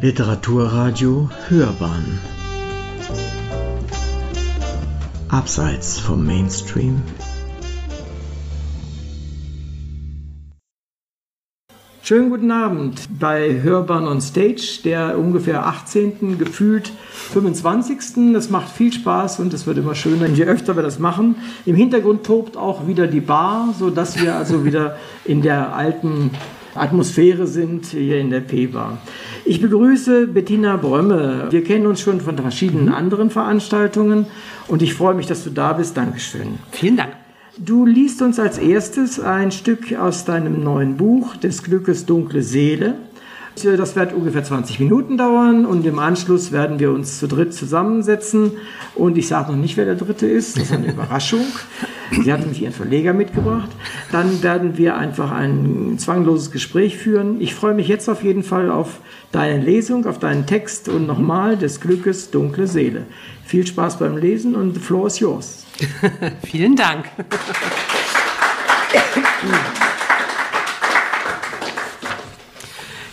Literaturradio Hörbahn Abseits vom Mainstream Schönen guten Abend bei Hörbahn on Stage, der ungefähr 18. gefühlt 25. Das macht viel Spaß und es wird immer schöner, je öfter wir das machen. Im Hintergrund tobt auch wieder die Bar, sodass wir also wieder in der alten Atmosphäre sind hier in der P-Bar. Ich begrüße Bettina Brömme. Wir kennen uns schon von verschiedenen mhm. anderen Veranstaltungen und ich freue mich, dass du da bist. Dankeschön. Vielen Dank. Du liest uns als erstes ein Stück aus deinem neuen Buch des Glückes dunkle Seele. Das wird ungefähr 20 Minuten dauern und im Anschluss werden wir uns zu dritt zusammensetzen. Und ich sage noch nicht, wer der Dritte ist, das ist eine Überraschung. Sie hat nämlich ihren Verleger mitgebracht. Dann werden wir einfach ein zwangloses Gespräch führen. Ich freue mich jetzt auf jeden Fall auf deine Lesung, auf deinen Text und nochmal des Glückes dunkle Seele. Viel Spaß beim Lesen und the floor is yours. Vielen Dank.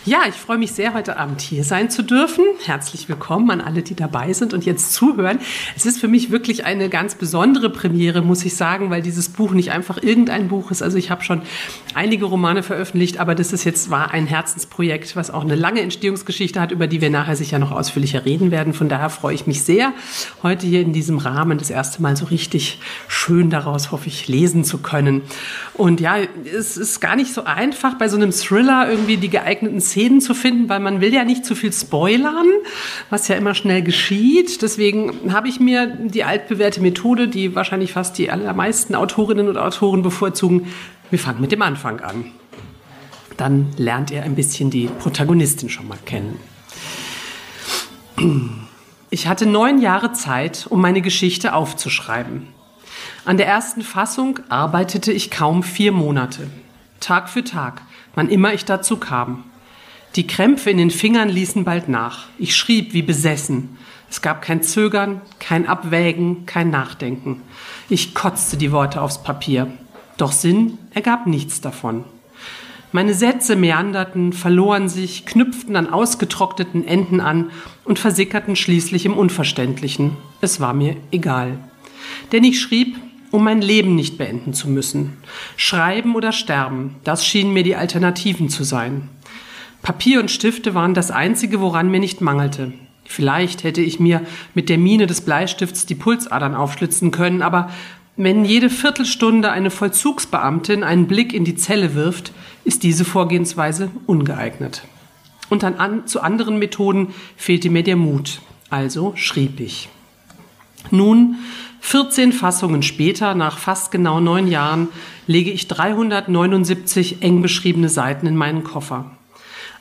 Ja, ich freue mich sehr, heute Abend hier sein zu dürfen. Herzlich willkommen an alle, die dabei sind und jetzt zuhören. Es ist für mich wirklich eine ganz besondere Premiere, muss ich sagen, weil dieses Buch nicht einfach irgendein Buch ist. Also ich habe schon einige Romane veröffentlicht, aber das ist jetzt war ein Herzensprojekt, was auch eine lange Entstehungsgeschichte hat, über die wir nachher sicher noch ausführlicher reden werden. Von daher freue ich mich sehr, heute hier in diesem Rahmen das erste Mal so richtig schön daraus, hoffe ich, lesen zu können. Und ja, es ist gar nicht so einfach, bei so einem Thriller irgendwie die geeigneten Szenen zu finden, weil man will ja nicht zu viel spoilern, was ja immer schnell geschieht. Deswegen habe ich mir die altbewährte Methode, die wahrscheinlich fast die allermeisten Autorinnen und Autoren bevorzugen, wir fangen mit dem Anfang an. Dann lernt ihr ein bisschen die Protagonistin schon mal kennen. Ich hatte neun Jahre Zeit, um meine Geschichte aufzuschreiben. An der ersten Fassung arbeitete ich kaum vier Monate. Tag für Tag, wann immer ich dazu kam. Die Krämpfe in den Fingern ließen bald nach. Ich schrieb wie besessen. Es gab kein Zögern, kein Abwägen, kein Nachdenken. Ich kotzte die Worte aufs Papier. Doch Sinn ergab nichts davon. Meine Sätze meanderten, verloren sich, knüpften an ausgetrockneten Enden an und versickerten schließlich im Unverständlichen. Es war mir egal. Denn ich schrieb, um mein Leben nicht beenden zu müssen. Schreiben oder sterben, das schienen mir die Alternativen zu sein. Papier und Stifte waren das Einzige, woran mir nicht mangelte. Vielleicht hätte ich mir mit der Mine des Bleistifts die Pulsadern aufschlitzen können, aber wenn jede Viertelstunde eine Vollzugsbeamtin einen Blick in die Zelle wirft, ist diese Vorgehensweise ungeeignet. Und an, an, zu anderen Methoden fehlte mir der Mut. Also schrieb ich. Nun, 14 Fassungen später, nach fast genau neun Jahren, lege ich 379 eng beschriebene Seiten in meinen Koffer.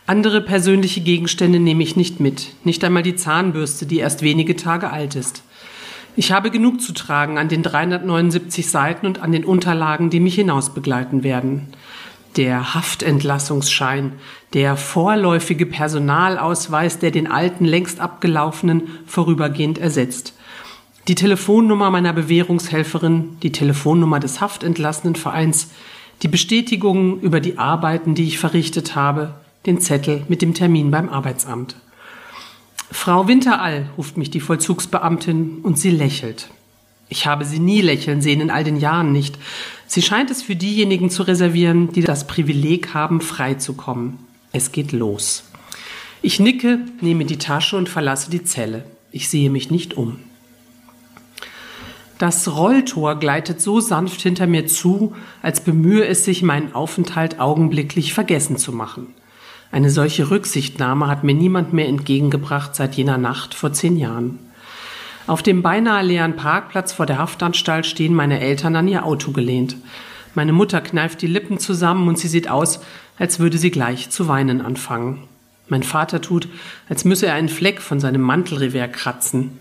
Andere persönliche Gegenstände nehme ich nicht mit, nicht einmal die Zahnbürste, die erst wenige Tage alt ist. Ich habe genug zu tragen an den 379 Seiten und an den Unterlagen, die mich hinaus begleiten werden. Der Haftentlassungsschein, der vorläufige Personalausweis, der den alten, längst abgelaufenen vorübergehend ersetzt. Die Telefonnummer meiner Bewährungshelferin, die Telefonnummer des Haftentlassenen Vereins, die Bestätigung über die Arbeiten, die ich verrichtet habe, den Zettel mit dem Termin beim Arbeitsamt. Frau Winterall, ruft mich die Vollzugsbeamtin und sie lächelt. Ich habe sie nie lächeln sehen, in all den Jahren nicht. Sie scheint es für diejenigen zu reservieren, die das Privileg haben, frei zu kommen. Es geht los. Ich nicke, nehme die Tasche und verlasse die Zelle. Ich sehe mich nicht um. Das Rolltor gleitet so sanft hinter mir zu, als bemühe es sich, meinen Aufenthalt augenblicklich vergessen zu machen. Eine solche Rücksichtnahme hat mir niemand mehr entgegengebracht seit jener Nacht vor zehn Jahren. Auf dem beinahe leeren Parkplatz vor der Haftanstalt stehen meine Eltern an ihr Auto gelehnt. Meine Mutter kneift die Lippen zusammen und sie sieht aus, als würde sie gleich zu weinen anfangen. Mein Vater tut, als müsse er einen Fleck von seinem Mantelrevers kratzen.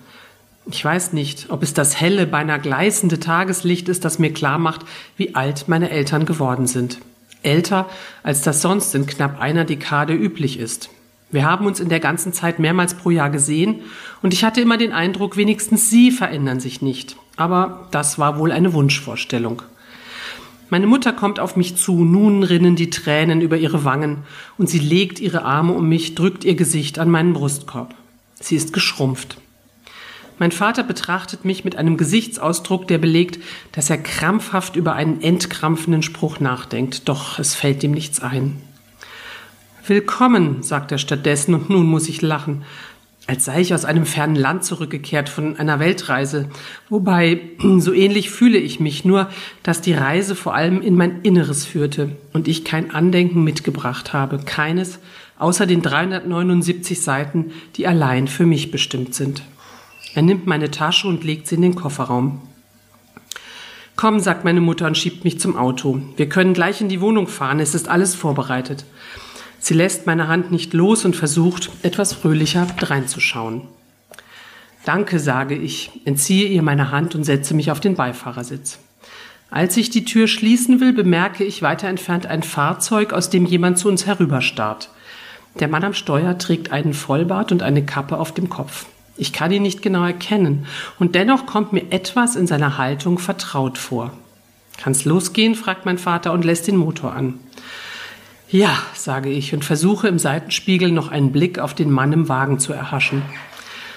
Ich weiß nicht, ob es das helle, beinahe gleißende Tageslicht ist, das mir klar macht, wie alt meine Eltern geworden sind älter, als das sonst in knapp einer Dekade üblich ist. Wir haben uns in der ganzen Zeit mehrmals pro Jahr gesehen und ich hatte immer den Eindruck, wenigstens Sie verändern sich nicht. Aber das war wohl eine Wunschvorstellung. Meine Mutter kommt auf mich zu, nun rinnen die Tränen über ihre Wangen, und sie legt ihre Arme um mich, drückt ihr Gesicht an meinen Brustkorb. Sie ist geschrumpft. Mein Vater betrachtet mich mit einem Gesichtsausdruck, der belegt, dass er krampfhaft über einen entkrampfenden Spruch nachdenkt, doch es fällt ihm nichts ein. Willkommen, sagt er stattdessen, und nun muss ich lachen als sei ich aus einem fernen Land zurückgekehrt von einer Weltreise. Wobei, so ähnlich fühle ich mich, nur dass die Reise vor allem in mein Inneres führte und ich kein Andenken mitgebracht habe, keines außer den 379 Seiten, die allein für mich bestimmt sind. Er nimmt meine Tasche und legt sie in den Kofferraum. Komm, sagt meine Mutter und schiebt mich zum Auto. Wir können gleich in die Wohnung fahren, es ist alles vorbereitet. Sie lässt meine Hand nicht los und versucht, etwas fröhlicher dreinzuschauen. Danke, sage ich, entziehe ihr meine Hand und setze mich auf den Beifahrersitz. Als ich die Tür schließen will, bemerke ich weiter entfernt ein Fahrzeug, aus dem jemand zu uns herüberstarrt. Der Mann am Steuer trägt einen Vollbart und eine Kappe auf dem Kopf. Ich kann ihn nicht genau erkennen, und dennoch kommt mir etwas in seiner Haltung vertraut vor. Kann's losgehen? fragt mein Vater und lässt den Motor an. Ja, sage ich und versuche im Seitenspiegel noch einen Blick auf den Mann im Wagen zu erhaschen.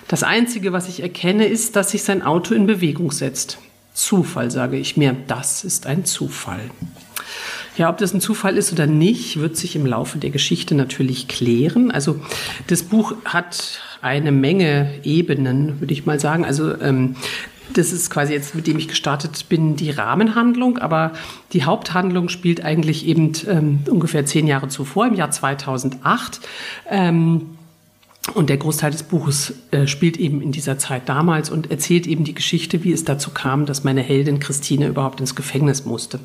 Das Einzige, was ich erkenne, ist, dass sich sein Auto in Bewegung setzt. Zufall, sage ich mir, das ist ein Zufall. Ja, ob das ein Zufall ist oder nicht, wird sich im Laufe der Geschichte natürlich klären. Also das Buch hat eine Menge Ebenen, würde ich mal sagen. Also ähm, das ist quasi jetzt, mit dem ich gestartet bin, die Rahmenhandlung, aber die Haupthandlung spielt eigentlich eben ähm, ungefähr zehn Jahre zuvor, im Jahr 2008. Ähm, und der Großteil des Buches äh, spielt eben in dieser Zeit damals und erzählt eben die Geschichte, wie es dazu kam, dass meine Heldin Christine überhaupt ins Gefängnis musste.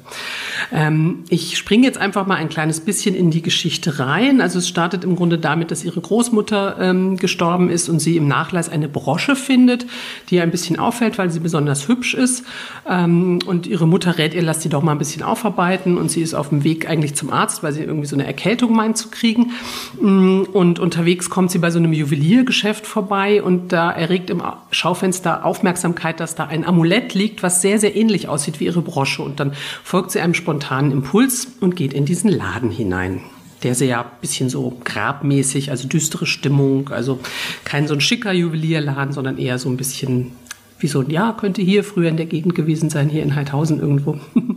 Ähm, ich springe jetzt einfach mal ein kleines bisschen in die Geschichte rein. Also es startet im Grunde damit, dass ihre Großmutter ähm, gestorben ist und sie im Nachlass eine Brosche findet, die ein bisschen auffällt, weil sie besonders hübsch ist. Ähm, und ihre Mutter rät ihr, lasst sie doch mal ein bisschen aufarbeiten. Und sie ist auf dem Weg eigentlich zum Arzt, weil sie irgendwie so eine Erkältung meint zu kriegen. Mm, und unterwegs kommt sie bei so einem einem Juweliergeschäft vorbei und da erregt im Schaufenster Aufmerksamkeit, dass da ein Amulett liegt, was sehr, sehr ähnlich aussieht wie ihre Brosche. Und dann folgt sie einem spontanen Impuls und geht in diesen Laden hinein. Der sehr ein bisschen so grabmäßig, also düstere Stimmung, also kein so ein schicker Juwelierladen, sondern eher so ein bisschen wie so ein, ja, könnte hier früher in der Gegend gewesen sein, hier in Heidhausen irgendwo.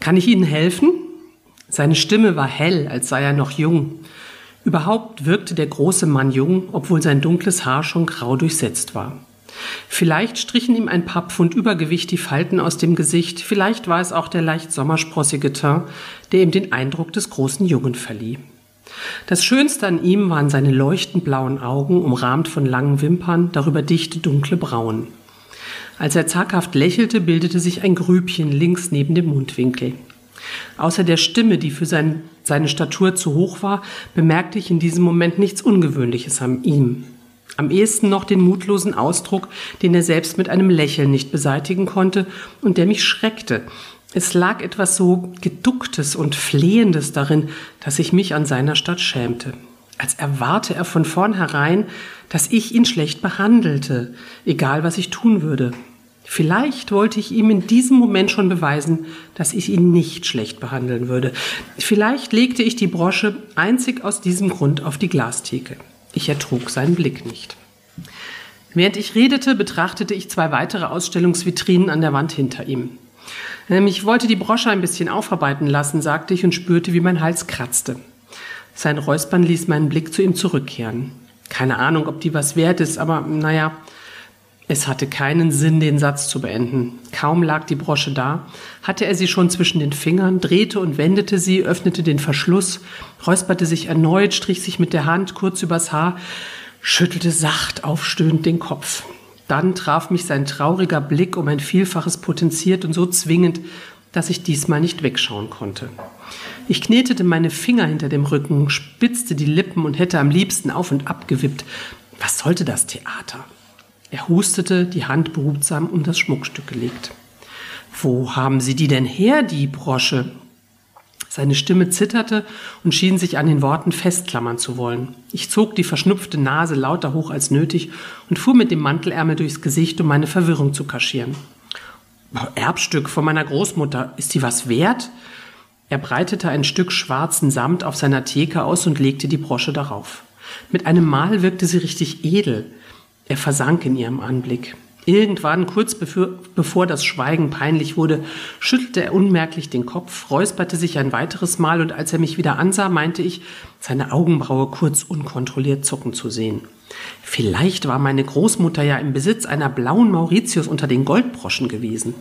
Kann ich Ihnen helfen? Seine Stimme war hell, als sei er noch jung. Überhaupt wirkte der große Mann jung, obwohl sein dunkles Haar schon grau durchsetzt war. Vielleicht strichen ihm ein paar Pfund Übergewicht die Falten aus dem Gesicht, vielleicht war es auch der leicht sommersprossige Teint, der ihm den Eindruck des großen Jungen verlieh. Das Schönste an ihm waren seine leuchtend blauen Augen, umrahmt von langen Wimpern, darüber dichte dunkle Brauen. Als er zaghaft lächelte, bildete sich ein Grübchen links neben dem Mundwinkel. Außer der Stimme, die für sein, seine Statur zu hoch war, bemerkte ich in diesem Moment nichts Ungewöhnliches an ihm. Am ehesten noch den mutlosen Ausdruck, den er selbst mit einem Lächeln nicht beseitigen konnte und der mich schreckte. Es lag etwas so Geducktes und Flehendes darin, dass ich mich an seiner Stadt schämte. Als erwarte er von vornherein, dass ich ihn schlecht behandelte, egal was ich tun würde. Vielleicht wollte ich ihm in diesem Moment schon beweisen, dass ich ihn nicht schlecht behandeln würde. Vielleicht legte ich die Brosche einzig aus diesem Grund auf die Glastheke. Ich ertrug seinen Blick nicht. Während ich redete, betrachtete ich zwei weitere Ausstellungsvitrinen an der Wand hinter ihm. Ich wollte die Brosche ein bisschen aufarbeiten lassen, sagte ich und spürte, wie mein Hals kratzte. Sein Räuspern ließ meinen Blick zu ihm zurückkehren. Keine Ahnung, ob die was wert ist, aber naja, es hatte keinen Sinn, den Satz zu beenden. Kaum lag die Brosche da, hatte er sie schon zwischen den Fingern, drehte und wendete sie, öffnete den Verschluss, räusperte sich erneut, strich sich mit der Hand kurz übers Haar, schüttelte sacht aufstöhnend den Kopf. Dann traf mich sein trauriger Blick um ein Vielfaches potenziert und so zwingend, dass ich diesmal nicht wegschauen konnte. Ich knetete meine Finger hinter dem Rücken, spitzte die Lippen und hätte am liebsten auf und ab gewippt. Was sollte das Theater? Er hustete, die Hand behutsam um das Schmuckstück gelegt. Wo haben Sie die denn her, die Brosche? Seine Stimme zitterte und schien sich an den Worten festklammern zu wollen. Ich zog die verschnupfte Nase lauter hoch als nötig und fuhr mit dem Mantelärmel durchs Gesicht, um meine Verwirrung zu kaschieren. Erbstück von meiner Großmutter. Ist die was wert? Er breitete ein Stück schwarzen Samt auf seiner Theke aus und legte die Brosche darauf. Mit einem Mal wirkte sie richtig edel. Er versank in ihrem Anblick. Irgendwann, kurz bevor, bevor, das Schweigen peinlich wurde, schüttelte er unmerklich den Kopf, räusperte sich ein weiteres Mal und als er mich wieder ansah, meinte ich, seine Augenbraue kurz unkontrolliert zucken zu sehen. Vielleicht war meine Großmutter ja im Besitz einer blauen Mauritius unter den Goldbroschen gewesen.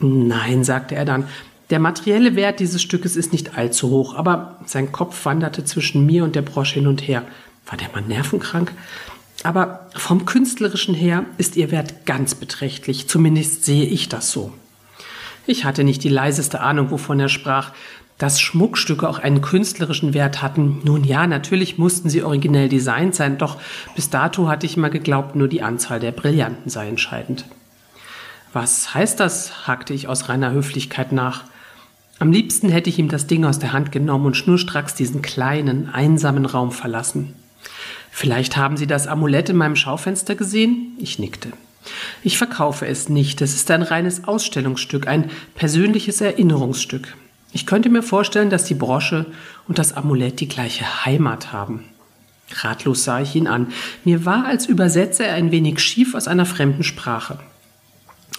Nein, sagte er dann, der materielle Wert dieses Stückes ist nicht allzu hoch, aber sein Kopf wanderte zwischen mir und der Brosche hin und her. War der Mann nervenkrank? Aber vom künstlerischen her ist ihr Wert ganz beträchtlich, zumindest sehe ich das so. Ich hatte nicht die leiseste Ahnung, wovon er sprach. Dass Schmuckstücke auch einen künstlerischen Wert hatten, nun ja, natürlich mussten sie originell designt sein, doch bis dato hatte ich immer geglaubt, nur die Anzahl der Brillanten sei entscheidend. Was heißt das? hakte ich aus reiner Höflichkeit nach. Am liebsten hätte ich ihm das Ding aus der Hand genommen und schnurstracks diesen kleinen, einsamen Raum verlassen. Vielleicht haben Sie das Amulett in meinem Schaufenster gesehen? Ich nickte. Ich verkaufe es nicht. Es ist ein reines Ausstellungsstück, ein persönliches Erinnerungsstück. Ich könnte mir vorstellen, dass die Brosche und das Amulett die gleiche Heimat haben. Ratlos sah ich ihn an. Mir war, als übersetze er ein wenig schief aus einer fremden Sprache.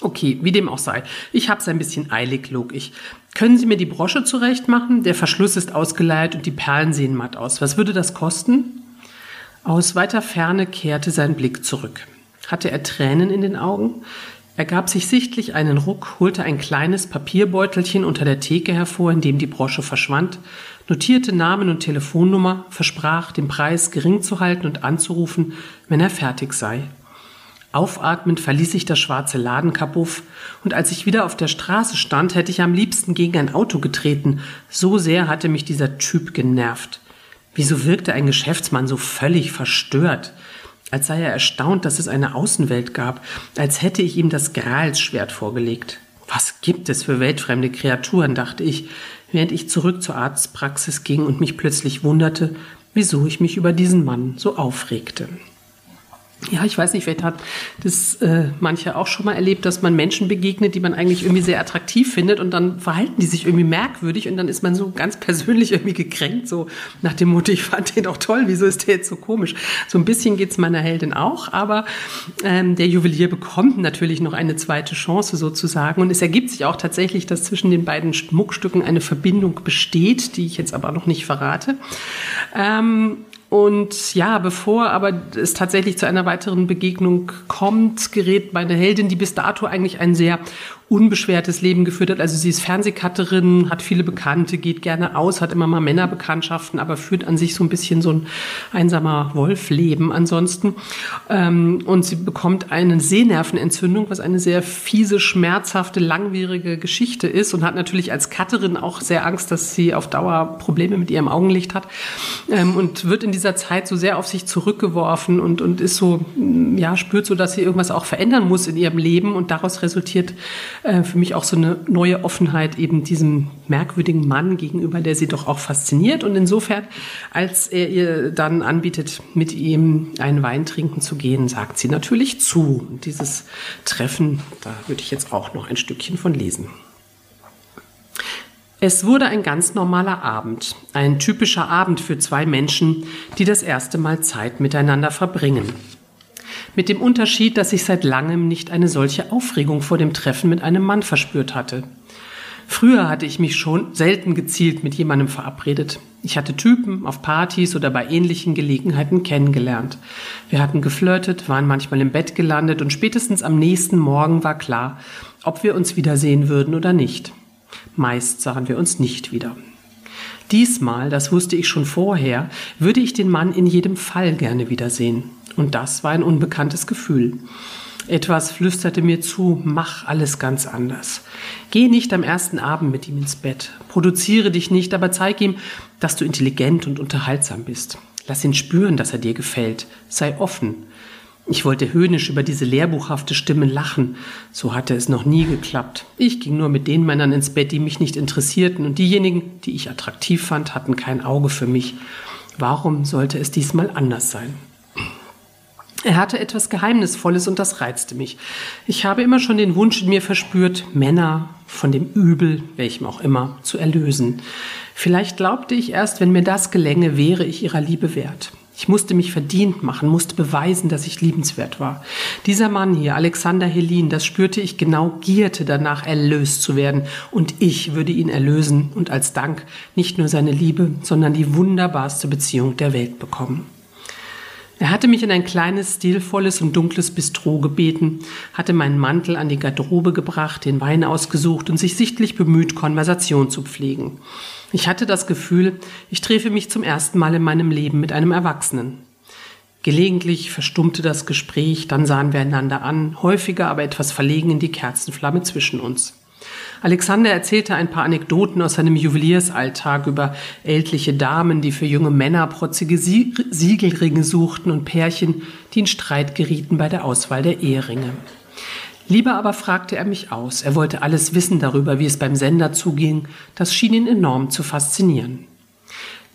Okay, wie dem auch sei. Ich hab's ein bisschen eilig, log ich. Können Sie mir die Brosche zurecht machen? Der Verschluss ist ausgeleiert und die Perlen sehen matt aus. Was würde das kosten? Aus weiter Ferne kehrte sein Blick zurück. Hatte er Tränen in den Augen? Er gab sich sichtlich einen Ruck, holte ein kleines Papierbeutelchen unter der Theke hervor, in dem die Brosche verschwand, notierte Namen und Telefonnummer, versprach, den Preis gering zu halten und anzurufen, wenn er fertig sei. Aufatmend verließ ich das schwarze Ladenkabuff, und als ich wieder auf der Straße stand, hätte ich am liebsten gegen ein Auto getreten. So sehr hatte mich dieser Typ genervt. Wieso wirkte ein Geschäftsmann so völlig verstört? Als sei er erstaunt, dass es eine Außenwelt gab, als hätte ich ihm das Gralsschwert vorgelegt. Was gibt es für weltfremde Kreaturen, dachte ich, während ich zurück zur Arztpraxis ging und mich plötzlich wunderte, wieso ich mich über diesen Mann so aufregte. Ja, ich weiß nicht, vielleicht hat das äh, manche auch schon mal erlebt, dass man Menschen begegnet, die man eigentlich irgendwie sehr attraktiv findet und dann verhalten die sich irgendwie merkwürdig und dann ist man so ganz persönlich irgendwie gekränkt, so nach dem Motto, ich fand den doch toll, wieso ist der jetzt so komisch? So ein bisschen geht's meiner Heldin auch, aber ähm, der Juwelier bekommt natürlich noch eine zweite Chance sozusagen und es ergibt sich auch tatsächlich, dass zwischen den beiden Schmuckstücken eine Verbindung besteht, die ich jetzt aber noch nicht verrate. Ähm, und ja, bevor aber es tatsächlich zu einer weiteren Begegnung kommt, gerät meine Heldin, die bis dato eigentlich ein sehr unbeschwertes Leben geführt hat. Also sie ist Fernsehcutterin, hat viele Bekannte, geht gerne aus, hat immer mal Männerbekanntschaften, aber führt an sich so ein bisschen so ein einsamer Wolfleben ansonsten. Ähm, und sie bekommt eine Sehnervenentzündung, was eine sehr fiese, schmerzhafte, langwierige Geschichte ist und hat natürlich als Cutterin auch sehr Angst, dass sie auf Dauer Probleme mit ihrem Augenlicht hat ähm, und wird in dieser Zeit so sehr auf sich zurückgeworfen und, und ist so, ja, spürt so, dass sie irgendwas auch verändern muss in ihrem Leben und daraus resultiert äh, für mich auch so eine neue Offenheit eben diesem merkwürdigen Mann gegenüber, der sie doch auch fasziniert. Und insofern, als er ihr dann anbietet, mit ihm einen Wein trinken zu gehen, sagt sie natürlich zu. Und dieses Treffen, da würde ich jetzt auch noch ein Stückchen von lesen. Es wurde ein ganz normaler Abend, ein typischer Abend für zwei Menschen, die das erste Mal Zeit miteinander verbringen mit dem Unterschied, dass ich seit langem nicht eine solche Aufregung vor dem Treffen mit einem Mann verspürt hatte. Früher hatte ich mich schon selten gezielt mit jemandem verabredet. Ich hatte Typen auf Partys oder bei ähnlichen Gelegenheiten kennengelernt. Wir hatten geflirtet, waren manchmal im Bett gelandet und spätestens am nächsten Morgen war klar, ob wir uns wiedersehen würden oder nicht. Meist sahen wir uns nicht wieder. Diesmal, das wusste ich schon vorher, würde ich den Mann in jedem Fall gerne wiedersehen. Und das war ein unbekanntes Gefühl. Etwas flüsterte mir zu, mach alles ganz anders. Geh nicht am ersten Abend mit ihm ins Bett. Produziere dich nicht, aber zeig ihm, dass du intelligent und unterhaltsam bist. Lass ihn spüren, dass er dir gefällt. Sei offen. Ich wollte höhnisch über diese lehrbuchhafte Stimme lachen. So hatte es noch nie geklappt. Ich ging nur mit den Männern ins Bett, die mich nicht interessierten, und diejenigen, die ich attraktiv fand, hatten kein Auge für mich. Warum sollte es diesmal anders sein? Er hatte etwas Geheimnisvolles und das reizte mich. Ich habe immer schon den Wunsch in mir verspürt, Männer von dem Übel, welchem auch immer, zu erlösen. Vielleicht glaubte ich erst, wenn mir das gelänge, wäre ich ihrer Liebe wert. Ich musste mich verdient machen, musste beweisen, dass ich liebenswert war. Dieser Mann hier, Alexander Helin, das spürte ich genau, gierte danach, erlöst zu werden. Und ich würde ihn erlösen und als Dank nicht nur seine Liebe, sondern die wunderbarste Beziehung der Welt bekommen. Er hatte mich in ein kleines, stilvolles und dunkles Bistro gebeten, hatte meinen Mantel an die Garderobe gebracht, den Wein ausgesucht und sich sichtlich bemüht, Konversation zu pflegen. Ich hatte das Gefühl, ich treffe mich zum ersten Mal in meinem Leben mit einem Erwachsenen. Gelegentlich verstummte das Gespräch, dann sahen wir einander an, häufiger aber etwas verlegen in die Kerzenflamme zwischen uns. Alexander erzählte ein paar Anekdoten aus seinem Juweliersalltag über ältliche Damen, die für junge Männer protzige Siegelringe suchten und Pärchen, die in Streit gerieten bei der Auswahl der Eheringe. Lieber aber fragte er mich aus. Er wollte alles wissen darüber, wie es beim Sender zuging. Das schien ihn enorm zu faszinieren.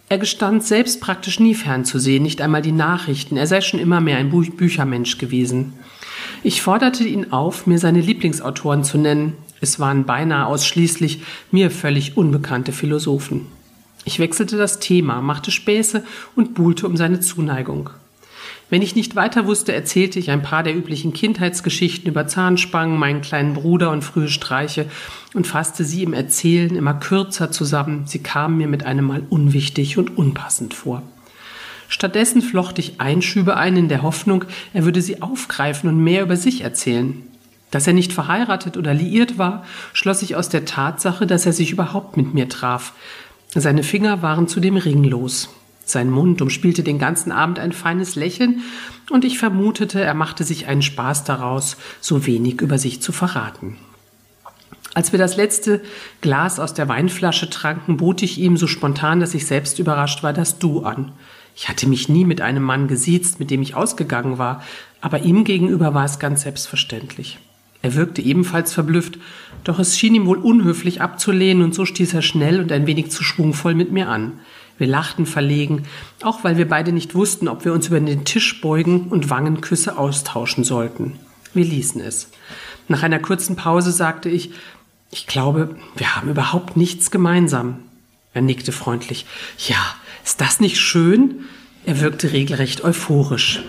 Er gestand selbst praktisch nie fernzusehen, nicht einmal die Nachrichten. Er sei schon immer mehr ein Büchermensch gewesen. Ich forderte ihn auf, mir seine Lieblingsautoren zu nennen. Es waren beinahe ausschließlich mir völlig unbekannte Philosophen. Ich wechselte das Thema, machte Späße und buhlte um seine Zuneigung. Wenn ich nicht weiter wusste, erzählte ich ein paar der üblichen Kindheitsgeschichten über Zahnspangen, meinen kleinen Bruder und frühe Streiche und fasste sie im Erzählen immer kürzer zusammen. Sie kamen mir mit einem Mal unwichtig und unpassend vor. Stattdessen flocht ich Einschübe ein in der Hoffnung, er würde sie aufgreifen und mehr über sich erzählen. Dass er nicht verheiratet oder liiert war, schloss ich aus der Tatsache, dass er sich überhaupt mit mir traf. Seine Finger waren zudem ringlos. Sein Mund umspielte den ganzen Abend ein feines Lächeln, und ich vermutete, er machte sich einen Spaß daraus, so wenig über sich zu verraten. Als wir das letzte Glas aus der Weinflasche tranken, bot ich ihm so spontan, dass ich selbst überrascht war, das Du an. Ich hatte mich nie mit einem Mann gesiezt, mit dem ich ausgegangen war, aber ihm gegenüber war es ganz selbstverständlich. Er wirkte ebenfalls verblüfft, doch es schien ihm wohl unhöflich abzulehnen, und so stieß er schnell und ein wenig zu schwungvoll mit mir an. Wir lachten verlegen, auch weil wir beide nicht wussten, ob wir uns über den Tisch beugen und Wangenküsse austauschen sollten. Wir ließen es. Nach einer kurzen Pause sagte ich, ich glaube, wir haben überhaupt nichts gemeinsam. Er nickte freundlich. Ja, ist das nicht schön? Er wirkte regelrecht euphorisch.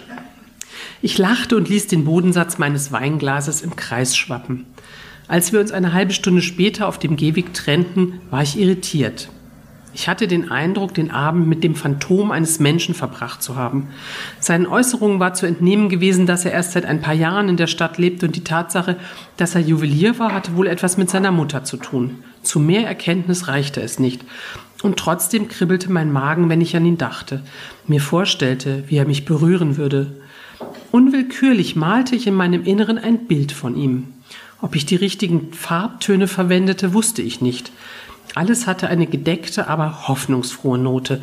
Ich lachte und ließ den Bodensatz meines Weinglases im Kreis schwappen. Als wir uns eine halbe Stunde später auf dem Gehweg trennten, war ich irritiert. Ich hatte den Eindruck, den Abend mit dem Phantom eines Menschen verbracht zu haben. Seinen Äußerungen war zu entnehmen gewesen, dass er erst seit ein paar Jahren in der Stadt lebt und die Tatsache, dass er Juwelier war, hatte wohl etwas mit seiner Mutter zu tun. Zu mehr Erkenntnis reichte es nicht. Und trotzdem kribbelte mein Magen, wenn ich an ihn dachte, mir vorstellte, wie er mich berühren würde. Unwillkürlich malte ich in meinem Inneren ein Bild von ihm. Ob ich die richtigen Farbtöne verwendete, wusste ich nicht. Alles hatte eine gedeckte, aber hoffnungsfrohe Note.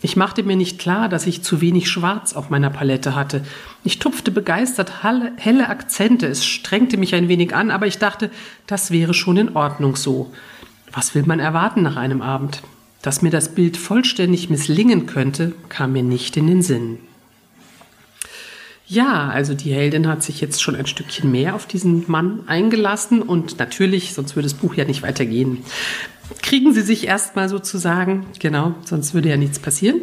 Ich machte mir nicht klar, dass ich zu wenig Schwarz auf meiner Palette hatte. Ich tupfte begeistert helle Akzente, es strengte mich ein wenig an, aber ich dachte, das wäre schon in Ordnung so. Was will man erwarten nach einem Abend? Dass mir das Bild vollständig misslingen könnte, kam mir nicht in den Sinn. Ja, also die Heldin hat sich jetzt schon ein Stückchen mehr auf diesen Mann eingelassen und natürlich, sonst würde das Buch ja nicht weitergehen, kriegen Sie sich erstmal sozusagen, genau, sonst würde ja nichts passieren.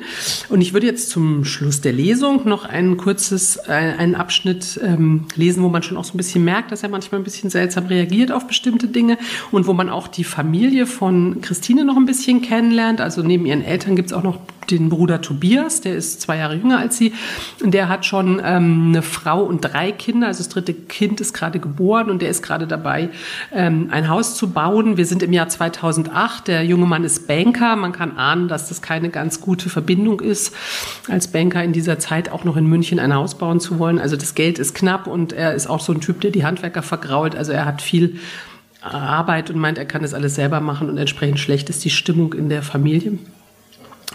Und ich würde jetzt zum Schluss der Lesung noch ein kurzes, äh, einen Abschnitt ähm, lesen, wo man schon auch so ein bisschen merkt, dass er manchmal ein bisschen seltsam reagiert auf bestimmte Dinge und wo man auch die Familie von Christine noch ein bisschen kennenlernt. Also neben ihren Eltern gibt es auch noch den Bruder Tobias, der ist zwei Jahre jünger als sie. Und der hat schon ähm, eine Frau und drei Kinder. Also das dritte Kind ist gerade geboren und der ist gerade dabei, ähm, ein Haus zu bauen. Wir sind im Jahr 2008. Der junge Mann ist Banker. Man kann ahnen, dass das keine ganz gute Verbindung ist, als Banker in dieser Zeit auch noch in München ein Haus bauen zu wollen. Also das Geld ist knapp und er ist auch so ein Typ, der die Handwerker vergrault. Also er hat viel Arbeit und meint, er kann das alles selber machen und entsprechend schlecht ist die Stimmung in der Familie.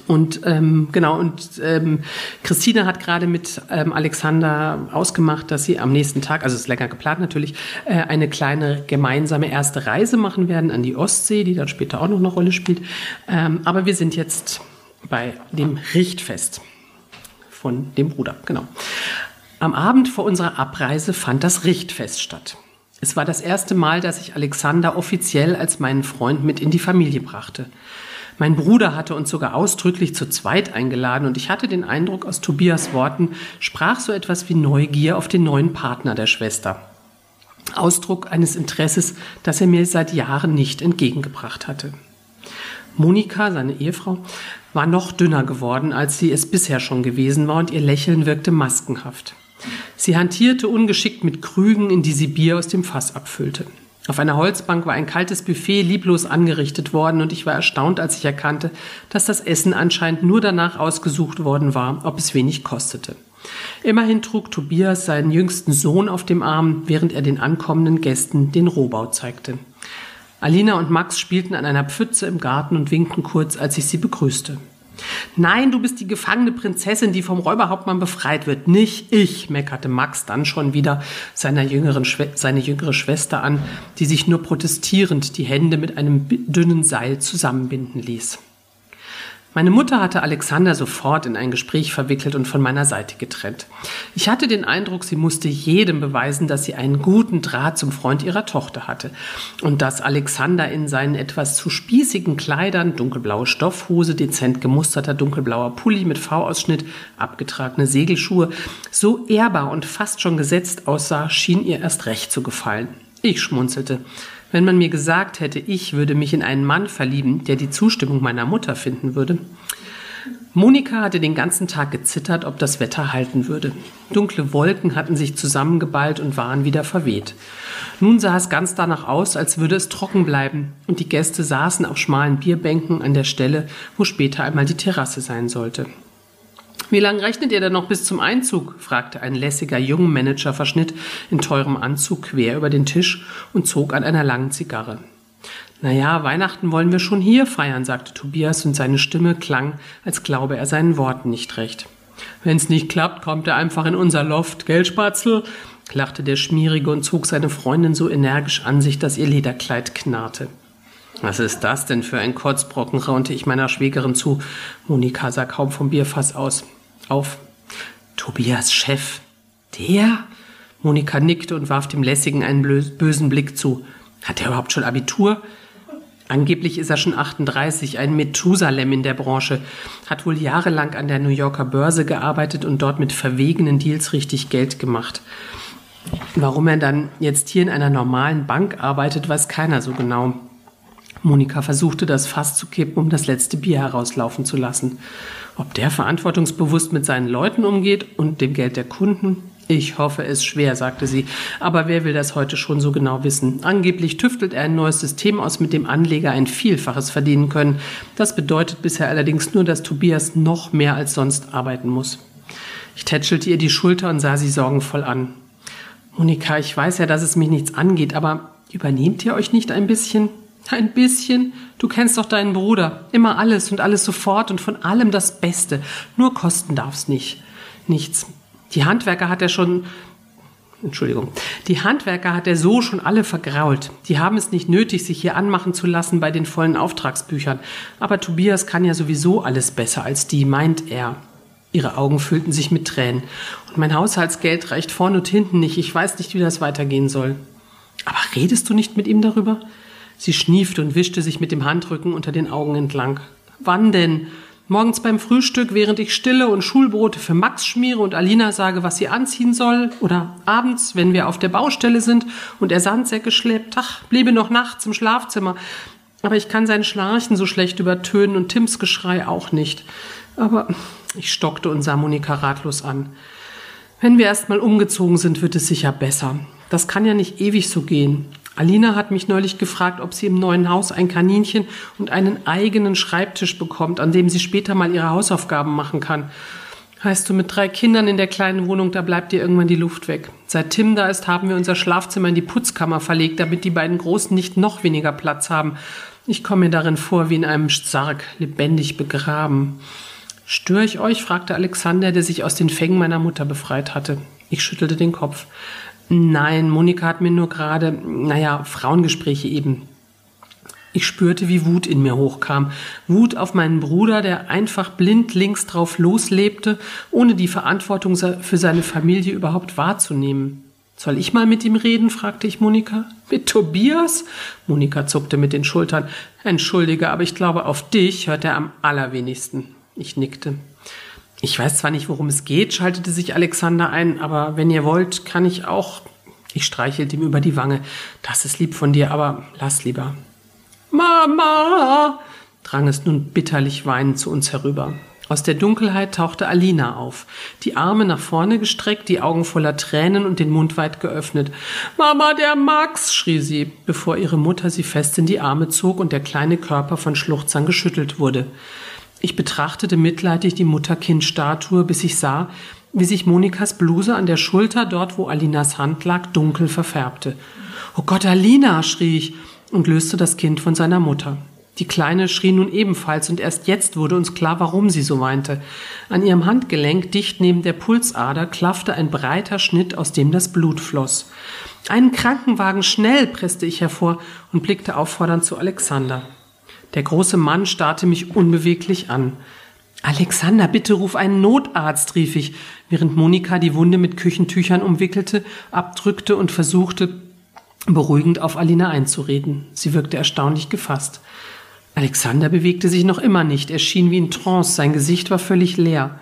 Und ähm, genau, und ähm, Christine hat gerade mit ähm, Alexander ausgemacht, dass sie am nächsten Tag, also es ist länger geplant natürlich, äh, eine kleine gemeinsame erste Reise machen werden an die Ostsee, die dann später auch noch eine Rolle spielt. Ähm, aber wir sind jetzt bei dem Richtfest von dem Bruder, genau. Am Abend vor unserer Abreise fand das Richtfest statt. Es war das erste Mal, dass ich Alexander offiziell als meinen Freund mit in die Familie brachte. Mein Bruder hatte uns sogar ausdrücklich zu zweit eingeladen und ich hatte den Eindruck, aus Tobias Worten sprach so etwas wie Neugier auf den neuen Partner der Schwester. Ausdruck eines Interesses, das er mir seit Jahren nicht entgegengebracht hatte. Monika, seine Ehefrau, war noch dünner geworden, als sie es bisher schon gewesen war, und ihr Lächeln wirkte maskenhaft. Sie hantierte ungeschickt mit Krügen, in die sie Bier aus dem Fass abfüllte. Auf einer Holzbank war ein kaltes Buffet lieblos angerichtet worden, und ich war erstaunt, als ich erkannte, dass das Essen anscheinend nur danach ausgesucht worden war, ob es wenig kostete. Immerhin trug Tobias seinen jüngsten Sohn auf dem Arm, während er den ankommenden Gästen den Rohbau zeigte. Alina und Max spielten an einer Pfütze im Garten und winkten kurz, als ich sie begrüßte. Nein, du bist die gefangene Prinzessin, die vom Räuberhauptmann befreit wird. Nicht ich, meckerte Max dann schon wieder seiner jüngeren seine jüngere Schwester an, die sich nur protestierend die Hände mit einem dünnen Seil zusammenbinden ließ. Meine Mutter hatte Alexander sofort in ein Gespräch verwickelt und von meiner Seite getrennt. Ich hatte den Eindruck, sie musste jedem beweisen, dass sie einen guten Draht zum Freund ihrer Tochter hatte und dass Alexander in seinen etwas zu spießigen Kleidern, dunkelblaue Stoffhose, dezent gemusterter dunkelblauer Pulli mit V-Ausschnitt, abgetragene Segelschuhe, so ehrbar und fast schon gesetzt aussah, schien ihr erst recht zu gefallen. Ich schmunzelte. Wenn man mir gesagt hätte, ich würde mich in einen Mann verlieben, der die Zustimmung meiner Mutter finden würde. Monika hatte den ganzen Tag gezittert, ob das Wetter halten würde. Dunkle Wolken hatten sich zusammengeballt und waren wieder verweht. Nun sah es ganz danach aus, als würde es trocken bleiben, und die Gäste saßen auf schmalen Bierbänken an der Stelle, wo später einmal die Terrasse sein sollte. Wie lange rechnet ihr denn noch bis zum Einzug? fragte ein lässiger Jungmanagerverschnitt in teurem Anzug quer über den Tisch und zog an einer langen Zigarre. Naja, Weihnachten wollen wir schon hier feiern, sagte Tobias und seine Stimme klang, als glaube er seinen Worten nicht recht. Wenn's nicht klappt, kommt er einfach in unser Loft, gell, Spatzel? lachte der Schmierige und zog seine Freundin so energisch an sich, dass ihr Lederkleid knarrte. Was ist das denn für ein Kotzbrocken, raunte ich meiner Schwägerin zu. Monika sah kaum vom Bierfass aus. Auf. Tobias Chef. Der? Monika nickte und warf dem Lässigen einen bösen Blick zu. Hat er überhaupt schon Abitur? Angeblich ist er schon 38, ein Methusalem in der Branche, hat wohl jahrelang an der New Yorker Börse gearbeitet und dort mit verwegenen Deals richtig Geld gemacht. Warum er dann jetzt hier in einer normalen Bank arbeitet, weiß keiner so genau. Monika versuchte das Fass zu kippen, um das letzte Bier herauslaufen zu lassen. Ob der verantwortungsbewusst mit seinen Leuten umgeht und dem Geld der Kunden? Ich hoffe es schwer, sagte sie. Aber wer will das heute schon so genau wissen? Angeblich tüftelt er ein neues System aus, mit dem Anleger ein Vielfaches verdienen können. Das bedeutet bisher allerdings nur, dass Tobias noch mehr als sonst arbeiten muss. Ich tätschelte ihr die Schulter und sah sie sorgenvoll an. Monika, ich weiß ja, dass es mich nichts angeht, aber übernehmt ihr euch nicht ein bisschen? Ein bisschen. Du kennst doch deinen Bruder. Immer alles und alles sofort und von allem das Beste. Nur kosten darf's nicht. Nichts. Die Handwerker hat er schon, Entschuldigung, die Handwerker hat er so schon alle vergrault. Die haben es nicht nötig, sich hier anmachen zu lassen bei den vollen Auftragsbüchern. Aber Tobias kann ja sowieso alles besser als die, meint er. Ihre Augen füllten sich mit Tränen. Und mein Haushaltsgeld reicht vorne und hinten nicht. Ich weiß nicht, wie das weitergehen soll. Aber redest du nicht mit ihm darüber? Sie schniefte und wischte sich mit dem Handrücken unter den Augen entlang. Wann denn? Morgens beim Frühstück, während ich Stille und Schulbrote für Max schmiere und Alina sage, was sie anziehen soll? Oder abends, wenn wir auf der Baustelle sind und er Sandsäcke schleppt? Ach, bliebe noch nachts im Schlafzimmer. Aber ich kann sein Schnarchen so schlecht übertönen und Tims Geschrei auch nicht. Aber ich stockte und sah Monika ratlos an. Wenn wir erst mal umgezogen sind, wird es sicher besser. Das kann ja nicht ewig so gehen. Alina hat mich neulich gefragt, ob sie im neuen Haus ein Kaninchen und einen eigenen Schreibtisch bekommt, an dem sie später mal ihre Hausaufgaben machen kann. Heißt du, mit drei Kindern in der kleinen Wohnung, da bleibt dir irgendwann die Luft weg. Seit Tim da ist, haben wir unser Schlafzimmer in die Putzkammer verlegt, damit die beiden Großen nicht noch weniger Platz haben. Ich komme mir darin vor wie in einem Sarg, lebendig begraben. Störe ich euch? fragte Alexander, der sich aus den Fängen meiner Mutter befreit hatte. Ich schüttelte den Kopf. Nein, Monika hat mir nur gerade, naja, Frauengespräche eben. Ich spürte, wie Wut in mir hochkam. Wut auf meinen Bruder, der einfach blind links drauf loslebte, ohne die Verantwortung für seine Familie überhaupt wahrzunehmen. Soll ich mal mit ihm reden? fragte ich Monika. Mit Tobias? Monika zuckte mit den Schultern. Entschuldige, aber ich glaube, auf dich hört er am allerwenigsten. Ich nickte. Ich weiß zwar nicht, worum es geht, schaltete sich Alexander ein, aber wenn ihr wollt, kann ich auch. Ich streichelte ihm über die Wange. Das ist lieb von dir, aber lass lieber. Mama! drang es nun bitterlich weinend zu uns herüber. Aus der Dunkelheit tauchte Alina auf, die Arme nach vorne gestreckt, die Augen voller Tränen und den Mund weit geöffnet. Mama, der Max, schrie sie, bevor ihre Mutter sie fest in die Arme zog und der kleine Körper von Schluchzern geschüttelt wurde. Ich betrachtete mitleidig die Mutter-Kind-Statue, bis ich sah, wie sich Monikas Bluse an der Schulter, dort wo Alinas Hand lag, dunkel verfärbte. Oh Gott, Alina, schrie ich und löste das Kind von seiner Mutter. Die Kleine schrie nun ebenfalls, und erst jetzt wurde uns klar, warum sie so weinte. An ihrem Handgelenk, dicht neben der Pulsader, klaffte ein breiter Schnitt, aus dem das Blut floss. Einen Krankenwagen schnell, presste ich hervor und blickte auffordernd zu Alexander. Der große Mann starrte mich unbeweglich an. Alexander, bitte ruf einen Notarzt, rief ich, während Monika die Wunde mit Küchentüchern umwickelte, abdrückte und versuchte, beruhigend auf Alina einzureden. Sie wirkte erstaunlich gefasst. Alexander bewegte sich noch immer nicht, er schien wie in Trance, sein Gesicht war völlig leer.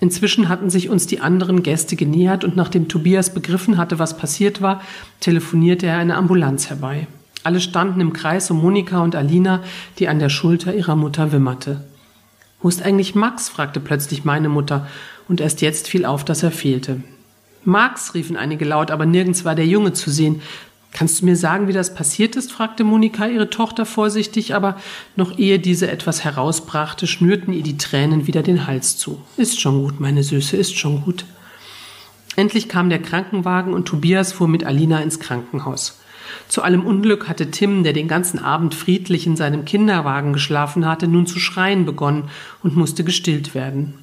Inzwischen hatten sich uns die anderen Gäste genähert und nachdem Tobias begriffen hatte, was passiert war, telefonierte er eine Ambulanz herbei. Alle standen im Kreis um Monika und Alina, die an der Schulter ihrer Mutter wimmerte. Wo ist eigentlich Max? fragte plötzlich meine Mutter, und erst jetzt fiel auf, dass er fehlte. Max, riefen einige laut, aber nirgends war der Junge zu sehen. Kannst du mir sagen, wie das passiert ist? fragte Monika ihre Tochter vorsichtig, aber noch ehe diese etwas herausbrachte, schnürten ihr die Tränen wieder den Hals zu. Ist schon gut, meine Süße, ist schon gut. Endlich kam der Krankenwagen und Tobias fuhr mit Alina ins Krankenhaus. Zu allem Unglück hatte Tim, der den ganzen Abend friedlich in seinem Kinderwagen geschlafen hatte, nun zu schreien begonnen und musste gestillt werden.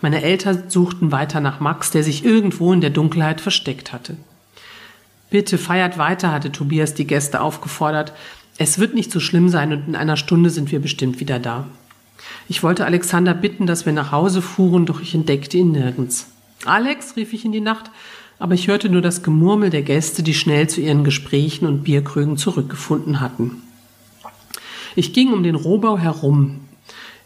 Meine Eltern suchten weiter nach Max, der sich irgendwo in der Dunkelheit versteckt hatte. Bitte feiert weiter, hatte Tobias die Gäste aufgefordert. Es wird nicht so schlimm sein und in einer Stunde sind wir bestimmt wieder da. Ich wollte Alexander bitten, dass wir nach Hause fuhren, doch ich entdeckte ihn nirgends. Alex, rief ich in die Nacht, aber ich hörte nur das Gemurmel der Gäste, die schnell zu ihren Gesprächen und Bierkrügen zurückgefunden hatten. Ich ging um den Rohbau herum,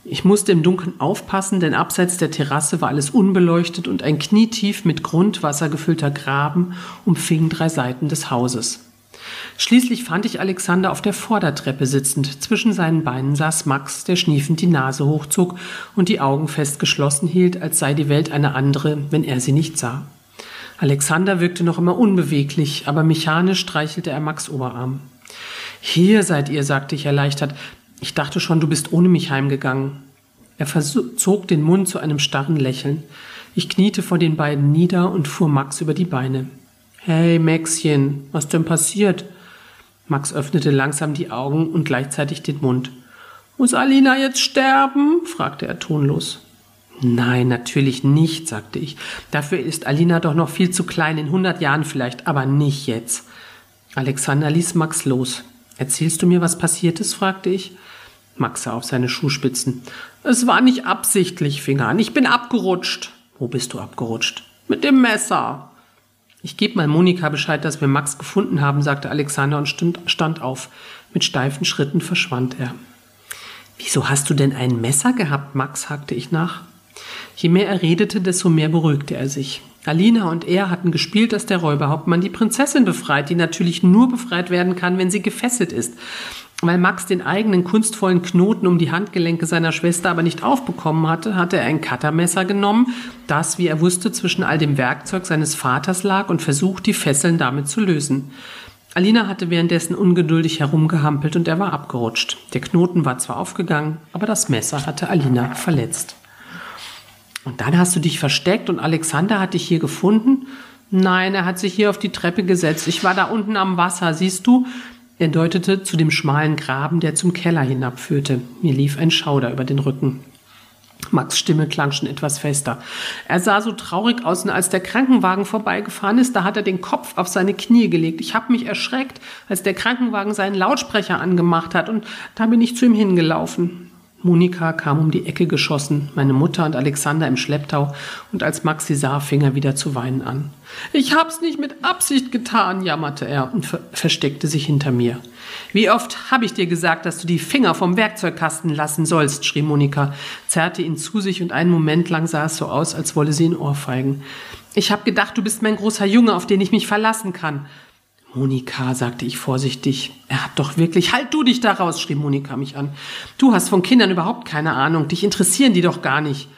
ich musste im Dunkeln aufpassen, denn abseits der Terrasse war alles unbeleuchtet und ein knietief mit Grundwasser gefüllter Graben umfing drei Seiten des Hauses. Schließlich fand ich Alexander auf der Vordertreppe sitzend. Zwischen seinen Beinen saß Max, der schniefend die Nase hochzog und die Augen fest geschlossen hielt, als sei die Welt eine andere, wenn er sie nicht sah. Alexander wirkte noch immer unbeweglich, aber mechanisch streichelte er Max Oberarm. Hier seid ihr, sagte ich erleichtert. Ich dachte schon, du bist ohne mich heimgegangen. Er verzog den Mund zu einem starren Lächeln. Ich kniete vor den beiden nieder und fuhr Max über die Beine. Hey, Maxchen, was denn passiert? Max öffnete langsam die Augen und gleichzeitig den Mund. Muss Alina jetzt sterben? fragte er tonlos. Nein, natürlich nicht, sagte ich. Dafür ist Alina doch noch viel zu klein, in hundert Jahren vielleicht, aber nicht jetzt. Alexander ließ Max los. Erzählst du mir, was passiert ist? fragte ich. Max sah auf seine Schuhspitzen. Es war nicht absichtlich, fing an. Ich bin abgerutscht. Wo bist du abgerutscht? Mit dem Messer. Ich gebe mal Monika Bescheid, dass wir Max gefunden haben, sagte Alexander und stand auf. Mit steifen Schritten verschwand er. Wieso hast du denn ein Messer gehabt, Max? hakte ich nach. Je mehr er redete, desto mehr beruhigte er sich. Alina und er hatten gespielt, dass der Räuberhauptmann die Prinzessin befreit, die natürlich nur befreit werden kann, wenn sie gefesselt ist. Weil Max den eigenen kunstvollen Knoten um die Handgelenke seiner Schwester aber nicht aufbekommen hatte, hatte er ein Cuttermesser genommen, das, wie er wusste, zwischen all dem Werkzeug seines Vaters lag und versucht, die Fesseln damit zu lösen. Alina hatte währenddessen ungeduldig herumgehampelt und er war abgerutscht. Der Knoten war zwar aufgegangen, aber das Messer hatte Alina verletzt. Und dann hast du dich versteckt und Alexander hat dich hier gefunden? Nein, er hat sich hier auf die Treppe gesetzt. Ich war da unten am Wasser, siehst du? Er deutete zu dem schmalen Graben, der zum Keller hinabführte. Mir lief ein Schauder über den Rücken. Max Stimme klang schon etwas fester. Er sah so traurig aus und als der Krankenwagen vorbeigefahren ist, da hat er den Kopf auf seine Knie gelegt. Ich habe mich erschreckt, als der Krankenwagen seinen Lautsprecher angemacht hat und da bin ich zu ihm hingelaufen. Monika kam um die Ecke geschossen, meine Mutter und Alexander im Schlepptau, und als Max sie sah, fing er wieder zu weinen an. Ich hab's nicht mit Absicht getan, jammerte er und ver versteckte sich hinter mir. Wie oft habe ich dir gesagt, dass du die Finger vom Werkzeugkasten lassen sollst, schrie Monika, zerrte ihn zu sich und einen Moment lang sah es so aus, als wolle sie ihn ohrfeigen. Ich hab gedacht, du bist mein großer Junge, auf den ich mich verlassen kann. Monika, sagte ich vorsichtig. Er hat doch wirklich. Halt du dich daraus, schrie Monika mich an. Du hast von Kindern überhaupt keine Ahnung. Dich interessieren die doch gar nicht.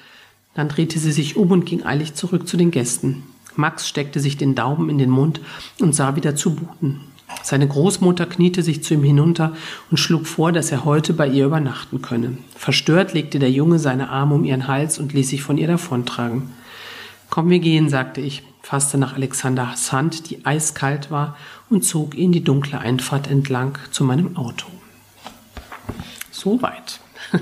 Dann drehte sie sich um und ging eilig zurück zu den Gästen. Max steckte sich den Daumen in den Mund und sah wieder zu Buten. Seine Großmutter kniete sich zu ihm hinunter und schlug vor, dass er heute bei ihr übernachten könne. Verstört legte der Junge seine Arme um ihren Hals und ließ sich von ihr davontragen. Komm, wir gehen, sagte ich, fasste nach Alexanders Hand, die eiskalt war, und zog ihn die dunkle Einfahrt entlang zu meinem Auto. Soweit.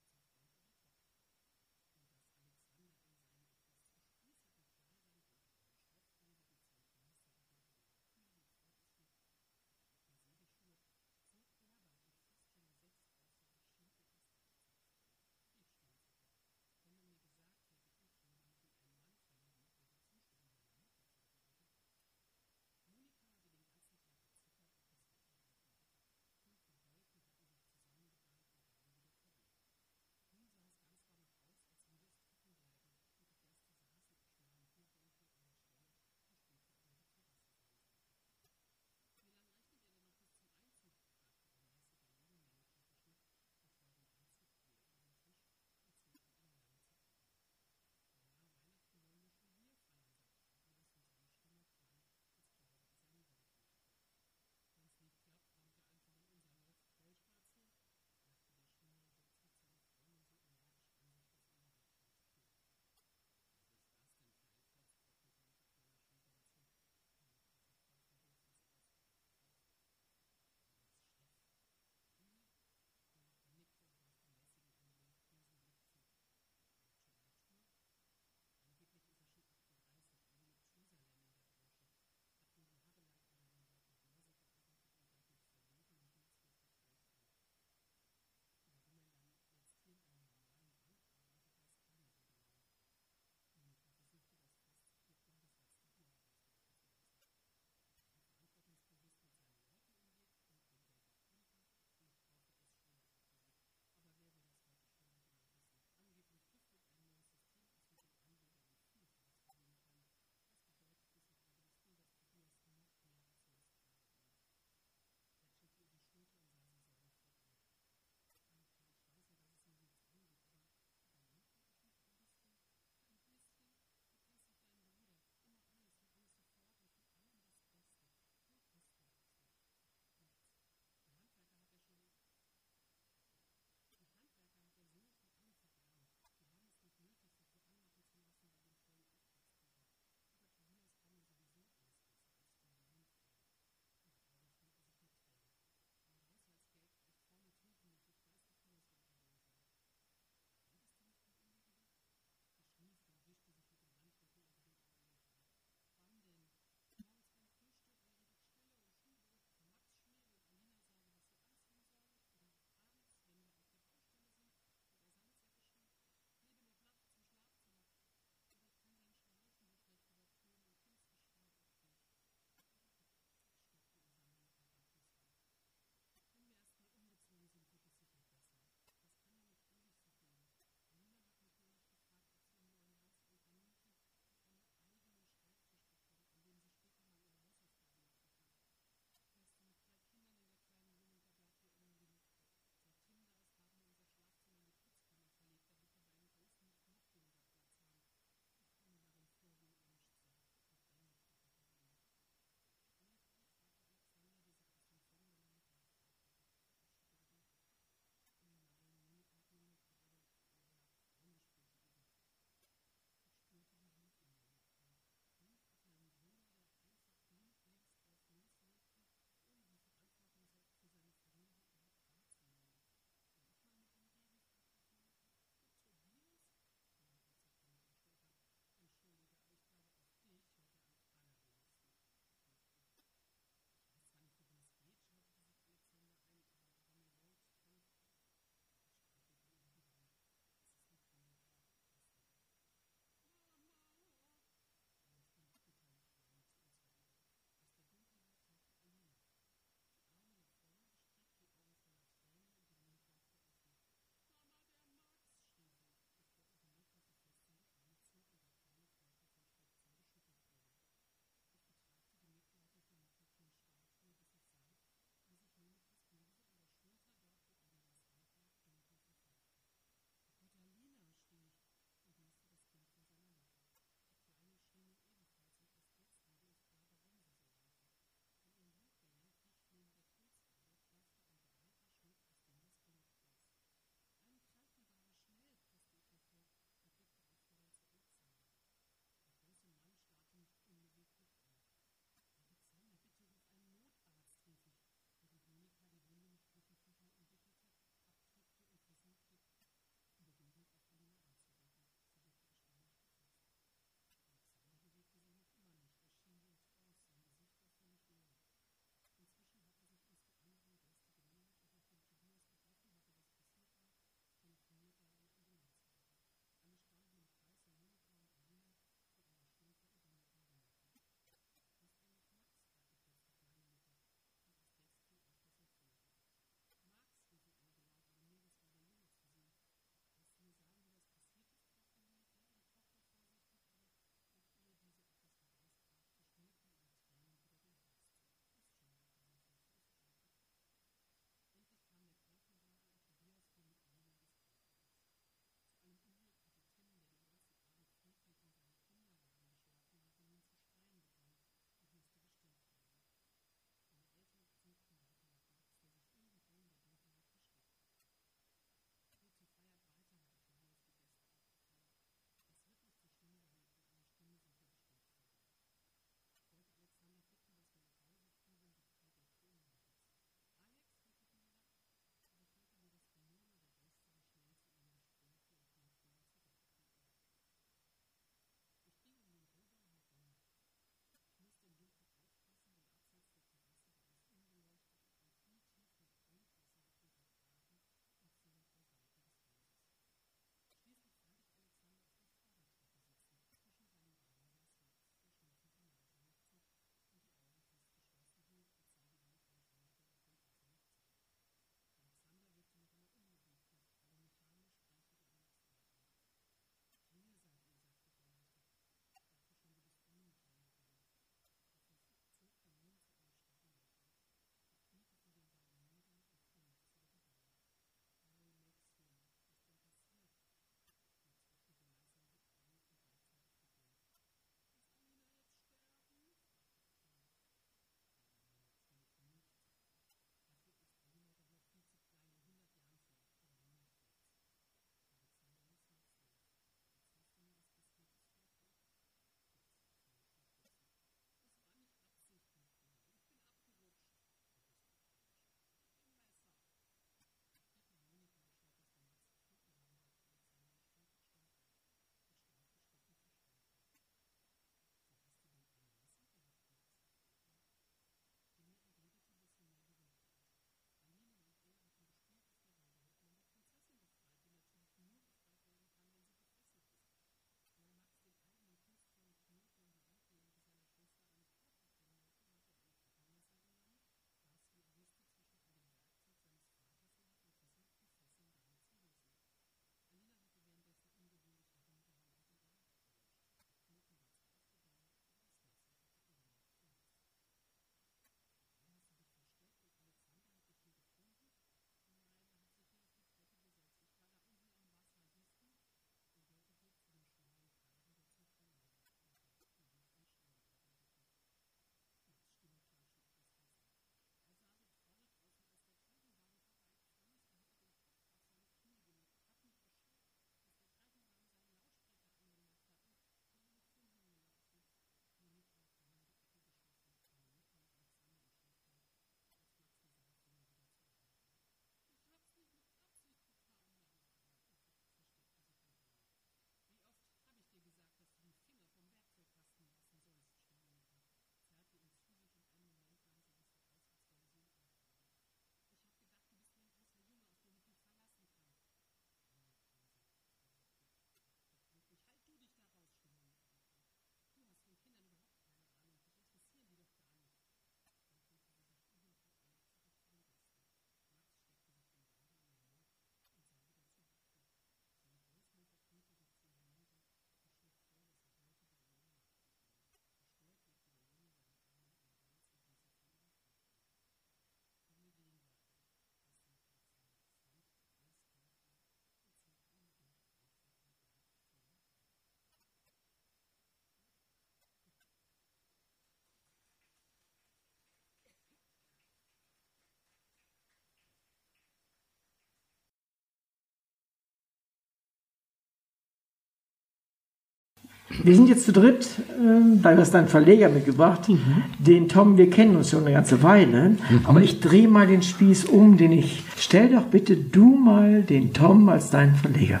Wir sind jetzt zu dritt, äh, da hast du einen Verleger mitgebracht, mhm. den Tom, wir kennen uns schon eine ganze Weile, mhm. aber ich drehe mal den Spieß um, den ich, stell doch bitte du mal den Tom als deinen Verleger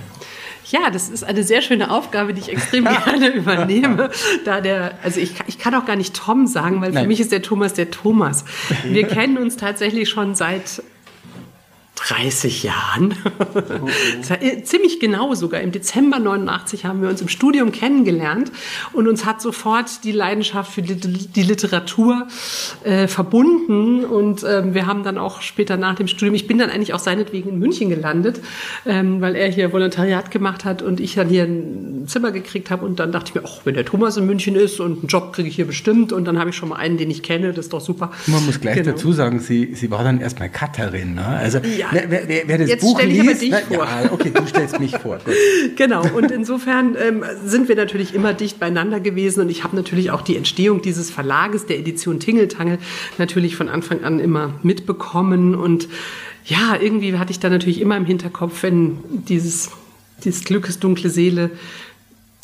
ja, das ist eine sehr schöne Aufgabe, die ich extrem gerne übernehme. Da der, also ich, ich kann auch gar nicht Tom sagen, weil für Nein. mich ist der Thomas der Thomas. Wir kennen uns tatsächlich schon seit 30 Jahren. Oh, oh. Ziemlich genau sogar. Im Dezember 89 haben wir uns im Studium kennengelernt und uns hat sofort die Leidenschaft für die Literatur äh, verbunden. Und ähm, wir haben dann auch später nach dem Studium, ich bin dann eigentlich auch seinetwegen in München gelandet, ähm, weil er hier Volontariat gemacht hat und ich dann hier ein Zimmer gekriegt habe. Und dann dachte ich mir, ach, wenn der Thomas in München ist und einen Job kriege ich hier bestimmt. Und dann habe ich schon mal einen, den ich kenne, das ist doch super. Man muss gleich genau. dazu sagen, sie, sie war dann erstmal Cutterin. Ne? Also ja, wer, wer, wer das Jetzt Buch stelle ich liest, dich na, vor. Ja, okay, du stellst mich vor. Gut. Genau, und insofern ähm, sind wir natürlich immer dicht beieinander gewesen und ich habe natürlich auch die Entstehung dieses Verlages, der Edition Tingeltangel, natürlich von Anfang an immer mitbekommen und ja, irgendwie hatte ich da natürlich immer im Hinterkopf, wenn dieses, dieses Glückes dunkle Seele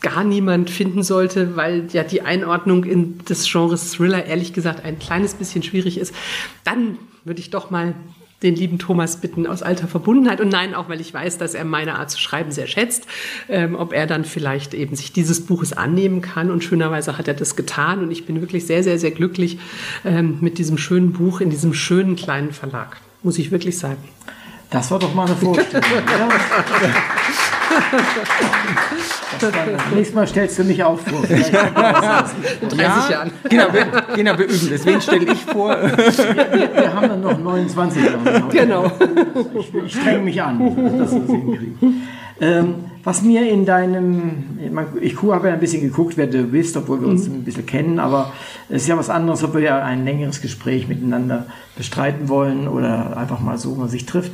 gar niemand finden sollte, weil ja die Einordnung in das Genre Thriller ehrlich gesagt ein kleines bisschen schwierig ist, dann würde ich doch mal den lieben Thomas bitten aus alter Verbundenheit und nein, auch weil ich weiß, dass er meine Art zu schreiben sehr schätzt, ähm, ob er dann vielleicht eben sich dieses Buches annehmen kann und schönerweise hat er das getan und ich bin wirklich sehr, sehr, sehr glücklich ähm, mit diesem schönen Buch in diesem schönen kleinen Verlag, muss ich wirklich sagen. Das war doch mal eine Vorstellung. Nächstes Mal stellst du mich auch vor. In 30 ja, Jahren. Genau, wir, genau, wir üben das. Wen stelle ich vor? Wir, wir, haben dann noch 29 Jahre. Genau. Ich, ich strenge mich an, dass wir das hinkriegen. Ähm, was mir in deinem, ich habe ja ein bisschen geguckt, wer du bist, obwohl wir uns mhm. ein bisschen kennen, aber es ist ja was anderes, ob wir ja ein längeres Gespräch miteinander bestreiten wollen oder einfach mal so, man sich trifft.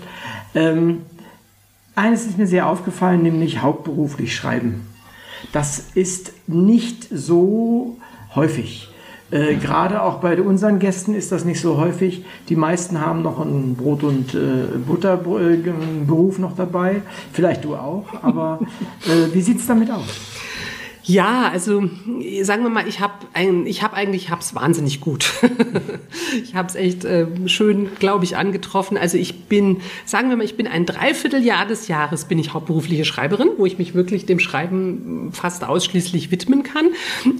Ähm, eines ist mir sehr aufgefallen, nämlich hauptberuflich schreiben. Das ist nicht so häufig. Äh, Gerade auch bei unseren Gästen ist das nicht so häufig. Die meisten haben noch einen Brot- und äh, Butterberuf noch dabei. Vielleicht du auch. Aber äh, wie sieht es damit aus? Ja, also sagen wir mal, ich habe ich hab eigentlich, ich habe es wahnsinnig gut. ich habe es echt äh, schön, glaube ich, angetroffen. Also ich bin, sagen wir mal, ich bin ein Dreivierteljahr des Jahres bin ich hauptberufliche Schreiberin, wo ich mich wirklich dem Schreiben fast ausschließlich widmen kann.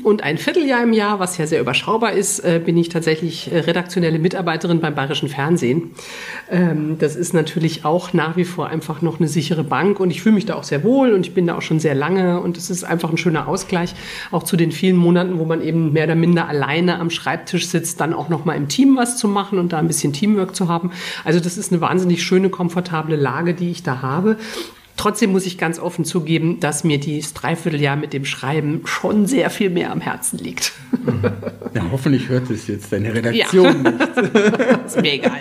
Und ein Vierteljahr im Jahr, was ja sehr überschaubar ist, äh, bin ich tatsächlich äh, redaktionelle Mitarbeiterin beim Bayerischen Fernsehen. Ähm, das ist natürlich auch nach wie vor einfach noch eine sichere Bank und ich fühle mich da auch sehr wohl und ich bin da auch schon sehr lange und es ist einfach ein schöner Ausgleich, auch zu den vielen Monaten, wo man eben mehr oder minder alleine am Schreibtisch sitzt, dann auch noch mal im Team was zu machen und da ein bisschen Teamwork zu haben. Also das ist eine wahnsinnig schöne, komfortable Lage, die ich da habe. Trotzdem muss ich ganz offen zugeben, dass mir dieses Dreivierteljahr mit dem Schreiben schon sehr viel mehr am Herzen liegt. Ja, hoffentlich hört es jetzt deine Redaktion ja. nicht. ist mir egal.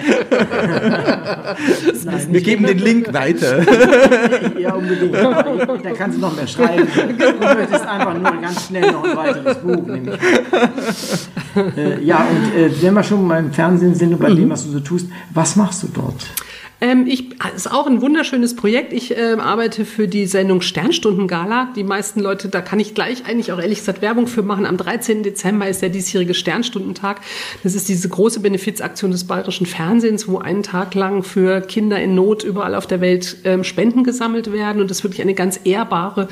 Nein, Wir geben den Link weiter. Ja, unbedingt. Da kannst du noch mehr schreiben. Du möchtest einfach nur ganz schnell noch ein weiteres Buch nehmen. Äh, ja, und äh, wenn wir schon mal im Fernsehen sind und bei mhm. dem, was du so tust, was machst du dort? Ähm, ich, das ist auch ein wunderschönes Projekt. Ich äh, arbeite für die Sendung Sternstunden-Gala. Die meisten Leute, da kann ich gleich eigentlich auch ehrlich gesagt Werbung für machen. Am 13. Dezember ist der diesjährige Sternstundentag. Das ist diese große Benefizaktion des bayerischen Fernsehens, wo einen Tag lang für Kinder in Not überall auf der Welt ähm, Spenden gesammelt werden. Und das ist wirklich eine ganz ehrbare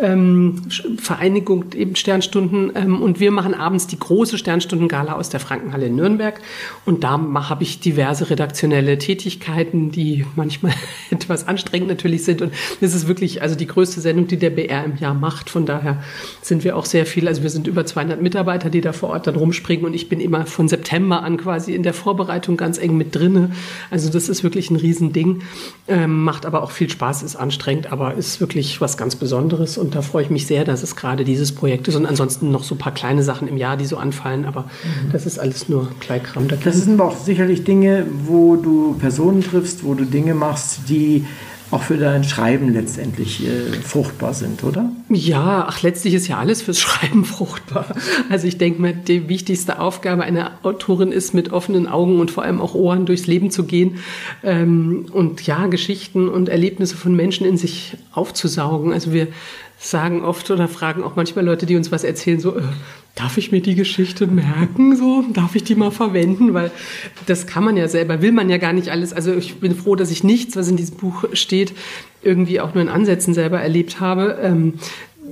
ähm, Vereinigung, eben Sternstunden. Ähm, und wir machen abends die große Sternstunden-Gala aus der Frankenhalle in Nürnberg. Und da habe ich diverse redaktionelle Tätigkeiten die manchmal etwas anstrengend natürlich sind. Und es ist wirklich also die größte Sendung, die der BR im Jahr macht. Von daher sind wir auch sehr viel, also wir sind über 200 Mitarbeiter, die da vor Ort dann rumspringen und ich bin immer von September an quasi in der Vorbereitung ganz eng mit drinne. Also das ist wirklich ein Riesending, ähm, macht aber auch viel Spaß, ist anstrengend, aber ist wirklich was ganz Besonderes und da freue ich mich sehr, dass es gerade dieses Projekt ist und ansonsten noch so ein paar kleine Sachen im Jahr, die so anfallen, aber mhm. das ist alles nur Kleinkram. Das sind aber auch sicherlich Dinge, wo du Personen triffst, wo du Dinge machst, die auch für dein Schreiben letztendlich äh, fruchtbar sind, oder? Ja, ach, letztlich ist ja alles fürs Schreiben fruchtbar. Also ich denke mal, die wichtigste Aufgabe einer Autorin ist, mit offenen Augen und vor allem auch Ohren durchs Leben zu gehen ähm, und ja, Geschichten und Erlebnisse von Menschen in sich aufzusaugen. Also wir sagen oft oder fragen auch manchmal Leute, die uns was erzählen, so, äh, darf ich mir die Geschichte merken, so, darf ich die mal verwenden, weil das kann man ja selber, will man ja gar nicht alles. Also ich bin froh, dass ich nichts, was in diesem Buch steht, irgendwie auch nur in Ansätzen selber erlebt habe. Ähm,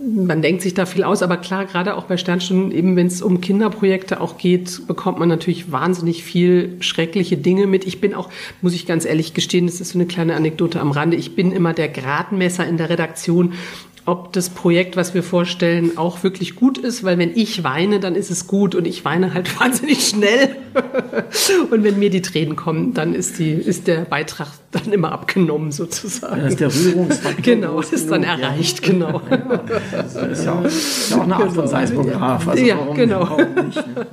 man denkt sich da viel aus, aber klar, gerade auch bei Sternstunden, eben wenn es um Kinderprojekte auch geht, bekommt man natürlich wahnsinnig viel schreckliche Dinge mit. Ich bin auch, muss ich ganz ehrlich gestehen, das ist so eine kleine Anekdote am Rande, ich bin immer der Gradmesser in der Redaktion ob das Projekt, was wir vorstellen, auch wirklich gut ist, weil wenn ich weine, dann ist es gut und ich weine halt wahnsinnig schnell. und wenn mir die Tränen kommen, dann ist, die, ist der Beitrag dann immer abgenommen sozusagen. Dann ist der Rührungsfaktor Genau, ist dann erreicht, ja. genau. Ja, das ist ja auch, ist auch eine Art genau. von Seismograph. Also ja, warum, genau. Warum nicht, ne?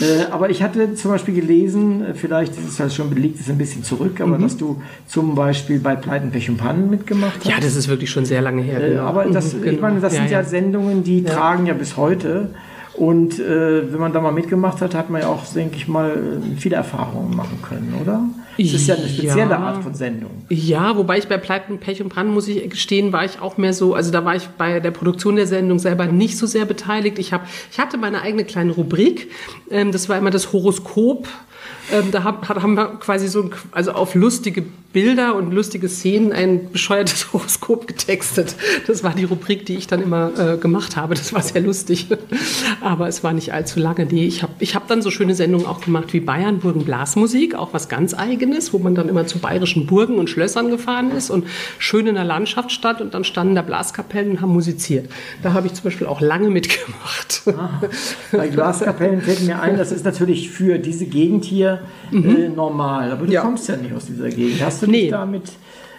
äh, aber ich hatte zum Beispiel gelesen, vielleicht ist es halt schon belegt, ist ein bisschen zurück, aber mhm. dass du zum Beispiel bei Pleiten, Pech und Pannen mitgemacht hast. Ja, das ist wirklich schon sehr lange her. Genau. Aber das, mhm, genau. ich meine, das sind ja, Sendungen, die tragen ja bis heute. Und äh, wenn man da mal mitgemacht hat, hat man ja auch, denke ich mal, viele Erfahrungen machen können, oder? Es ist ja eine spezielle ja. Art von Sendung. Ja, wobei ich bei Pleiten, Pech und Brand, muss ich gestehen, war ich auch mehr so, also da war ich bei der Produktion der Sendung selber nicht so sehr beteiligt. Ich, hab, ich hatte meine eigene kleine Rubrik, ähm, das war immer das Horoskop. Ähm, da hab, haben wir quasi so, also auf lustige Bilder und lustige Szenen ein bescheuertes Horoskop getextet. Das war die Rubrik, die ich dann immer äh, gemacht habe. Das war sehr lustig. Aber es war nicht allzu lange. Nee, ich habe ich hab dann so schöne Sendungen auch gemacht wie Bayern Burgen Blasmusik, auch was ganz eigenes, wo man dann immer zu bayerischen Burgen und Schlössern gefahren ist und schön in der Landschaft stand und dann standen da Blaskapellen und haben musiziert. Da habe ich zum Beispiel auch lange mitgemacht. Ah, bei Blaskapellen fällt mir ein, das ist natürlich für diese Gegend hier mhm. äh, normal. Aber du ja. kommst ja nicht aus dieser Gegend. Hast du nee. dich damit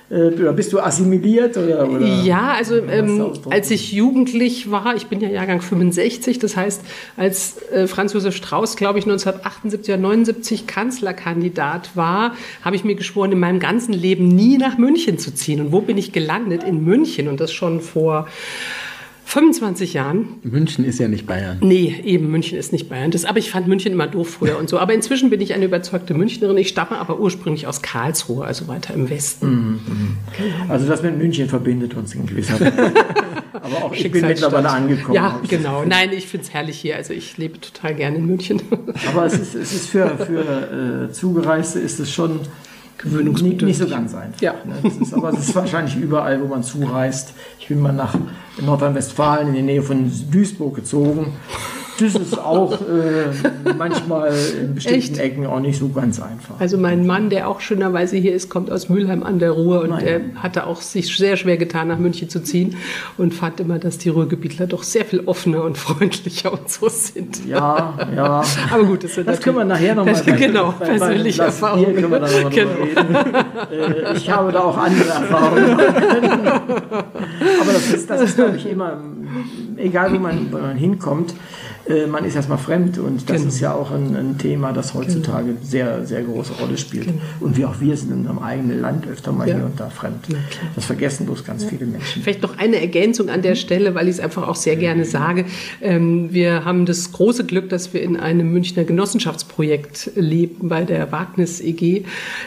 äh, oder bist du assimiliert? Oder, oder ja, also ähm, als ich jugendlich war, ich bin ja Jahrgang 65, das heißt, als äh, Franz Josef Strauß, glaube ich, 1978 oder 79 Kanzlerkandidat war, habe ich mir geschworen, in meinem ganzen Leben nie nach München zu ziehen. Und wo bin ich gelandet? In München und das schon vor 25 Jahren. München ist ja nicht Bayern. Nee, eben, München ist nicht Bayern. Das, aber ich fand München immer doof früher und so. Aber inzwischen bin ich eine überzeugte Münchnerin. Ich stamme aber ursprünglich aus Karlsruhe, also weiter im Westen. Mhm, genau. Also das mit München verbindet uns in gewisser Weise. aber auch ich bin mittlerweile angekommen. Ja, genau. Nein, ich finde es herrlich hier. Also ich lebe total gerne in München. aber es ist, es ist für, für äh, Zugereiste ist es schon gewöhnungsbedürftig. Nicht so ganz einfach. Ja. Ne? Das ist, aber es ist wahrscheinlich überall, wo man zureist. Ich bin mal nach Nordrhein-Westfalen in die Nähe von Duisburg gezogen das ist auch äh, manchmal in bestimmten Echt? Ecken auch nicht so ganz einfach. Also mein Mann, der auch schönerweise hier ist, kommt aus Mülheim an der Ruhr und der hatte auch sich sehr schwer getan, nach München zu ziehen und fand immer, dass die Ruhrgebietler doch sehr viel offener und freundlicher und so sind. Ja, ja. Aber gut, das, das können wir nachher nochmal. Genau, bei, persönliche Erfahrungen. können wir da nochmal genau. reden. Äh, ich habe da auch andere Erfahrungen. Aber das ist, das ist glaube ich, immer, egal wo man, wo man hinkommt, äh, man ist erstmal fremd und das genau. ist ja auch ein, ein Thema, das heutzutage genau. sehr, sehr große Rolle spielt. Genau. Und wie auch wir sind in unserem eigenen Land öfter mal ja. hier und da fremd. Das vergessen bloß ganz ja. viele Menschen. Vielleicht noch eine Ergänzung an der Stelle, weil ich es einfach auch sehr gerne sage. Ähm, wir haben das große Glück, dass wir in einem Münchner Genossenschaftsprojekt leben, bei der Wagnis EG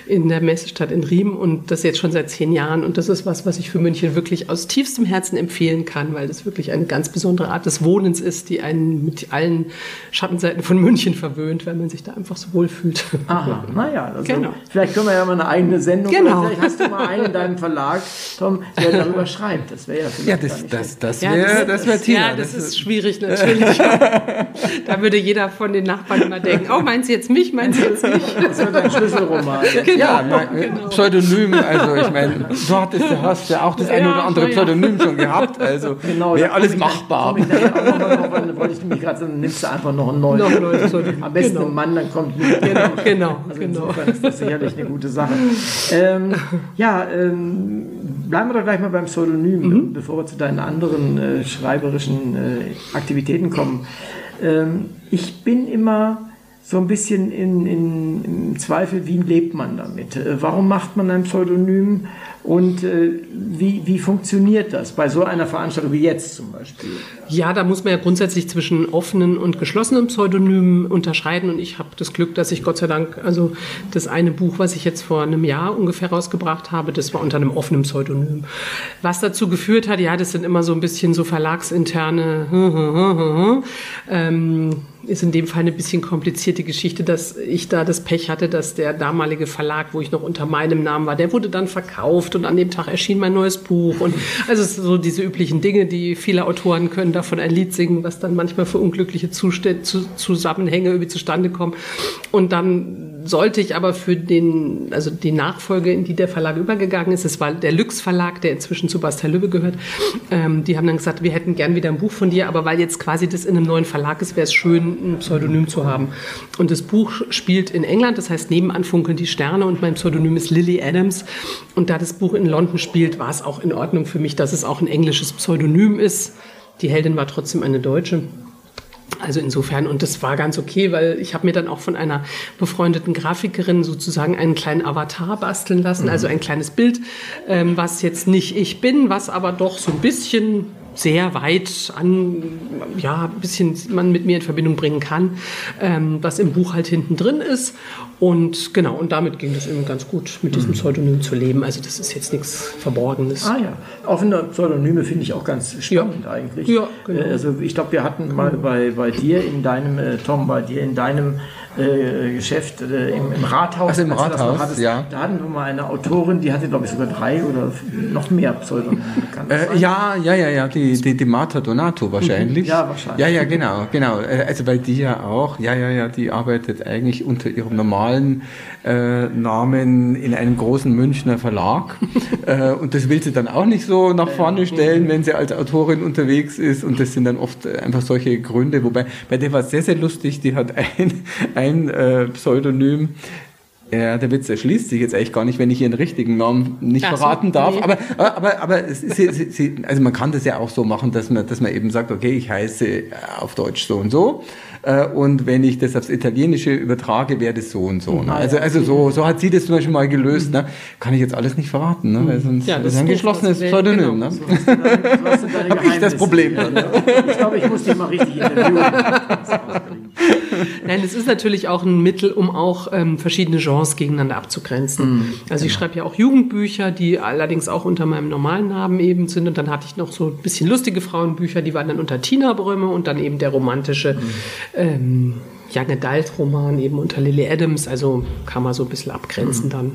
in der Messestadt in Riem und das jetzt schon seit zehn Jahren. Und das ist was, was ich für München wirklich aus tiefstem Herzen empfehlen kann, weil das wirklich eine ganz besondere Art des Wohnens ist, die einen mit allen Schattenseiten von München verwöhnt, weil man sich da einfach so wohl fühlt. Aha, naja, also genau. vielleicht können wir ja mal eine eigene Sendung genau. Vielleicht hast du mal einen in deinem Verlag, Tom, der darüber schreibt. Das wäre ja vielleicht Ja, das, das, das wäre ja, das, wär Tina. Ja, das, das ist schwierig natürlich. da würde jeder von den Nachbarn immer denken, oh, meinen Sie jetzt mich, meinen Sie jetzt mich? Das wird ein Schlüsselroman. Genau, ja, genau. Pseudonym, also ich meine, du hattest, hast ja auch das ja, eine oder andere Pseudonym schon gehabt, also genau, wäre alles machbar. Ich, noch, wollte ich nämlich gerade dann nimmst du einfach noch einen neuen. Noch einen Am besten genau. ein Mann, dann kommt ein Genau, genau. Also genau. insofern ist das sicherlich eine gute Sache. Ähm, ja, ähm, bleiben wir doch gleich mal beim Pseudonym, mhm. bevor wir zu deinen anderen äh, schreiberischen äh, Aktivitäten kommen. Ähm, ich bin immer so ein bisschen in, in, im Zweifel, wie lebt man damit? Äh, warum macht man ein Pseudonym? Und äh, wie, wie funktioniert das bei so einer Veranstaltung wie jetzt zum Beispiel? Ja, da muss man ja grundsätzlich zwischen offenen und geschlossenen Pseudonymen unterscheiden. Und ich habe das Glück, dass ich Gott sei Dank, also das eine Buch, was ich jetzt vor einem Jahr ungefähr rausgebracht habe, das war unter einem offenen Pseudonym. Was dazu geführt hat, ja, das sind immer so ein bisschen so verlagsinterne ähm, ist in dem Fall eine bisschen komplizierte Geschichte, dass ich da das Pech hatte, dass der damalige Verlag, wo ich noch unter meinem Namen war, der wurde dann verkauft und an dem Tag erschien mein neues Buch. Und also so diese üblichen Dinge, die viele Autoren können davon ein Lied singen, was dann manchmal für unglückliche Zustände, Zusammenhänge irgendwie zustande kommen. Und dann sollte ich aber für den, also die Nachfolge, in die der Verlag übergegangen ist, es war der Lüx Verlag, der inzwischen zu Bastel Lübbe gehört, ähm, die haben dann gesagt, wir hätten gern wieder ein Buch von dir, aber weil jetzt quasi das in einem neuen Verlag ist, wäre es schön, ein Pseudonym zu haben. Und das Buch spielt in England, das heißt nebenan funkeln die Sterne und mein Pseudonym ist Lily Adams. Und da das Buch in London spielt, war es auch in Ordnung für mich, dass es auch ein englisches Pseudonym ist. Die Heldin war trotzdem eine Deutsche. Also insofern, und das war ganz okay, weil ich habe mir dann auch von einer befreundeten Grafikerin sozusagen einen kleinen Avatar basteln lassen, also ein kleines Bild, ähm, was jetzt nicht ich bin, was aber doch so ein bisschen sehr weit an, ja, ein bisschen man mit mir in Verbindung bringen kann, ähm, was im Buch halt hinten drin ist. Und genau, und damit ging das eben ganz gut, mit diesem mhm. Pseudonym zu leben. Also das ist jetzt nichts Verborgenes. Ah ja, offene Pseudonyme finde ich auch ganz spannend ja. eigentlich. Ja, genau. Äh, also ich glaube, wir hatten mal bei, bei dir in deinem, äh, Tom, bei dir in deinem äh, Geschäft äh, im, im, Rathaus. Also im Rathaus, hattest, ja. Da hatten wir mal eine Autorin, die hatte, glaube ich, sogar drei oder noch mehr Pseudonyme. Äh, ja, ja, ja, ja, die, die, die Marta Donato wahrscheinlich. Ja, wahrscheinlich. Ja, ja, genau, genau. Äh, also bei dir auch. Ja, ja, ja, die arbeitet eigentlich unter ihrem normalen äh, Namen in einem großen Münchner Verlag. äh, und das will sie dann auch nicht so nach vorne stellen, wenn sie als Autorin unterwegs ist. Und das sind dann oft einfach solche Gründe. Wobei, bei der war es sehr, sehr lustig. Die hat ein, ein äh, Pseudonym. Ja, der Witz erschließt sich jetzt eigentlich gar nicht, wenn ich ihren richtigen Namen nicht Ach verraten so, darf. Nee. Aber, aber, aber, aber sie, sie, sie, also man kann das ja auch so machen, dass man, dass man eben sagt, okay, ich heiße auf Deutsch so und so. Äh, und wenn ich das aufs Italienische übertrage, wäre das so und so. Ne? Also, also so, so hat sie das zum Beispiel mal gelöst. Ne? Kann ich jetzt alles nicht verraten, ne? weil sonst ja, das ist ein geschlossenes Pseudonym. Genau. Ne? So Habe ich das Problem dann. Ich glaube, ich muss dich mal richtig interviewen. Nein, es ist natürlich auch ein Mittel, um auch ähm, verschiedene Genres gegeneinander abzugrenzen. Mhm, also ich genau. schreibe ja auch Jugendbücher, die allerdings auch unter meinem normalen Namen eben sind. Und dann hatte ich noch so ein bisschen lustige Frauenbücher, die waren dann unter Tina Brömme und dann eben der romantische mhm. ähm, Young Adult Roman eben unter Lily Adams. Also kann man so ein bisschen abgrenzen mhm. dann.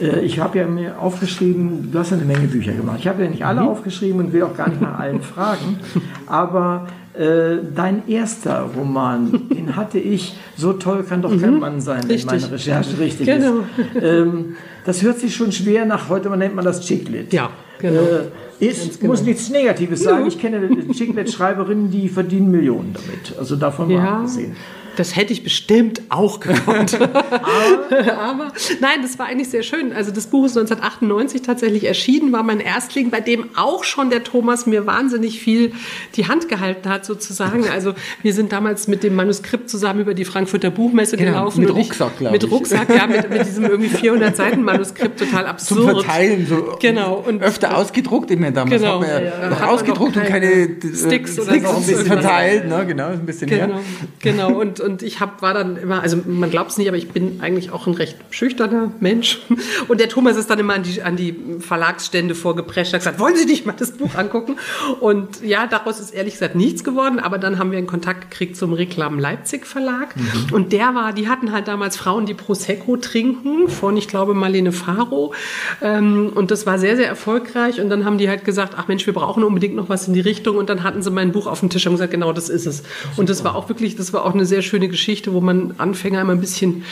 Äh, ich habe ja mir aufgeschrieben, du hast ja eine Menge Bücher gemacht. Ich habe ja nicht alle mhm. aufgeschrieben und will auch gar nicht nach allen fragen. Aber äh, dein erster Roman, den hatte ich, so toll kann doch kein mhm. Mann sein, wenn meine Recherche richtig genau. ist. Ähm, das hört sich schon schwer nach, heute nennt man das Chicklit. Ja, genau. Äh, ist, genau. muss nichts Negatives sagen. Ich kenne Chicklet-Schreiberinnen, die verdienen Millionen damit. Also davon ja. mal abgesehen. Das hätte ich bestimmt auch gekonnt. aber, aber, nein, das war eigentlich sehr schön. Also das Buch ist 1998 tatsächlich erschienen, war mein Erstling, bei dem auch schon der Thomas mir wahnsinnig viel die Hand gehalten hat sozusagen. Also wir sind damals mit dem Manuskript zusammen über die Frankfurter Buchmesse genau, gelaufen. Mit Rucksack, glaube ich. Mit Rucksack, ja, mit, mit diesem irgendwie 400 Seiten Manuskript, total absurd. Zum Verteilen, so genau. und öfter ausgedruckt. Meine, damals genau, hat man ja, ja, ausgedruckt und keine äh, Sticks, oder Sticks so. ein bisschen verteilt. Ne? Genau, ein bisschen genau, mehr. Genau, und und ich hab, war dann immer, also man glaubt es nicht, aber ich bin eigentlich auch ein recht schüchterner Mensch. Und der Thomas ist dann immer an die, an die Verlagsstände vorgeprescht, hat gesagt, wollen Sie nicht mal das Buch angucken? Und ja, daraus ist ehrlich gesagt nichts geworden, aber dann haben wir einen Kontakt gekriegt zum Reklam Leipzig Verlag. Mhm. Und der war, die hatten halt damals Frauen, die Prosecco trinken, von, ich glaube, Marlene Faro. Ähm, und das war sehr, sehr erfolgreich. Und dann haben die halt gesagt, ach Mensch, wir brauchen unbedingt noch was in die Richtung. Und dann hatten sie mein Buch auf dem Tisch und gesagt, genau das ist es. Und das war auch wirklich, das war auch eine sehr schöne Geschichte, wo man Anfänger immer ein bisschen,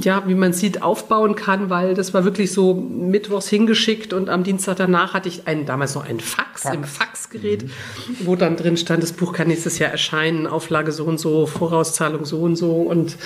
ja, wie man sieht, aufbauen kann, weil das war wirklich so mittwochs hingeschickt und am Dienstag danach hatte ich einen, damals noch ein Fax, Fax. im Faxgerät, mhm. wo dann drin stand, das Buch kann nächstes Jahr erscheinen, Auflage so und so, Vorauszahlung so und so und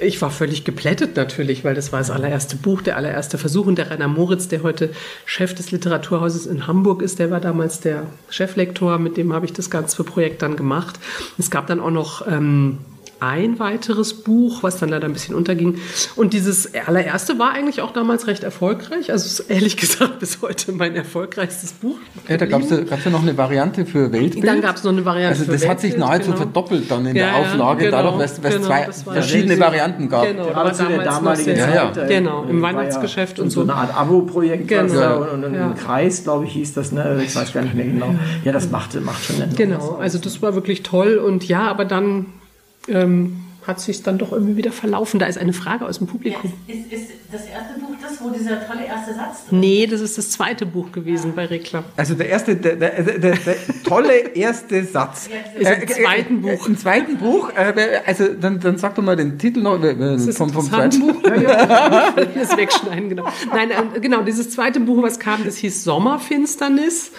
ich war völlig geplättet natürlich, weil das war das allererste Buch, der allererste Versuch und der Rainer Moritz, der heute Chef des Literaturhauses in Hamburg ist, der war damals der Cheflektor, mit dem habe ich das ganze Projekt dann gemacht. Es gab dann auch noch ähm, ein weiteres Buch, was dann leider ein bisschen unterging. Und dieses allererste war eigentlich auch damals recht erfolgreich. Also ist ehrlich gesagt bis heute mein erfolgreichstes Buch. Ja, da gab es ja, ja noch eine Variante für Weltbild. Dann gab es noch eine Variante Also für das hat sich Weltbild, nahezu genau. verdoppelt dann in Ja, der ja, Auflage, genau, dadurch, dass es genau, zwei das verschiedene riesig. Varianten gab. Genau. Gerade aber zu der damaligen sehr- Zeit. Ja, äh, Genau, im Weihnachtsgeschäft ja und so so. eine Art Abo-Projekt Genau. und, Ja. ein Kreis, glaube ich, hieß das. Ne? Ich weiß gar nicht mehr genau. Ja, das machte, macht schon Genau, also das war wirklich toll und ja, aber dann ähm, hat sich dann doch irgendwie wieder verlaufen. Da ist eine Frage aus dem Publikum. Ist, ist das erste Buch das, wo dieser tolle erste Satz drin Nee, das ist das zweite Buch gewesen bei Reklam. Also der erste, der, der, der, der, tolle erste Satz. Ist im zweiten Buch. Im zweiten Buch, äh, also dann, dann sag doch mal den Titel noch äh, Das ist vom, vom zweiten Buch. das wegschneiden, genau. Nein, äh, genau, dieses zweite Buch, was kam, das hieß Sommerfinsternis.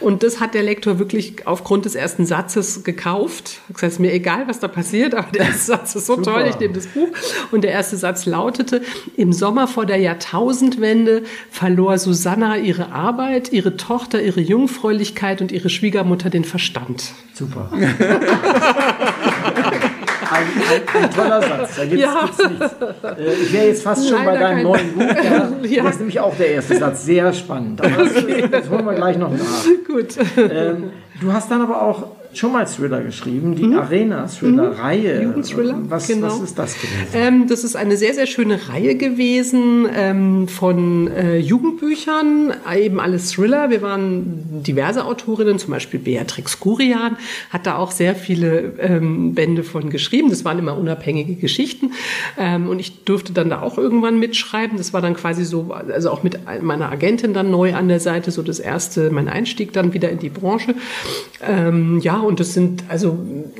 Und das hat der Lektor wirklich aufgrund des ersten Satzes gekauft. Das heißt, mir egal, was da passiert, aber der erste Satz ist so toll, ich nehme das Buch. Und der erste Satz lautete, im Sommer vor der Jahrtausendwende verlor Susanna ihre Arbeit, ihre Tochter ihre Jungfräulichkeit und ihre Schwiegermutter den Verstand. Super. ein, ein, ein toller Satz. Da gibt es Ja. nichts. Äh, ich wäre jetzt fast schon bei Leider deinem kein- neuen Buch. Ja. Ja. Das ist nämlich auch der erste Satz. Sehr spannend. Aber das, das holen wir gleich noch nach. Gut. Ähm, du hast dann aber auch schon mal Thriller geschrieben, die Arena-Thriller-Reihe. Mhm. Jugendthriller, was, genau. was ist das gewesen? Ähm, das ist eine sehr, sehr schöne Reihe gewesen ähm, von äh, Jugendbüchern, eben alles Thriller. Wir waren diverse Autorinnen, zum Beispiel Beatrix Kurian, hat da auch sehr viele ähm, Bände von geschrieben. Das waren immer unabhängige Geschichten. Ähm, und ich durfte dann da auch irgendwann mitschreiben. Das war dann quasi so, also auch mit meiner Agentin dann neu an der Seite, so das erste, mein Einstieg dann wieder in die Branche. Ähm, und das sind also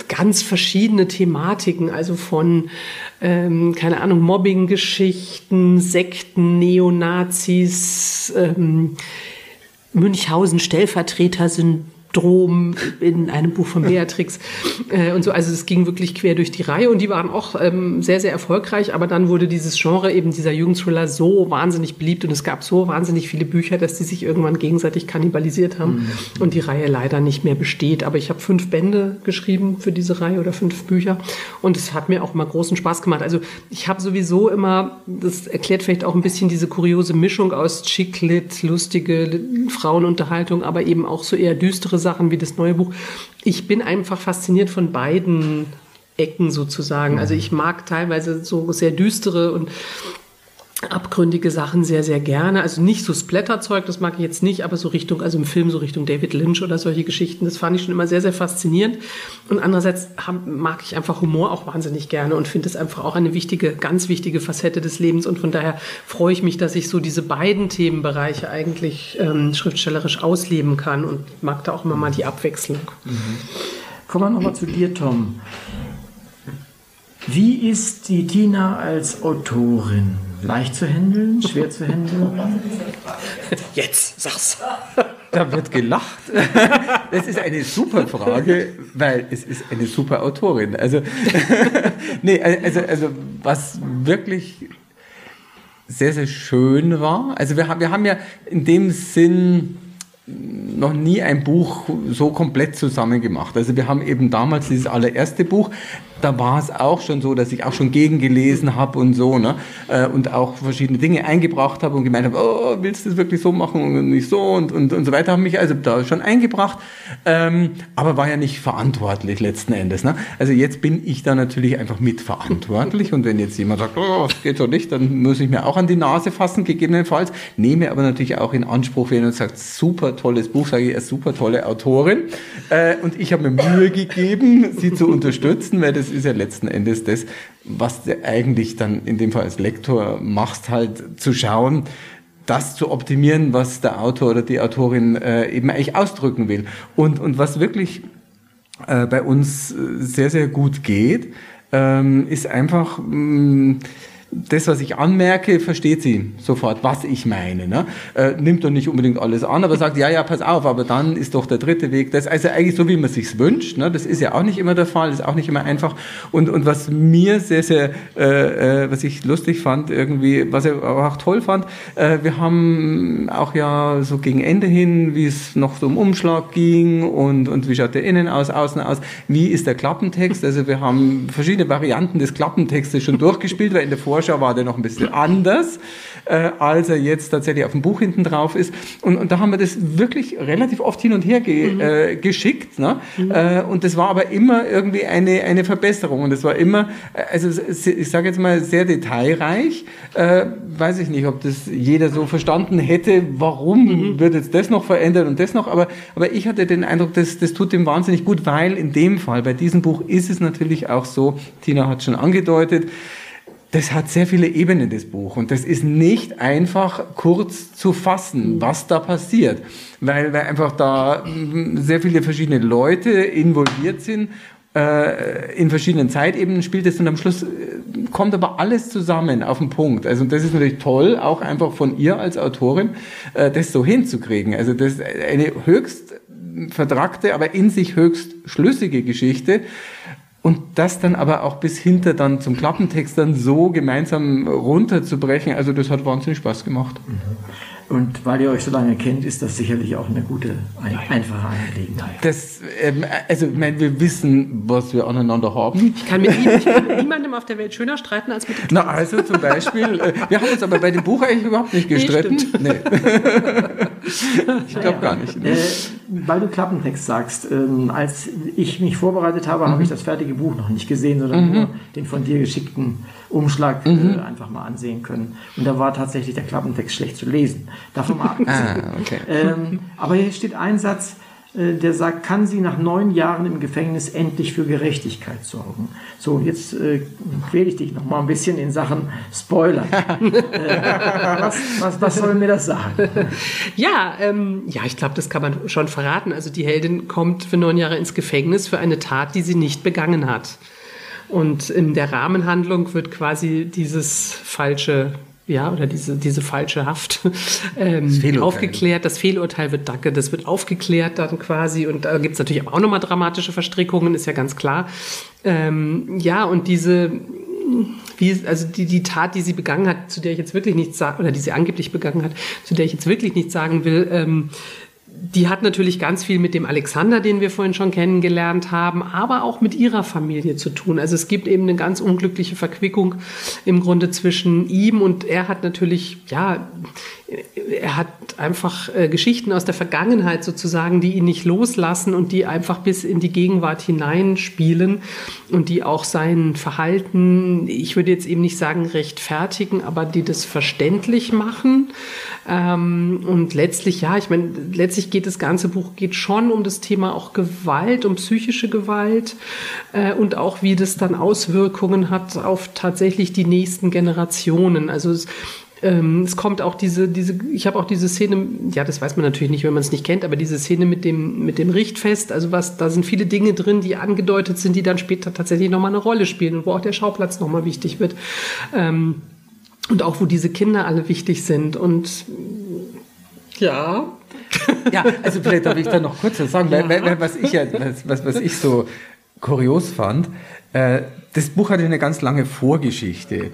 ganz verschiedene Thematiken, also von, ähm, keine Ahnung, Mobbing-Geschichten, Sekten, Neonazis, ähm, Münchhausen Stellvertreter-Syndrom in einem Buch von Beatrix äh, und so. Also es ging wirklich quer durch die Reihe und die waren auch ähm, sehr, sehr erfolgreich. Aber dann wurde dieses Genre eben dieser Jugendthriller so wahnsinnig beliebt und es gab so wahnsinnig viele Bücher, dass die sich irgendwann gegenseitig kannibalisiert haben und die Reihe leider nicht mehr besteht. Aber ich habe fünf Bände geschrieben für diese Reihe oder fünf Bücher und es hat mir auch immer großen Spaß gemacht. Also ich habe sowieso immer, das erklärt vielleicht auch ein bisschen diese kuriose Mischung aus Chick-Lit, lustige Frauenunterhaltung, aber eben auch so eher düstere Sachen wie das neue Buch. Ich bin einfach fasziniert von beiden Ecken sozusagen. Also ich mag teilweise so sehr düstere und abgründige Sachen sehr, sehr gerne. Also nicht so Splatterzeug, das mag ich jetzt nicht, aber so Richtung, also im Film so Richtung David Lynch oder solche Geschichten, das fand ich schon immer sehr, sehr faszinierend. Und andererseits mag ich einfach Humor auch wahnsinnig gerne und finde es einfach auch eine wichtige, ganz wichtige Facette des Lebens. Und von daher freue ich mich, dass ich so diese beiden Themenbereiche eigentlich ähm, schriftstellerisch ausleben kann und mag da auch immer mal die Abwechslung. Kommen wir nochmal zu dir, Tom. Wie ist die Tina als Autorin? Leicht zu handeln? Schwer zu handeln? Jetzt, sag's. Da wird gelacht. Das ist eine super Frage, weil es ist eine super Autorin. Also, nee, also, also was wirklich sehr, sehr schön war. Also wir haben, wir haben ja in dem Sinn noch nie ein Buch so komplett zusammen gemacht. Also wir haben eben damals dieses allererste Buch, da war es auch schon so, dass ich auch schon gegengelesen habe und so, ne? Äh, Und auch verschiedene Dinge eingebracht habe und gemeint habe, oh, willst du das wirklich so machen und nicht so und, und, und so weiter, habe mich also da schon eingebracht, ähm, aber war ja nicht verantwortlich letzten Endes. Ne? Also jetzt bin ich da natürlich einfach mitverantwortlich und wenn jetzt jemand sagt, oh, das geht so nicht, dann muss ich mir auch an die Nase fassen, gegebenenfalls, nehme aber natürlich auch in Anspruch, wenn jemand sagt, super tolles Buch, sage ich, ist super tolle Autorin äh, und ich habe mir Mühe gegeben, sie zu unterstützen, weil das ist ja letzten Endes das, was du eigentlich dann in dem Fall als Lektor machst, halt zu schauen, das zu optimieren, was der Autor oder die Autorin äh, eben eigentlich ausdrücken will. Und, und was wirklich äh, bei uns sehr, sehr gut geht, ähm, ist einfach mh, das, was ich anmerke, versteht sie sofort, was ich meine. Ne? Äh, nimmt doch nicht unbedingt alles an, aber sagt, ja, ja, pass auf, aber dann ist doch der dritte Weg. Das also eigentlich so, wie man sich's wünscht. Ne? Das ist ja auch nicht immer der Fall, ist auch nicht immer einfach. Und, und was mir sehr, sehr, äh, äh, was ich lustig fand, irgendwie, was ich auch toll fand, äh, wir haben auch ja so gegen Ende hin, wie es noch so um Umschlag ging und, und wie schaut der innen aus, außen aus, wie ist der Klappentext. Also wir haben verschiedene Varianten des Klappentextes schon durchgespielt, weil in der Vorschau war der noch ein bisschen anders, äh, als er jetzt tatsächlich auf dem Buch hinten drauf ist. Und, und da haben wir das wirklich relativ oft hin und her ge, mhm. äh, geschickt. Ne? Mhm. Äh, und das war aber immer irgendwie eine, eine Verbesserung. Und es war immer, äh, also ich sage jetzt mal, sehr detailreich. Äh, weiß ich nicht, ob das jeder so verstanden hätte, warum mhm. wird jetzt das noch verändert und das noch. Aber, aber ich hatte den Eindruck, das, das tut dem wahnsinnig gut, weil in dem Fall, bei diesem Buch ist es natürlich auch so, Tina hat schon angedeutet, das hat sehr viele Ebenen, das Buch. Und das ist nicht einfach kurz zu fassen, was da passiert. Weil, weil einfach da mm, sehr viele verschiedene Leute involviert sind. Äh, in verschiedenen Zeitebenen spielt es und am Schluss äh, kommt aber alles zusammen auf den Punkt. Also das ist natürlich toll, auch einfach von ihr als Autorin, äh, das so hinzukriegen. Also das ist eine höchst vertragte, aber in sich höchst schlüssige Geschichte. Und das dann aber auch bis hinter dann zum Klappentext dann so gemeinsam runterzubrechen, also das hat wahnsinnig Spaß gemacht. Mhm. Und weil ihr euch so lange kennt, ist das sicherlich auch eine gute, ein, einfache Angelegenheit. Das, ähm, also, ich meine, wir wissen, was wir aneinander haben. Ich kann mit, ihm, ich kann mit niemandem auf der Welt schöner streiten als mit dem Na, also zum Beispiel, äh, wir haben uns aber bei dem Buch eigentlich überhaupt nicht gestritten. Nee, nee. ich glaube gar nicht. Äh, weil du Klappentext sagst, ähm, als ich mich vorbereitet habe, mhm. habe ich das fertige Buch noch nicht gesehen, sondern mhm. nur den von dir geschickten Umschlag mhm. äh, einfach mal ansehen können. Und da war tatsächlich der Klappentext schlecht zu lesen. Davon mal ah, okay. ähm, aber hier steht ein Satz, äh, der sagt, kann sie nach neun Jahren im Gefängnis endlich für Gerechtigkeit sorgen. So, jetzt äh, quäle ich dich noch mal ein bisschen in Sachen Spoiler. äh, was, was, was, soll mir das sagen? Ja, ähm, ja, ich glaube, das kann man schon verraten. Also die Heldin kommt für neun Jahre ins Gefängnis für eine Tat, die sie nicht begangen hat. Und in der Rahmenhandlung wird quasi dieses falsche ja, oder diese, diese falsche Haft ähm, das aufgeklärt. Das Fehlurteil wird, danke, das wird aufgeklärt dann quasi. Und da gibt es natürlich auch nochmal dramatische Verstrickungen, ist ja ganz klar. Ähm, ja, und diese, wie, also die, die Tat, die sie begangen hat, zu der ich jetzt wirklich nichts sagen, oder die sie angeblich begangen hat, zu der ich jetzt wirklich nichts sagen will, ähm, die hat natürlich ganz viel mit dem Alexander, den wir vorhin schon kennengelernt haben, aber auch mit ihrer Familie zu tun. Also es gibt eben eine ganz unglückliche Verquickung im Grunde zwischen ihm und er hat natürlich, ja, er hat einfach äh, Geschichten aus der Vergangenheit sozusagen, die ihn nicht loslassen und die einfach bis in die Gegenwart hineinspielen und die auch sein Verhalten, ich würde jetzt eben nicht sagen rechtfertigen, aber die das verständlich machen. Ähm, und letztlich, ja, ich meine, letztlich geht das ganze Buch geht schon um das Thema auch Gewalt, um psychische Gewalt äh, und auch wie das dann Auswirkungen hat auf tatsächlich die nächsten Generationen. Also es, ähm, es kommt auch diese, diese, ich habe auch diese Szene, ja, das weiß man natürlich nicht, wenn man es nicht kennt, aber diese Szene mit dem, mit dem Richtfest, also was, da sind viele Dinge drin, die angedeutet sind, die dann später tatsächlich nochmal eine Rolle spielen und wo auch der Schauplatz nochmal wichtig wird. Ähm, und auch wo diese Kinder alle wichtig sind und ja. Ja, also vielleicht darf ich da noch kurz was sagen, ja. weil, weil, was ich ja, was, was ich so kurios fand, äh, das Buch hatte eine ganz lange Vorgeschichte.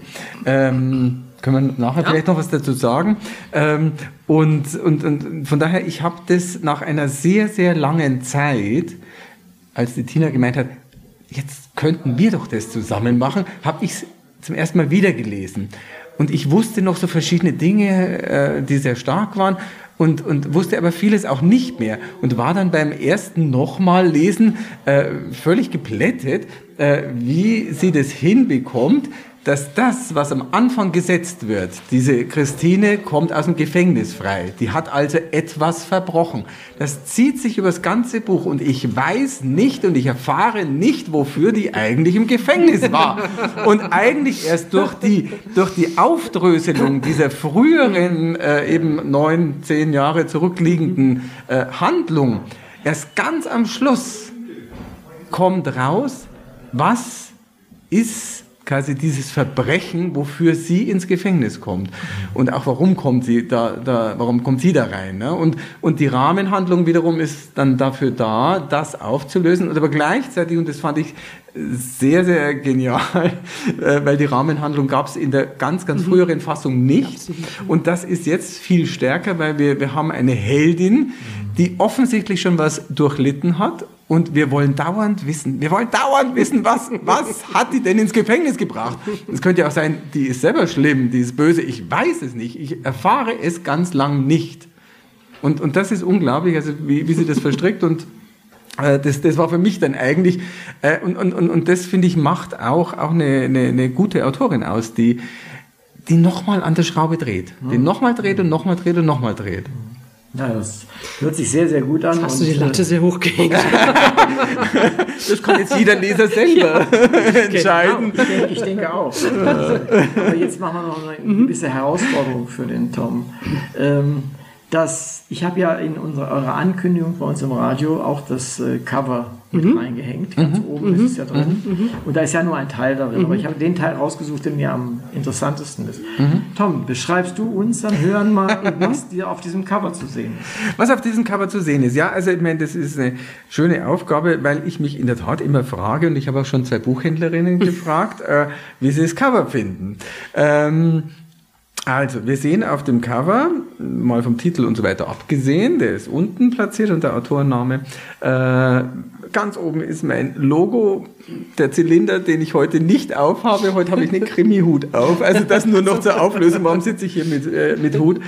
Ähm, können wir nachher ja. vielleicht noch was dazu sagen. Ähm, und, und, und von daher, ich habe das nach einer sehr, sehr langen Zeit, als die Tina gemeint hat, jetzt könnten wir doch das zusammen machen, habe ich es zum ersten Mal wieder gelesen. Und ich wusste noch so verschiedene Dinge, äh, die sehr stark waren und, und wusste aber vieles auch nicht mehr und war dann beim ersten nochmal lesen äh, völlig geplättet, äh, wie sie das hinbekommt, dass das, was am Anfang gesetzt wird, diese Christine kommt aus dem Gefängnis frei, die hat also etwas verbrochen. Das zieht sich über das ganze Buch und ich weiß nicht und ich erfahre nicht, wofür die eigentlich im Gefängnis war. Und eigentlich erst durch die, durch die Aufdröselung dieser früheren, äh, eben neun, zehn Jahre zurückliegenden äh, Handlung, erst ganz am Schluss kommt raus, was ist quasi dieses Verbrechen, wofür sie ins Gefängnis kommt. Und auch warum kommt sie da, da warum kommt sie da rein? Ne? Und, und die Rahmenhandlung wiederum ist dann dafür da, das aufzulösen. Und aber gleichzeitig, und das fand ich sehr, sehr genial, äh, weil die Rahmenhandlung gab es in der ganz, ganz früheren Fassung nicht. Und das ist jetzt viel stärker, weil wir, wir haben eine Heldin, die offensichtlich schon was durchlitten hat. Und wir wollen dauernd wissen, wir wollen dauernd wissen, was, was hat die denn ins Gefängnis gebracht? Es könnte ja auch sein, die ist selber schlimm, die ist böse, ich weiß es nicht, ich erfahre es ganz lang nicht. Und, und das ist unglaublich, also wie, wie sie das verstrickt und das, das war für mich dann eigentlich, äh, und, und, und das finde ich macht auch, auch eine, eine, eine gute Autorin aus, die, die nochmal an der Schraube dreht. Die nochmal dreht und nochmal dreht und nochmal dreht. Ja, das hört sich sehr, sehr gut an. Hast du die und, äh, Latte sehr hoch gehängt? Das kann jetzt jeder Leser selber entscheiden. Ich denke, ich denke auch. Aber jetzt machen wir noch eine gewisse Herausforderung für den Tom. Ähm, das, ich habe ja in unserer eurer Ankündigung bei uns im Radio auch das äh, Cover mit reingehängt. Ganz oben ist es ja drin. Und da ist ja nur ein Teil darin. Aber ich habe den Teil rausgesucht, der mir am interessantesten ist. Tom, beschreibst du uns dann hören mal, was dir auf diesem Cover zu sehen ist? Was auf diesem Cover zu sehen ist, ja, also ich meine, das ist eine schöne Aufgabe, weil ich mich in der Tat immer frage, und ich habe auch schon zwei Buchhändlerinnen gefragt, äh, wie sie das Cover finden. Ähm, also, wir sehen auf dem Cover, mal vom Titel und so weiter abgesehen, der ist unten platziert und der Autorenname. Äh, ganz oben ist mein Logo, der Zylinder, den ich heute nicht aufhabe. Heute habe ich einen Krimi-Hut auf. Also das nur noch zur Auflösung. Warum sitze ich hier mit, äh, mit Hut?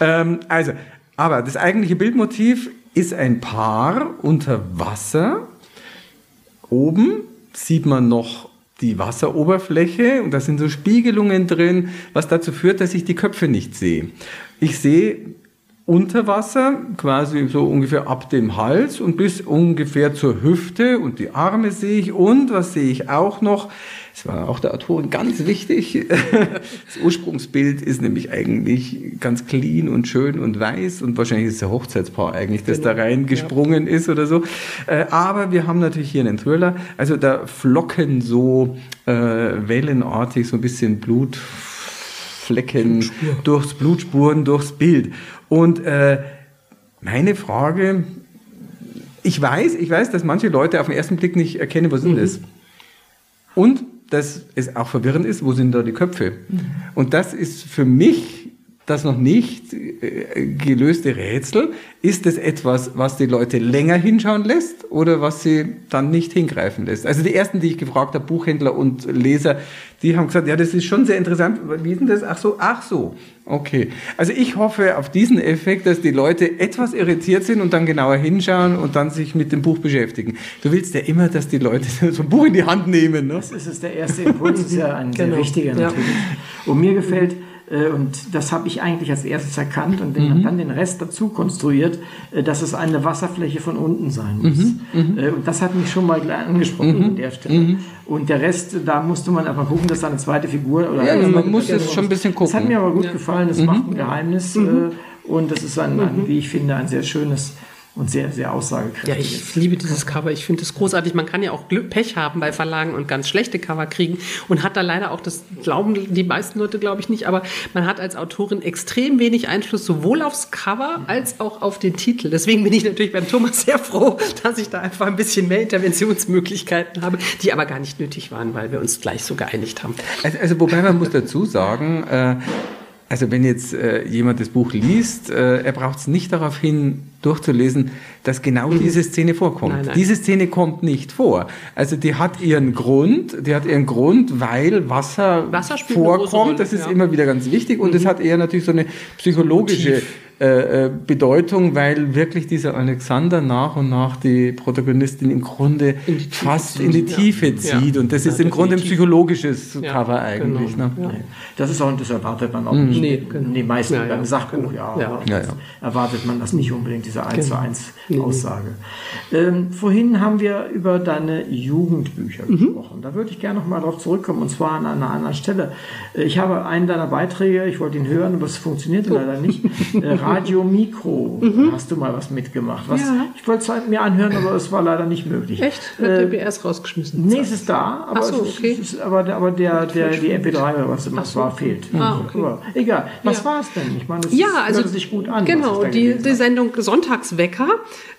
Ähm, also, aber das eigentliche Bildmotiv ist ein Paar unter Wasser. Oben sieht man noch die Wasseroberfläche und da sind so Spiegelungen drin, was dazu führt, dass ich die Köpfe nicht sehe. Ich sehe unter Wasser, quasi so ungefähr ab dem Hals und bis ungefähr zur Hüfte und die Arme sehe ich und was sehe ich auch noch? Das war auch der Autorin ganz wichtig. Das Ursprungsbild ist nämlich eigentlich ganz clean und schön und weiß und wahrscheinlich ist es der Hochzeitspaar eigentlich, das da reingesprungen ist oder so. Äh, Aber wir haben natürlich hier einen Thriller. Also da flocken so äh, wellenartig so ein bisschen Blutflecken durchs Blutspuren, durchs Bild. Und äh, meine Frage, ich weiß, ich weiß, dass manche Leute auf den ersten Blick nicht erkennen, was ist das? Und dass es auch verwirrend ist, wo sind da die Köpfe? Und das ist für mich das noch nicht äh, gelöste Rätsel. Ist es etwas, was die Leute länger hinschauen lässt oder was sie dann nicht hingreifen lässt? Also die ersten, die ich gefragt habe, Buchhändler und Leser, die haben gesagt, ja, das ist schon sehr interessant. Wie ist denn das? Ach so, ach so. Okay. Also ich hoffe auf diesen Effekt, dass die Leute etwas irritiert sind und dann genauer hinschauen und dann sich mit dem Buch beschäftigen. Du willst ja immer, dass die Leute so ein Buch in die Hand nehmen. Ne? Das ist es, der erste Impuls, ist ja ein Genau. sehr wichtiger Ja. natürlich. Und mir gefällt, und das habe ich eigentlich als erstes erkannt und Mhm. dann den Rest dazu konstruiert, äh, dass es eine Wasserfläche von unten sein muss. Mhm. Äh, Und das hat mich schon mal angesprochen an der Stelle. Und der Rest, da musste man einfach gucken, dass da eine zweite Figur oder Ja, man muss es schon ein bisschen Das hat gucken. mir aber gut gefallen, das macht ein Geheimnis äh, und das ist ein, ein, wie ich finde, ein sehr schönes und sehr, sehr Ja, aussagekräftiges. ich liebe dieses Cover. Ich finde es großartig. Man kann ja auch Glück, Pech haben bei Verlagen und ganz schlechte Cover kriegen und hat da leider auch, das glauben die meisten Leute, glaube ich, nicht, aber man hat als Autorin extrem wenig Einfluss sowohl aufs Cover als auch auf den Titel. Deswegen bin ich natürlich beim Thomas sehr froh, dass ich da einfach ein bisschen mehr Interventionsmöglichkeiten habe, die aber gar nicht nötig waren, weil wir uns gleich so geeinigt haben. Also, also wobei man muss dazu sagen, äh, also wenn jetzt äh, jemand das Buch liest, äh, er braucht es nicht darauf hin, durchzulesen, dass genau diese Szene vorkommt. Nein, nein. Diese Szene kommt nicht vor. Also die hat ihren Grund, die hat ihren Grund, weil Wasser, Wasser vorkommt. Rolle, das ist ja. immer wieder ganz wichtig und es hat eher natürlich so eine psychologische äh, äh, Bedeutung, weil wirklich dieser Alexander nach und nach die Protagonistin im Grunde In fast in die ja. Tiefe Ja. zieht und das Ja, ist im Grunde ein psychologisches Ja, Cover eigentlich. genau. Ne? Ja. Nee. Das ist auch, das erwartet man auch nicht. Nee, genau. Die meisten Ja, ja. beim Sachbuch, ja, Ja. aber Ja, das ja. erwartet man das nicht unbedingt, diese 1 zu Genau. 1 Nee. Aussage. Ähm, vorhin haben wir über deine Jugendbücher Mhm. gesprochen. Da würde ich gerne noch mal darauf zurückkommen, und zwar an einer anderen Stelle. Äh, Ich habe einen deiner Beiträge, ich wollte ihn hören, aber es funktionierte leider nicht, äh, Radio Mikro hast du mal was mitgemacht. Was, Mhm. Ja. Ich wollte es halt mir anhören, aber es war leider nicht möglich. Echt? Hat Äh, der BS rausgeschmissen? Nee, es ist da, aber, so, es okay. es ist, aber, aber der, der, die MP3 oder was immer es so. war, fehlt. Ah, okay. Aber egal. Was Ja. war es denn? Ich meine, es Ja, also sich gut an. Genau, die, die. Sendung Sonntagswecker,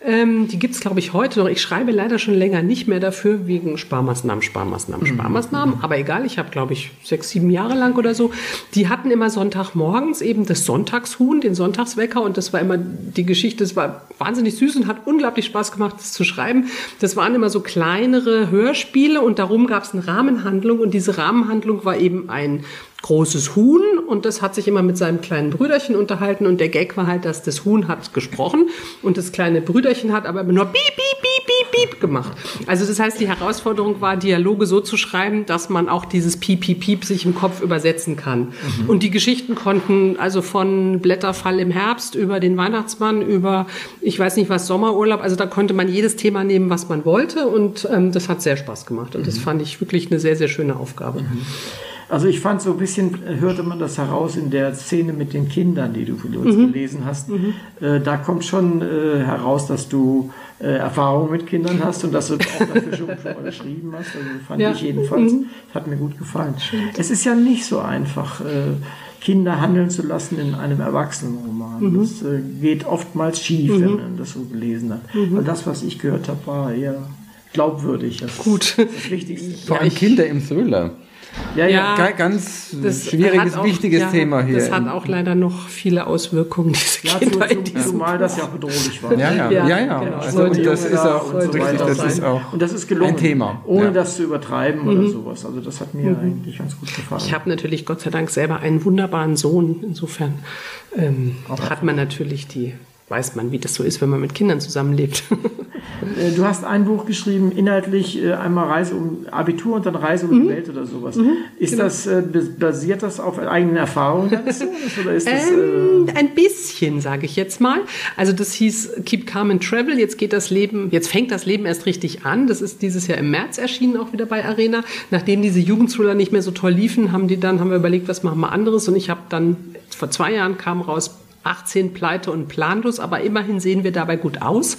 ähm, die gibt's glaube ich, heute noch. Ich schreibe leider schon länger nicht mehr dafür, wegen Sparmaßnahmen, Sparmaßnahmen, Mhm. Sparmaßnahmen. Aber egal, ich habe, glaube ich, sechs, sieben Jahre lang oder so. Die hatten immer Sonntagmorgens eben das Sonntagshuhn, den Sonntagswecker. Und das war immer die Geschichte, das war wahnsinnig süß und hat unglaublich Spaß gemacht, das zu schreiben. Das waren immer so kleinere Hörspiele und darum gab's eine Rahmenhandlung. Und diese Rahmenhandlung war eben ein großes Huhn und das hat sich immer mit seinem kleinen Brüderchen unterhalten und der Gag war halt, dass das Huhn hat gesprochen und das kleine Brüderchen hat aber immer nur piep, piep, piep, piep, piep gemacht. Also das heißt, die Herausforderung war, Dialoge so zu schreiben, dass man auch dieses piep, piep, piep sich im Kopf übersetzen kann. Und die Geschichten konnten also von Blätterfall im Herbst über den Weihnachtsmann, über, ich weiß nicht was, Sommerurlaub, also da konnte man jedes Thema nehmen, was man wollte und ähm, das hat sehr Spaß gemacht und das fand ich wirklich eine sehr, sehr schöne Aufgabe. Also ich fand so ein bisschen, äh, hörte man das heraus in der Szene mit den Kindern, die du für uns Mhm. gelesen hast. Äh, da kommt schon äh, heraus, dass du äh, Erfahrung mit Kindern hast und dass du auch dafür schon, schon mal geschrieben hast. Also fand Ja. ich jedenfalls, Mhm. hat mir gut gefallen. Es ist ja nicht so einfach, äh, Kinder handeln zu lassen in einem Erwachsenenroman. Mhm. Das äh, geht oftmals schief, wenn man das so gelesen hat. Weil das, was ich gehört habe, war eher glaubwürdig. Das Mhm. Gut. ist das. Vor allem Kinder im Thriller. Ja, ja. Ja. Ga- Ganz Das schwieriges, auch- wichtiges ja, Thema hier. Das hat auch leider noch viele Auswirkungen, diese Ja, Kinder zu, in zu, diesem zumal das ja auch bedrohlich war. ja, ja, Ja, ja, ja. genau. Also, und das ist auch und so richtig, das sein. ist auch und das ist gelungen. ein Thema. Ohne ja. das zu übertreiben oder sowas. Also das hat mir eigentlich ganz gut gefallen. Ich habe natürlich Gott sei Dank selber einen wunderbaren Sohn. Insofern ähm, hat man natürlich die, weiß man, wie das so ist, wenn man mit Kindern zusammenlebt. Äh, du hast ein Buch geschrieben, inhaltlich äh, einmal Reise um Abitur und dann Reise um die Welt oder sowas. Ist genau. das äh, bas- basiert das auf eigenen Erfahrungen Sohnes oder ist das äh, Ähm, ein bisschen, sage ich jetzt mal. Also das hieß Keep Calm and Travel. Jetzt geht das Leben, jetzt fängt das Leben erst richtig an. Das ist dieses Jahr im März erschienen, auch wieder bei Arena. Nachdem diese Jugendthriller nicht mehr so toll liefen, haben die dann, haben wir überlegt, was machen wir anderes. Und ich habe dann, vor zwei Jahren kam raus 18 Pleite und planlos, aber immerhin sehen wir dabei gut aus.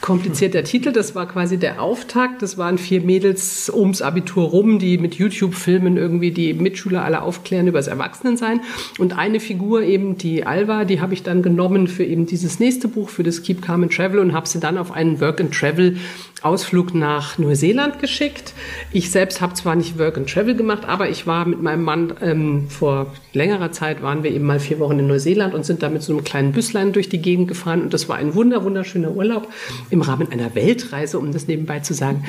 Komplizierter Titel, das war quasi der Auftakt. Das waren vier Mädels ums Abitur rum, die mit YouTube-Filmen irgendwie die Mitschüler alle aufklären über das Erwachsenensein. Und eine Figur, eben die Alva, die habe ich dann genommen für eben dieses nächste Buch, für das Keep Calm and Travel und habe sie dann auf einen Work-and-Travel Ausflug nach Neuseeland geschickt. Ich selbst habe zwar nicht Work and Travel gemacht, aber ich war mit meinem Mann ähm, vor längerer Zeit waren wir eben mal vier Wochen in Neuseeland und sind da mit so einem kleinen Büslein durch die Gegend gefahren und das war ein wunder wunderschöner Urlaub im Rahmen einer Weltreise, um das nebenbei zu sagen.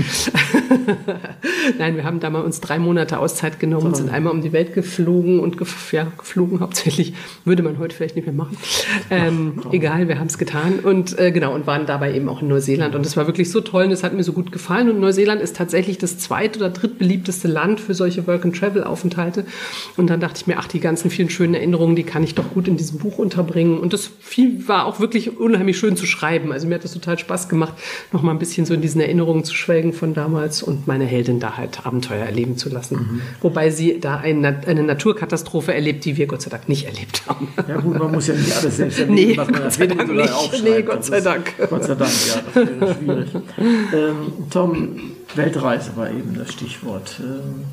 Nein, wir haben da mal uns drei Monate Auszeit genommen, sind einmal um die Welt geflogen und gef ja, geflogen hauptsächlich. Würde man heute vielleicht nicht mehr machen. Ähm, egal, wir haben es getan und äh, genau und waren dabei eben auch in Neuseeland und das war wirklich so toll es hat mir so gut gefallen und Neuseeland ist tatsächlich das zweit- oder drittbeliebteste Land für solche Work-and-Travel-Aufenthalte und dann dachte ich mir, ach, die ganzen vielen schönen Erinnerungen, die kann ich doch gut in diesem Buch unterbringen und das viel war auch wirklich unheimlich schön zu schreiben. Also mir hat das total Spaß gemacht, noch mal ein bisschen so in diesen Erinnerungen zu schwelgen von damals und meine Heldin da halt Abenteuer erleben zu lassen. Wobei sie da eine, eine Naturkatastrophe erlebt, die wir Gott sei Dank nicht erlebt haben. Ja gut, man muss ja nicht alles selbst erleben, Nee, was man Gott sei Dank nicht. Nee, Gott Das sei Dank. Gott sei Dank, ja, das wäre schwierig. Ähm, Tom, Weltreise war eben das Stichwort. Ähm,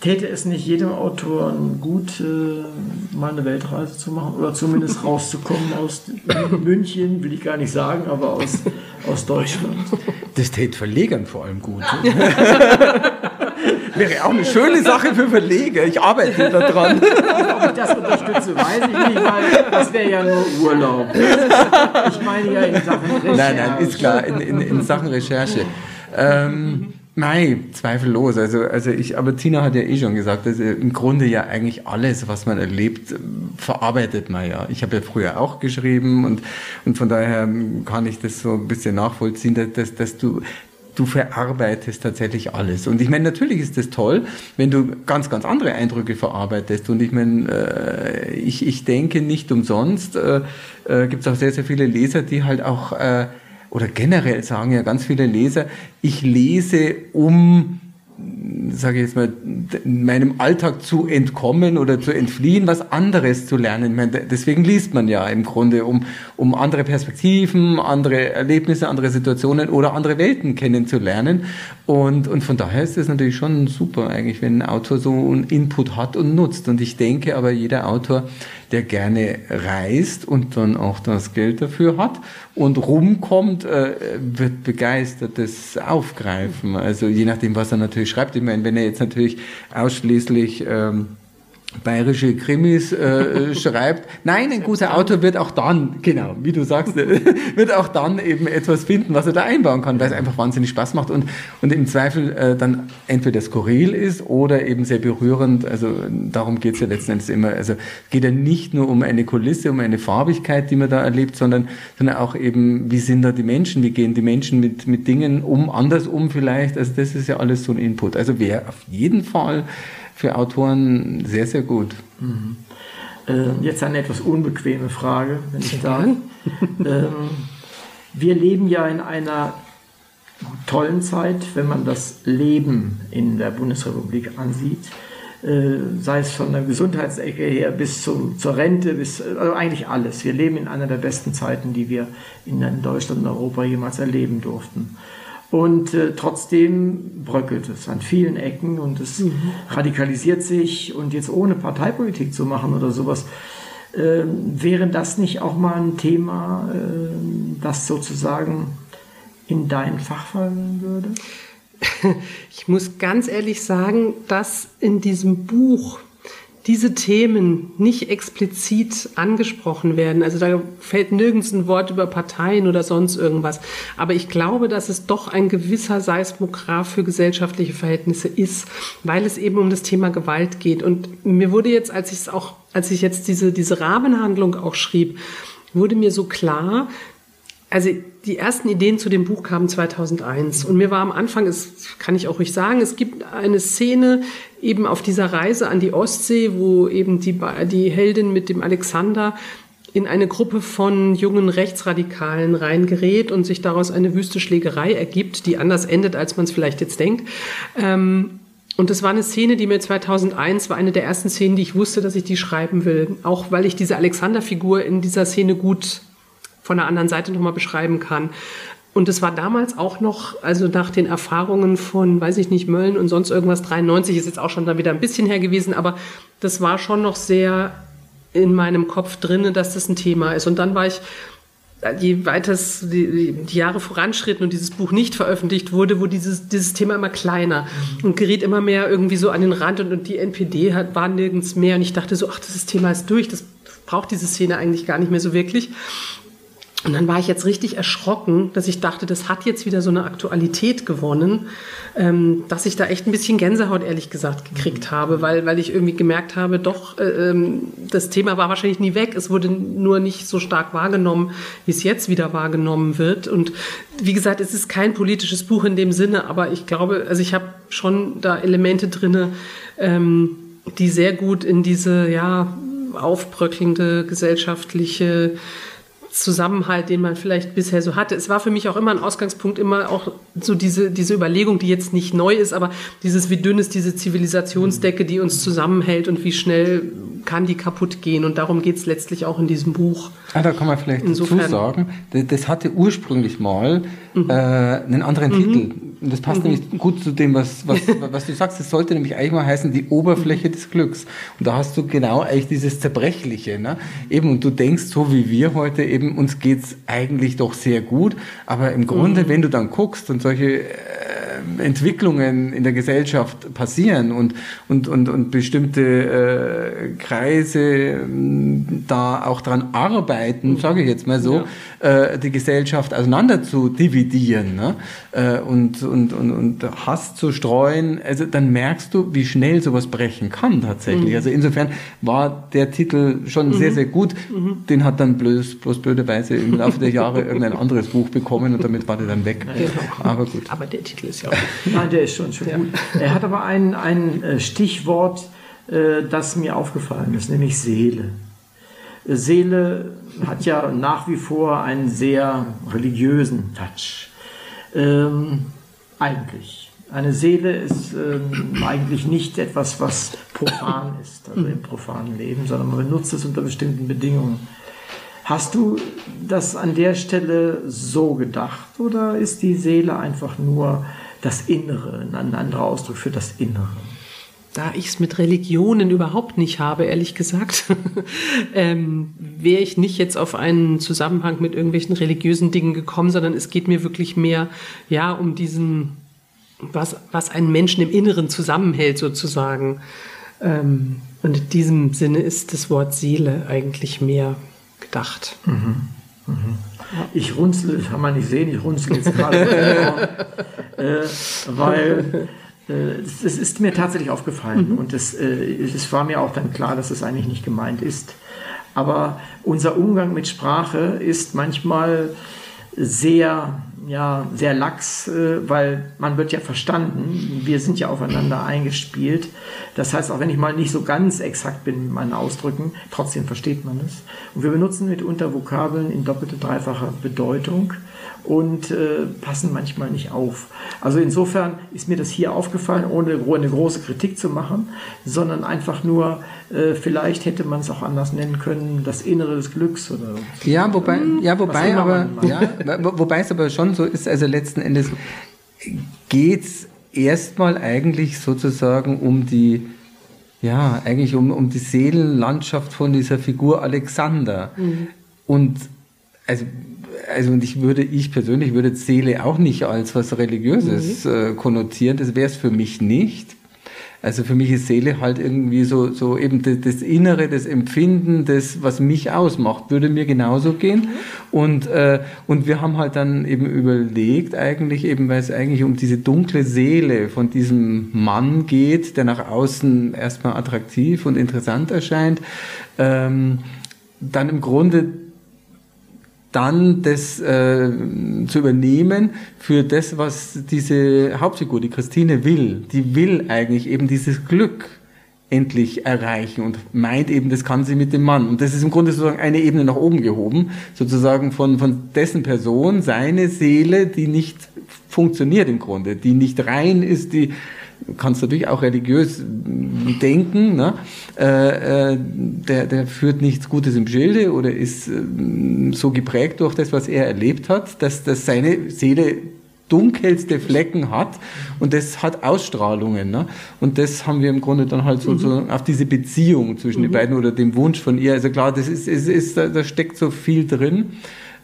täte es nicht jedem Autoren gut, äh, mal eine Weltreise zu machen oder zumindest rauszukommen aus München, will ich gar nicht sagen, aber aus, aus Deutschland? Das täte Verlegern vor allem gut. Wäre auch eine schöne Sache für Verleger. Ich arbeite daran. Ob ich das unterstütze, weiß ich nicht, weil das wäre ja nur Urlaub. Ich meine ja in Sachen Recherche. Nein, nein, ist klar, in, in, in Sachen Recherche. Ähm, nein, zweifellos. Also, also ich, aber Tina hat ja eh schon gesagt, also im Grunde ja eigentlich alles, was man erlebt, verarbeitet man ja. Ich habe ja früher auch geschrieben und, und von daher kann ich das so ein bisschen nachvollziehen, dass, dass, dass du du verarbeitest tatsächlich alles. Und ich meine, natürlich ist das toll, wenn du ganz, ganz andere Eindrücke verarbeitest. Und ich meine, äh, ich, ich denke nicht umsonst, äh, äh, gibt es auch sehr, sehr viele Leser, die halt auch, äh, oder generell sagen ja ganz viele Leser, ich lese, um sage ich jetzt mal, meinem Alltag zu entkommen oder zu entfliehen, was anderes zu lernen. Meine, deswegen liest man ja im Grunde, um, um andere Perspektiven, andere Erlebnisse, andere Situationen oder andere Welten kennenzulernen. Und, und von daher ist es natürlich schon super eigentlich, wenn ein Autor so einen Input hat und nutzt. Und ich denke aber, jeder Autor, der gerne reist und dann auch das Geld dafür hat und rumkommt, äh, wird begeistert das aufgreifen. Also je nachdem, was er natürlich schreibt. Ich meine, wenn er jetzt natürlich ausschließlich ähm, bayerische Krimis äh, schreibt. Nein, ein guter Autor wird auch dann, genau, wie du sagst, wird auch dann eben etwas finden, was er da einbauen kann, weil es einfach wahnsinnig Spaß macht und, und im Zweifel äh, dann entweder skurril ist oder eben sehr berührend. Also darum geht es ja letzten Endes immer. Also geht ja nicht nur um eine Kulisse, um eine Farbigkeit, die man da erlebt, sondern, sondern auch eben, wie sind da die Menschen, wie gehen die Menschen mit, mit Dingen um, anders um vielleicht. Also das ist ja alles so ein Input. Also wer auf jeden Fall für Autoren sehr, sehr gut. Mhm. Äh, jetzt eine etwas unbequeme Frage, wenn ich darf. ähm, wir leben ja in einer tollen Zeit, wenn man das Leben in der Bundesrepublik ansieht. Äh, sei es von der Gesundheitsecke her bis zum, zur Rente, bis also eigentlich alles. Wir leben in einer der besten Zeiten, die wir in Deutschland und Europa jemals erleben durften. Und äh, trotzdem bröckelt es an vielen Ecken und es mhm. radikalisiert sich. Und jetzt ohne Parteipolitik zu machen oder sowas, äh, wäre das nicht auch mal ein Thema, äh, das sozusagen in dein Fach fallen würde? Ich muss ganz ehrlich sagen, dass in diesem Buch diese Themen nicht explizit angesprochen werden. Also da fällt nirgends ein Wort über Parteien oder sonst irgendwas. Aber ich glaube, dass es doch ein gewisser Seismograph für gesellschaftliche Verhältnisse ist, weil es eben um das Thema Gewalt geht. Und mir wurde jetzt, als ich es auch, als ich jetzt diese, diese Rahmenhandlung auch schrieb, wurde mir so klar, also die ersten Ideen zu dem Buch kamen 2001 und mir war am Anfang, es kann ich auch ruhig sagen, es gibt eine Szene eben auf dieser Reise an die Ostsee, wo eben die, die Heldin mit dem Alexander in eine Gruppe von jungen Rechtsradikalen reingerät und sich daraus eine wüste Schlägerei ergibt, die anders endet, als man es vielleicht jetzt denkt. Ähm, und das war eine Szene, die mir 2001 war eine der ersten Szenen, die ich wusste, dass ich die schreiben will. Auch weil ich diese Alexander-Figur in dieser Szene gut von der anderen Seite nochmal beschreiben kann. Und es war damals auch noch, also nach den Erfahrungen von, weiß ich nicht, Mölln und sonst irgendwas, 93 ist jetzt auch schon da wieder ein bisschen her gewesen, aber das war schon noch sehr in meinem Kopf drinne, dass das ein Thema ist. Und dann war ich, je weiter es die, die, Jahre voranschritten und dieses Buch nicht veröffentlicht wurde, wurde dieses, dieses Thema immer kleiner und geriet immer mehr irgendwie so an den Rand und, und die NPD hat, war nirgends mehr. Und ich dachte so, ach, das Thema ist durch, das braucht diese Szene eigentlich gar nicht mehr so wirklich. Und dann war ich jetzt richtig erschrocken, dass ich dachte, das hat jetzt wieder so eine Aktualität gewonnen, ähm, dass ich da echt ein bisschen Gänsehaut, ehrlich gesagt, gekriegt habe, weil, weil ich irgendwie gemerkt habe, doch, äh, ähm, das Thema war wahrscheinlich nie weg. Es wurde nur nicht so stark wahrgenommen, wie es jetzt wieder wahrgenommen wird. Und wie gesagt, es ist kein politisches Buch in dem Sinne, aber ich glaube, also ich habe schon da Elemente drinne, ähm, die sehr gut in diese, ja, aufbröckelnde gesellschaftliche Zusammenhalt, den man vielleicht bisher so hatte. Es war für mich auch immer ein Ausgangspunkt, immer auch so diese, diese Überlegung, die jetzt nicht neu ist, aber dieses, wie dünn ist diese Zivilisationsdecke, die uns zusammenhält und wie schnell kann die kaputt gehen. Und darum geht es letztlich auch in diesem Buch. Ah, da kann man vielleicht Insofern, dazu sagen, das hatte ursprünglich mal mhm. äh, einen anderen mhm. Titel. Und das passt mhm. nämlich gut zu dem, was, was, was du sagst. Es sollte nämlich eigentlich mal heißen, die Oberfläche des Glücks. Und da hast du genau eigentlich dieses Zerbrechliche. Ne? Eben, und du denkst, so wie wir heute eben, uns geht's eigentlich doch sehr gut. Aber im Grunde, mhm. wenn du dann guckst und solche äh, Entwicklungen in der Gesellschaft passieren und, und, und, und bestimmte äh, Kreise äh, da auch dran arbeiten, sage ich jetzt mal so, ja. äh, die Gesellschaft auseinander zu dividieren ne? äh, und, und, und, und Hass zu streuen, also dann merkst du, wie schnell sowas brechen kann tatsächlich. Mhm. Also insofern war der Titel schon mhm. sehr, sehr gut. Mhm. Den hat dann bloß, bloß blöderweise im Laufe der Jahre irgendein anderes Buch bekommen und damit war der dann weg. Genau. Aber gut. Aber der Titel ist ja auch Nein, der ist schon, schon ja. gut. Er hat aber ein, ein äh, Stichwort, äh, das mir aufgefallen ist, nämlich Seele. Seele hat ja nach wie vor einen sehr religiösen Touch. Ähm, eigentlich. Eine Seele ist ähm, eigentlich nicht etwas, was profan ist, also im profanen Leben, sondern man benutzt es unter bestimmten Bedingungen. Hast du das an der Stelle so gedacht oder ist die Seele einfach nur das Innere, ein anderer Ausdruck für das Innere? Da ich es mit Religionen überhaupt nicht habe, ehrlich gesagt, ähm, wäre ich nicht jetzt auf einen Zusammenhang mit irgendwelchen religiösen Dingen gekommen, sondern es geht mir wirklich mehr ja um diesen, was, was einen Menschen im Inneren zusammenhält sozusagen. Ähm, und in diesem Sinne ist das Wort Seele eigentlich mehr gedacht. Mhm. Mhm. Ich runzle, das kann man nicht sehen, ich runzle jetzt gerade, äh, weil äh, es ist mir tatsächlich aufgefallen mhm. und es, äh, es war mir auch dann klar, dass es eigentlich nicht gemeint ist. Aber unser Umgang mit Sprache ist manchmal sehr ja, sehr lax, äh, weil man wird ja verstanden. Wir sind ja aufeinander eingespielt. Das heißt, auch wenn ich mal nicht so ganz exakt bin mit meinen Ausdrücken, trotzdem versteht man es. Und wir benutzen mitunter Vokabeln in doppelte, dreifacher Bedeutung und äh, passen manchmal nicht auf. Also insofern ist mir das hier aufgefallen, ohne eine große Kritik zu machen, sondern einfach nur, äh, vielleicht hätte man es auch anders nennen können, das Innere des Glücks oder Ja, wobei, ja, wobei, aber, ja, wobei es aber schon so ist, also letzten Endes geht es erstmal eigentlich sozusagen um die ja, eigentlich um, um die Seelenlandschaft von dieser Figur Alexander. Mhm. Und also also und ich würde, ich persönlich würde Seele auch nicht als was Religiöses mhm. äh, konnotieren, das wäre es für mich nicht. Also für mich ist Seele halt irgendwie so, so eben das, das, Innere, das Empfinden, das, was mich ausmacht, würde mir genauso gehen. Mhm. Und, äh, und wir haben halt dann eben überlegt, eigentlich eben, weil es eigentlich um diese dunkle Seele von diesem Mann geht, der nach außen erstmal attraktiv und interessant erscheint, ähm, dann im Grunde dann das äh, zu übernehmen für das, was diese Hauptfigur, die Christine will. Die will eigentlich eben dieses Glück endlich erreichen und meint eben, das kann sie mit dem Mann. Und das ist im Grunde sozusagen eine Ebene nach oben gehoben, sozusagen von, von dessen Person, seine Seele, die nicht funktioniert im Grunde, die nicht rein ist, die kannst natürlich auch religiös denken, ne? Äh, äh, der, der führt nichts Gutes im Schilde oder ist äh, so geprägt durch das, was er erlebt hat, dass, dass seine Seele dunkelste Flecken hat und das hat Ausstrahlungen. Ne? Und das haben wir im Grunde dann halt so, mhm. so auf diese Beziehung zwischen mhm. den beiden oder dem Wunsch von ihr. Also klar, das ist, ist, ist da, da steckt so viel drin.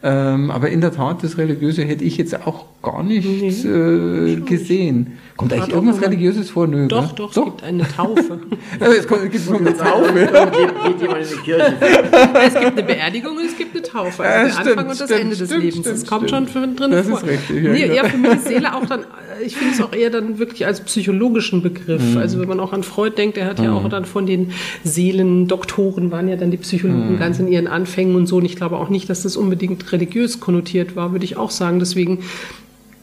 Ähm, aber in der Tat, das Religiöse hätte ich jetzt auch gar nicht nee, äh, gesehen. Kommt eigentlich irgendwas Religiöses vor? Nö, doch, ne? doch, es gibt eine Taufe. also es gibt eine Taufe. geht, jemand in die Kirche. es gibt eine Beerdigung und es gibt eine Taufe. Also ja, der stimmt, Anfang und das stimmt, Ende des stimmt, Lebens. das kommt schon drin das vor. Das ist richtig. Ja, nee, eher für mich Seele auch dann, ich finde es auch eher dann wirklich als psychologischen Begriff. Mhm. Also wenn man auch an Freud denkt, der hat ja mhm. auch dann von den Seelendoktoren waren ja dann die Psychologen mhm. ganz in ihren Anfängen und so. Und ich glaube auch nicht, dass das unbedingt religiös konnotiert war, würde ich auch sagen. Deswegen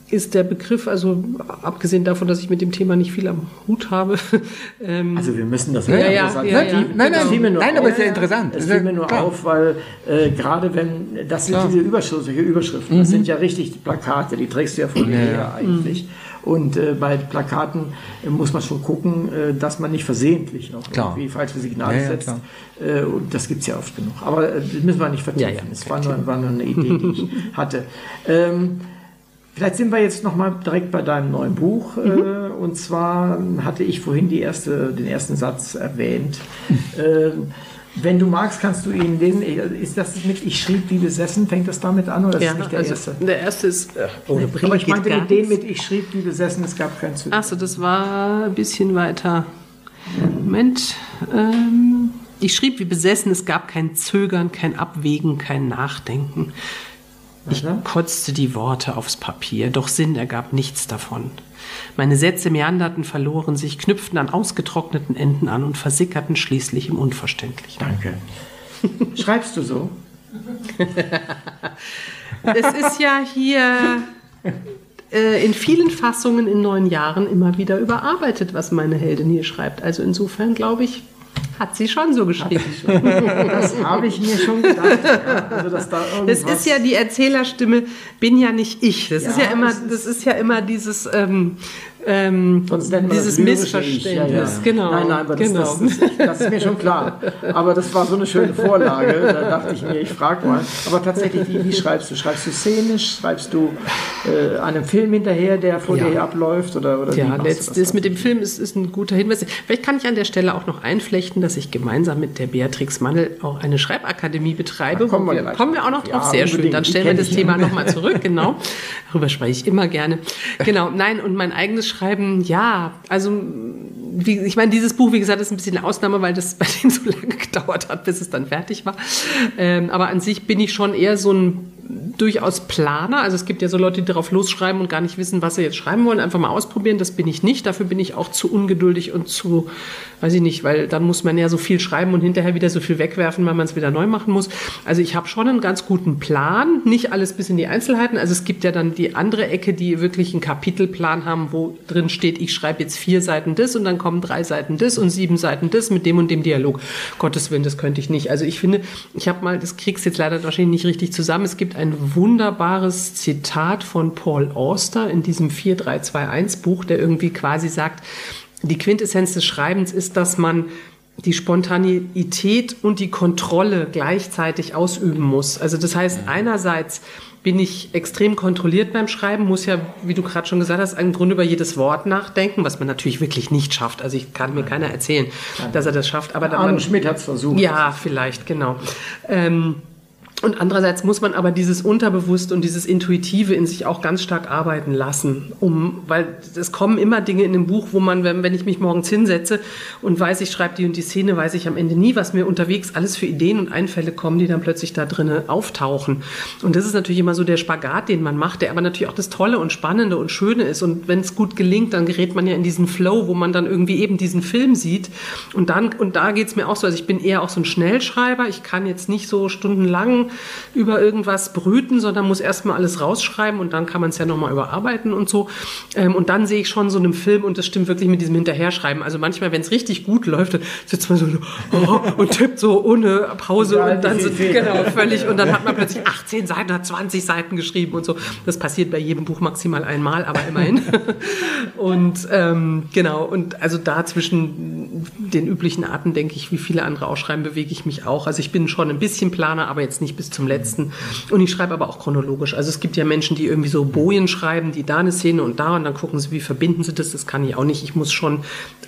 ist der Begriff, also abgesehen davon, dass ich mit dem Thema nicht viel am Hut habe. Ähm, also wir müssen das ja, ja, ja, ja, ja, Nein, nein, nein, aber es ist ja interessant. Es fiel mir nur klar. auf, weil äh, gerade wenn, das sind diese Überschriften, solche Überschriften, mhm. das sind ja richtig Plakate, die trägst du ja von ja, eigentlich. Mhm. Und äh, bei Plakaten äh, muss man schon gucken, äh, dass man nicht versehentlich noch klar. irgendwie falsche Signale ja, setzt. Äh, und das gibt es ja oft genug. Aber äh, das müssen wir nicht vertiefen. Es war nur, war nur eine Idee, die ich hatte. Ähm, Vielleicht sind wir jetzt noch mal direkt bei deinem neuen Buch. Mhm. Äh, und zwar hatte ich vorhin die erste, den ersten Satz erwähnt. ähm, wenn du magst, kannst du ihn lesen. Ist das mit Ich schrieb wie besessen? Fängt das damit an oder ist ja, das nicht der also erste? Der erste ist äh, ohne Brille. Aber ich meinte mit dem mit Ich schrieb wie besessen, es gab keinen Zug. Achso, das war ein bisschen weiter. Moment. Ähm, ich schrieb wie besessen, es gab kein Zögern, kein Abwägen, kein Nachdenken. Ich kotzte die Worte aufs Papier, doch Sinn ergab nichts davon. Meine Sätze meanderten, verloren sich, knüpften an ausgetrockneten Enden an und versickerten schließlich im Unverständlichen. Danke. Schreibst du so? es ist ja hier äh, in vielen Fassungen in neun Jahren immer wieder überarbeitet, was meine Heldin hier schreibt. Also insofern glaube ich, Hat sie schon so geschrieben. Das habe ich mir schon gedacht. Ja. Also, dass da Das ist ja die Erzählerstimme, bin ja nicht ich. Das ist Ja, ja immer, das ist- das ist ja immer dieses, ähm, ähm, dieses Missverständnis. Ja, ja. Genau. Nein, nein, aber das, genau. das, das, das ist mir schon klar. Aber das war so eine schöne Vorlage. Da dachte ich mir, ich frage mal. Aber tatsächlich, wie, wie schreibst du? Schreibst du szenisch? Schreibst du äh, einem Film hinterher, der vor Ja. dir abläuft? Oder, oder Ja, das, das mit dem Film ist, ist ein guter Hinweis. Vielleicht kann ich an der Stelle auch noch einflechten, dass ich gemeinsam mit der Beatrix Mandel auch eine Schreibakademie betreibe. Da kommen wir gleich kommen wir auch noch drauf. Sehr schön. unbedingt. Dann Die stellen wir das. Thema nochmal zurück. Genau. Darüber spreche ich immer gerne. Genau. Nein, und mein eigenes Schreiben, ja, also wie, ich meine, dieses Buch, wie gesagt, ist ein bisschen eine Ausnahme, weil das bei denen so lange gedauert hat, bis es dann fertig war. Ähm, aber an sich bin ich schon eher so ein durchaus Planer. Also es gibt ja so Leute, die darauf losschreiben und gar nicht wissen, was sie jetzt schreiben wollen. Einfach mal ausprobieren. Das bin ich nicht. Dafür bin ich auch zu ungeduldig und zu, weiß ich nicht, weil dann muss man ja so viel schreiben und hinterher wieder so viel wegwerfen, weil man es wieder neu machen muss. Also ich habe schon einen ganz guten Plan. Nicht alles bis in die Einzelheiten. Also es gibt ja dann die andere Ecke, die wirklich einen Kapitelplan haben, wo drin steht, ich schreibe jetzt vier Seiten das und dann kommen drei Seiten das und sieben Seiten das mit dem und dem Dialog. Gottes Willen, das könnte ich nicht. Also ich finde, ich habe mal, das kriegst jetzt leider wahrscheinlich nicht richtig zusammen. Es gibt ein wunderbares Zitat von Paul Auster in diesem 4321 Buch, der irgendwie quasi sagt, die Quintessenz des Schreibens ist, dass man die Spontanität und die Kontrolle gleichzeitig ausüben muss. Also das heißt, einerseits bin ich extrem kontrolliert beim Schreiben, muss ja, wie du gerade schon gesagt hast, im Grunde über jedes Wort nachdenken, was man natürlich wirklich nicht schafft. Also ich kann mir keiner erzählen, dass er das schafft. Aber Arno Schmidt hat es versucht. ja, vielleicht, genau. Ähm, und andererseits muss man aber dieses Unterbewusste und dieses Intuitive in sich auch ganz stark arbeiten lassen, um, weil es kommen immer Dinge in dem Buch, wo man, wenn, wenn ich mich morgens hinsetze und weiß, ich schreibe die und die Szene, weiß ich am Ende nie, was mir unterwegs alles für Ideen und Einfälle kommen, die dann plötzlich da drinnen auftauchen. Und das ist natürlich immer so der Spagat, den man macht, der aber natürlich auch das Tolle und Spannende und Schöne ist. Und wenn es gut gelingt, dann gerät man ja in diesen Flow, wo man dann irgendwie eben diesen Film sieht. Und dann, und da geht's mir auch so, also ich bin eher auch so ein Schnellschreiber. Ich kann jetzt nicht so stundenlang über irgendwas brüten, sondern muss erstmal alles rausschreiben und dann kann man es ja nochmal überarbeiten und so. Ähm, und dann sehe ich schon so einen Film und das stimmt wirklich mit diesem Hinterherschreiben. Also manchmal, wenn es richtig gut läuft, sitzt man so oh, und tippt so ohne Pause und dann so, genau, völlig, und dann hat man plötzlich 18 Seiten, hat 20 Seiten geschrieben und so. Das passiert bei jedem Buch maximal einmal, aber immerhin. und ähm, genau, und also da zwischen den üblichen Arten, denke ich, wie viele andere auch schreiben, bewege ich mich auch. Also ich bin schon ein bisschen Planer, aber jetzt nicht bis zum letzten. Und ich schreibe aber auch chronologisch. Also es gibt ja Menschen, die irgendwie so Bojen schreiben, die da eine Szene und da und dann gucken sie, wie verbinden sie das. Das kann ich auch nicht. Ich muss schon,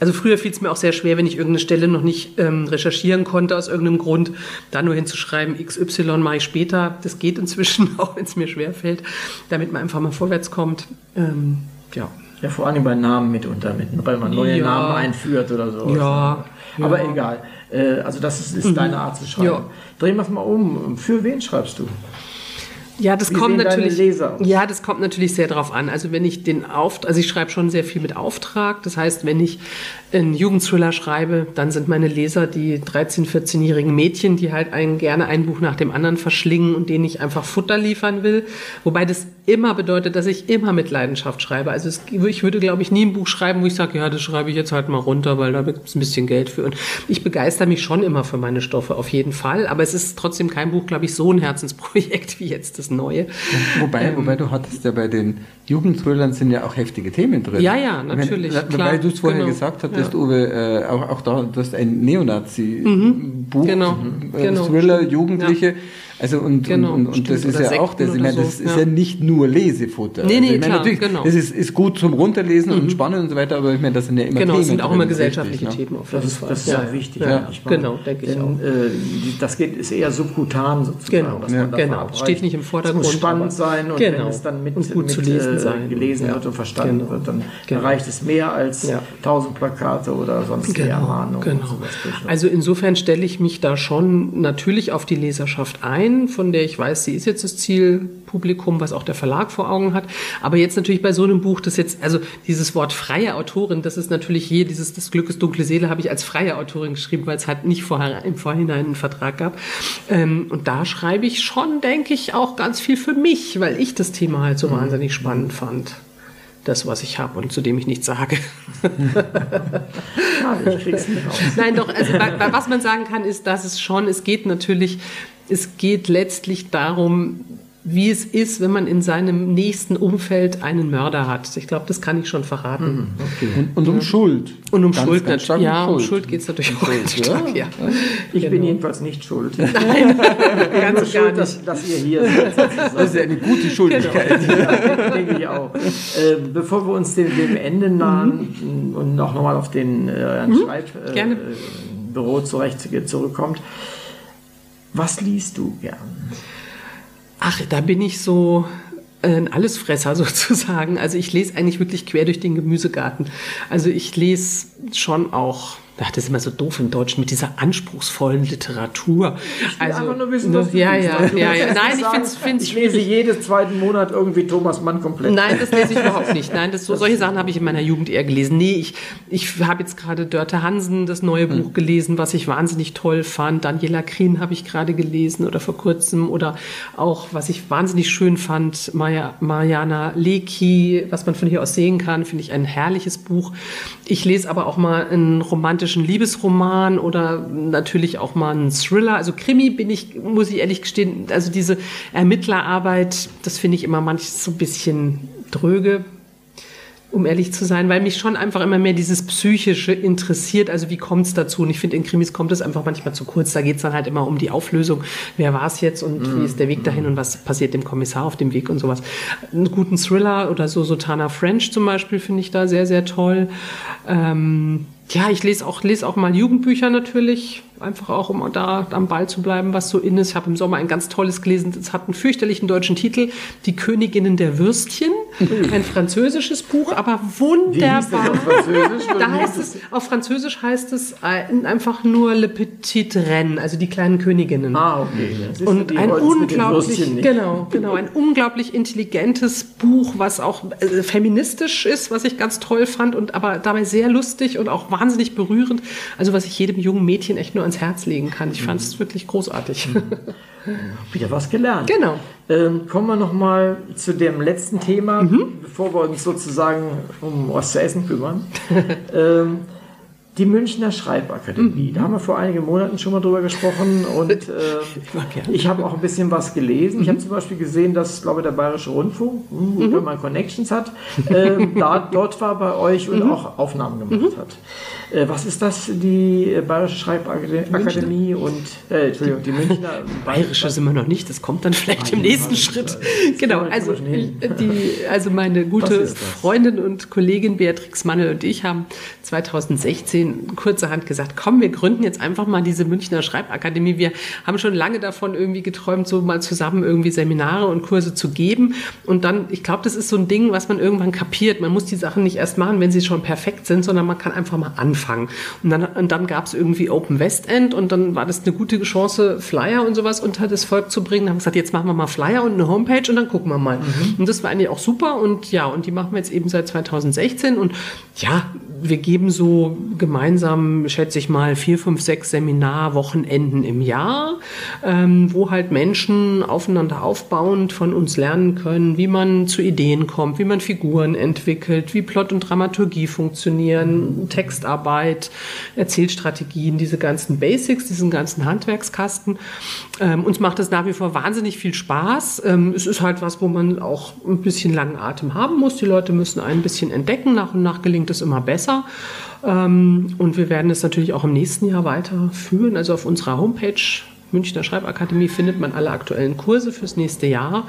also früher fiel es mir auch sehr schwer, wenn ich irgendeine Stelle noch nicht ähm, recherchieren konnte aus irgendeinem Grund, da nur hinzuschreiben, XY mache ich später. Das geht inzwischen, auch wenn es mir schwer fällt, damit man einfach mal vorwärts kommt. Ähm, ja. Ja, vor allem bei Namen mitunter, mit, weil man neue Ja. Namen einführt oder so. Ja, Aber ja. egal. Äh, Also das ist, ist deine Art zu schreiben. Ja. Drehen wir es mal um. Für wen schreibst du? Ja, das Wie kommt natürlich. Ja, das kommt natürlich sehr drauf an. Also wenn ich den Auftrag, also ich schreibe schon sehr viel mit Auftrag. Das heißt, wenn ich einen Jugendthriller schreibe, dann sind meine Leser die 13-, 14-jährigen Mädchen, die halt ein, gerne ein Buch nach dem anderen verschlingen und denen ich einfach Futter liefern will. Wobei das immer bedeutet, dass ich immer mit Leidenschaft schreibe. Also es, ich würde, glaube ich, nie ein Buch schreiben, wo ich sage, ja, das schreibe ich jetzt halt mal runter, weil da gibt es ein bisschen Geld für. Und ich begeister mich schon immer für meine Stoffe, auf jeden Fall. Aber es ist trotzdem kein Buch, glaube ich, so ein Herzensprojekt wie jetzt das neue. Wobei, wobei du hattest ja bei den Jugendthrillern sind ja auch heftige Themen drin. Ja, ja, natürlich, Weil klar, du es vorher genau. gesagt hattest, Uwe, äh, auch, auch da, du hast ein Neonazi-Buch, Genau, äh, genau, Thriller. Jugendliche. Also und, Genau, und, und, und das ist ja auch, das, ich meine, das so, ist ja. ja nicht nur Lesefutter. Nee, nee, also, ich meine, klar, natürlich, genau. Das ist, ist gut zum Runterlesen und spannend und so weiter, aber ich meine, das sind ja immer Genau, Themen es sind auch immer richtig, gesellschaftliche ne? Themen auf Das jeden ist, Fall. das ist ja. auch wichtig. Ja, meine. genau, denke ich auch. Äh, das geht, ist eher subkutan sozusagen. Genau, dass man genau. Steht nicht im Vordergrund, Es muss spannend sein und Genau. wenn es dann mit, Und gut mit zu lesen äh, sein. gelesen Ja. wird und verstanden Genau. wird, dann Genau. erreicht es mehr als Ja. tausend Plakate oder sonstige Ermahnungen. genau. und sowas durch. Also insofern stelle ich mich da schon natürlich auf die Leserschaft ein, von der ich weiß, sie ist jetzt das Zielpublikum, was auch der Verlag vor Augen hat. Aber jetzt natürlich bei so einem Buch, das jetzt, also dieses Wort freie Autorin, das ist natürlich hier, dieses Das Glück ist dunkle Seele, habe ich als freie Autorin geschrieben, weil es halt nicht vorher, im Vorhinein einen Vertrag gab. Ähm, und da schreibe ich schon, denke ich, auch ganz viel für mich, weil ich das Thema halt so wahnsinnig spannend fand. das, was ich habe und zu dem ich nichts sage. Nein, doch, also was man sagen kann, ist, dass es schon, es geht natürlich, es geht letztlich darum, wie es ist, wenn man in seinem nächsten Umfeld einen Mörder hat. Ich glaube, das kann ich schon verraten. Und, und um Schuld. Und um Ganz, Schuld ganz natürlich. Ja, um Schuld. Schuld geht es natürlich auch Schuld, ganz ja. ja. Ich bin Genau. jedenfalls nicht schuld. Ganz Nur und gar schuld, dass, dass ihr hier seid. Das ist ja eine gute Schuldigkeit. Ja, denke ich auch. Äh, bevor wir uns dem, dem Ende nahen und auch nochmal auf den äh, Schreibbüro äh, zurecht zurückkommt, was liest du gern? Ach, da bin ich so ein Allesfresser sozusagen. Also ich lese eigentlich wirklich quer durch den Gemüsegarten. Also ich lese schon auch, ach, das ist immer so doof im Deutschen, mit dieser anspruchsvollen Literatur. Also, einfach nur wissen, ne, was ja, ja, Also, ja, ja. jetzt Nein, ich finde es find's Ich lese schwierig. jeden zweiten Monat irgendwie Thomas Mann komplett. Nein, das lese ich überhaupt nicht. Nein, das, so, solche Sachen habe ich in meiner Jugend eher gelesen. Nee, ich, ich habe jetzt gerade Dörte Hansen, das neue Buch gelesen, was ich wahnsinnig toll fand. Daniela Krien habe ich gerade gelesen oder vor kurzem. Oder auch, was ich wahnsinnig schön fand, Maja, Mariana Lecki, was man von hier aus sehen kann, finde ich ein herrliches Buch. Ich lese aber auch mal einen romantischen Liebesroman oder natürlich auch mal einen Thriller. Also Krimi bin ich, muss ich ehrlich gestehen, also diese Ermittlerarbeit, das finde ich immer manchmal so ein bisschen dröge, um ehrlich zu sein, weil mich schon einfach immer mehr dieses Psychische interessiert. Also wie kommt es dazu? Und ich finde, in Krimis kommt es einfach manchmal zu kurz. Da geht es dann halt immer um die Auflösung. Wer war es jetzt und wie ist der Weg dahin und was passiert dem Kommissar auf dem Weg und sowas. Einen guten Thriller oder so Sotana French zum Beispiel finde ich da sehr, sehr toll. Ähm, ja, ich lese auch, lese auch mal Jugendbücher natürlich, einfach auch, um da am Ball zu bleiben, was so in ist. Ich habe im Sommer ein ganz tolles gelesen, es hat einen fürchterlichen deutschen Titel, Die Königinnen der Würstchen, ein französisches Buch, aber wunderbar. auf Französisch? Da heißt es, auf Französisch heißt es äh, einfach nur Le Petit Reine, also die kleinen Königinnen. Ah, okay. Und ein unglaublich, genau, genau, ein unglaublich intelligentes Buch, was auch äh, feministisch ist, was ich ganz toll fand und aber dabei sehr lustig und auch wahnsinnig berührend. Also was ich jedem jungen Mädchen echt nur ans Herz legen kann. Ich fand es wirklich großartig. Wieder was gelernt. genau. Ähm, kommen wir noch mal zu dem letzten Thema, Mhm. bevor wir uns sozusagen um was zu essen kümmern. ähm, die Münchner Schreibakademie. Mhm. Da haben wir vor einigen Monaten schon mal drüber gesprochen und gerne. ich habe auch ein bisschen was gelesen. Ich habe zum Beispiel gesehen, dass, glaube ich, der Bayerische Rundfunk, hm, gut, wenn man Connections hat, ähm, da, dort war bei euch und auch Aufnahmen gemacht hat. Äh, was ist das, die äh, Bayerische Schreibakademie und, äh, Entschuldigung, die Münchner Bayerische sind wir noch nicht, das kommt dann vielleicht im nächsten Schritt. Genau, also, die, also meine gute? Freundin und Kollegin Beatrix Mannel und ich haben 2016 kurzerhand gesagt, komm, wir gründen jetzt einfach mal diese Münchner Schreibakademie. Wir haben schon lange davon irgendwie geträumt, so mal zusammen irgendwie Seminare und Kurse zu geben. Und dann, ich glaube, das ist so ein Ding, was man irgendwann kapiert. Man muss die Sachen nicht erst machen, wenn sie schon perfekt sind, sondern man kann einfach mal anfangen. Und dann, und dann gab es irgendwie Open West End und dann war das eine gute Chance, Flyer und sowas unter das Volk zu bringen. Dann haben wir gesagt, jetzt machen wir mal Flyer und eine Homepage und dann gucken wir mal. Und das war eigentlich auch super und ja, und die machen wir jetzt eben seit 2016 und ja, wir geben so gemeinsam, schätze ich mal, vier, fünf, sechs Seminarwochenenden im Jahr, ähm, wo halt Menschen aufeinander aufbauend von uns lernen können, wie man zu Ideen kommt, wie man Figuren entwickelt, wie Plot und Dramaturgie funktionieren, Textarbeit, Erzählstrategien, diese ganzen Basics, diesen ganzen Handwerkskasten. Ähm, uns macht es nach wie vor wahnsinnig viel Spaß. Ähm, es ist halt was, wo man auch ein bisschen langen Atem haben muss. Die Leute müssen ein bisschen entdecken. Nach und nach gelingt es immer besser. Ähm, und wir werden es natürlich auch im nächsten Jahr weiterführen. Also auf unserer Homepage Münchner Schreibakademie findet man alle aktuellen Kurse fürs nächste Jahr.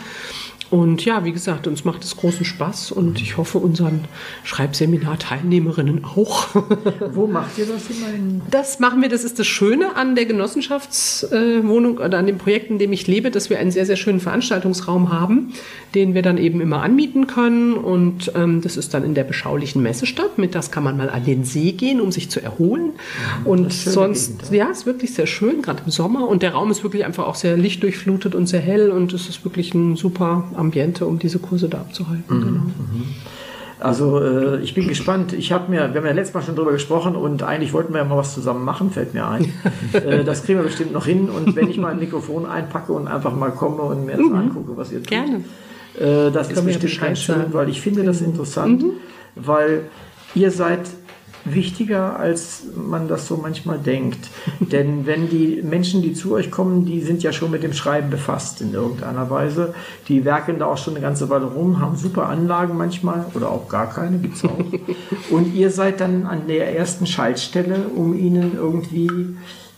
Und ja, wie gesagt, uns macht es großen Spaß und ich hoffe unseren Schreibseminar-Teilnehmerinnen auch. Wo macht ihr das immer? In Das machen wir, das ist das Schöne an der Genossenschaftswohnung oder an dem Projekt, in dem ich lebe, dass wir einen sehr, sehr schönen Veranstaltungsraum haben, den wir dann eben immer anmieten können. Und ähm, das ist dann in der beschaulichen Messestadt. Mit das kann man mal an den See gehen, um sich zu erholen. Und schöne sonst, Gegend, ja, ist wirklich sehr schön, gerade im Sommer. Und der Raum ist wirklich einfach auch sehr lichtdurchflutet und sehr hell. Und es ist wirklich ein super Ambiente, um diese Kurse da abzuhalten. Genau. Also äh, ich bin gespannt. Ich habe mir, wir haben ja letztes Mal schon drüber gesprochen und eigentlich wollten wir ja mal was zusammen machen, fällt mir ein. äh, das kriegen wir bestimmt noch hin. Und wenn ich mal ein Mikrofon einpacke und einfach mal komme und mir das angucke, was ihr tut, Gerne. Äh, das kann mir bestimmt ganz schön, weil ich finde das interessant, weil ihr seid wichtiger, als man das so manchmal denkt. Denn wenn die Menschen, die zu euch kommen, die sind ja schon mit dem Schreiben befasst in irgendeiner Weise. Die werkeln da auch schon eine ganze Weile rum, haben super Anlagen manchmal oder auch gar keine, gibt's auch. Und ihr seid dann an der ersten Schaltstelle, um ihnen irgendwie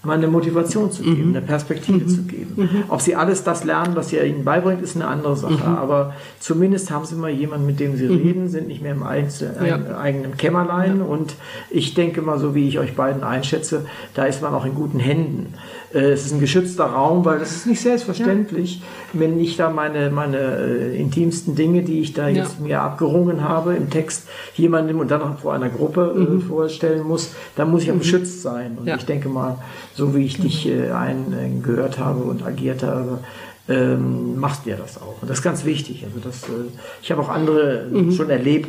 mal eine Motivation zu geben, eine Perspektive zu geben. Ob sie alles das lernen, was ihr ihnen beibringt, ist eine andere Sache. Aber zumindest haben sie mal jemanden, mit dem sie reden, sind nicht mehr im Einzel Ja. eigenen Kämmerlein. Und ich denke mal, so wie ich euch beiden einschätze, da ist man auch in guten Händen. Äh, Es ist ein geschützter Raum, weil das ist nicht selbstverständlich, wenn ich da meine, meine äh, intimsten Dinge, die ich da Ja. jetzt mir abgerungen habe im Text, jemandem und dann noch vor einer Gruppe äh, vorstellen muss, dann muss ich ja beschützt sein. Und Ja. ich denke mal, so wie ich dich äh, ein, äh, gehört habe und agiert habe, ähm, machst du ja das auch. Und das ist ganz wichtig. Also das, äh, ich habe auch andere äh, schon erlebt,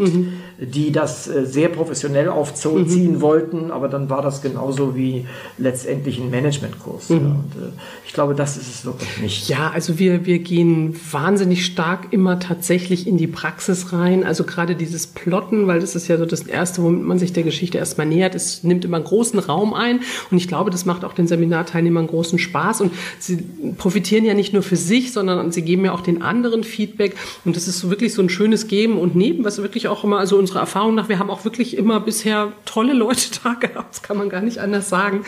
die das äh, sehr professionell aufziehen wollten, aber dann war das genauso wie letztendlich ein Managementkurs. Ja. Und, äh, ich glaube, das ist es wirklich nicht. Ja, also wir, wir gehen wahnsinnig stark immer tatsächlich in die Praxis rein. Also gerade dieses Plotten, weil das ist ja so das Erste, womit man sich der Geschichte erstmal nähert. Es nimmt immer einen großen Raum ein und ich glaube, das macht auch den Seminarteilnehmern großen Spaß und sie profitieren ja nicht nur für sich, sondern sie geben ja auch den anderen Feedback und das ist so wirklich so ein schönes Geben und Nehmen, was wirklich auch immer, also unserer Erfahrung nach, wir haben auch wirklich immer bisher tolle Leute da gehabt, das kann man gar nicht anders sagen,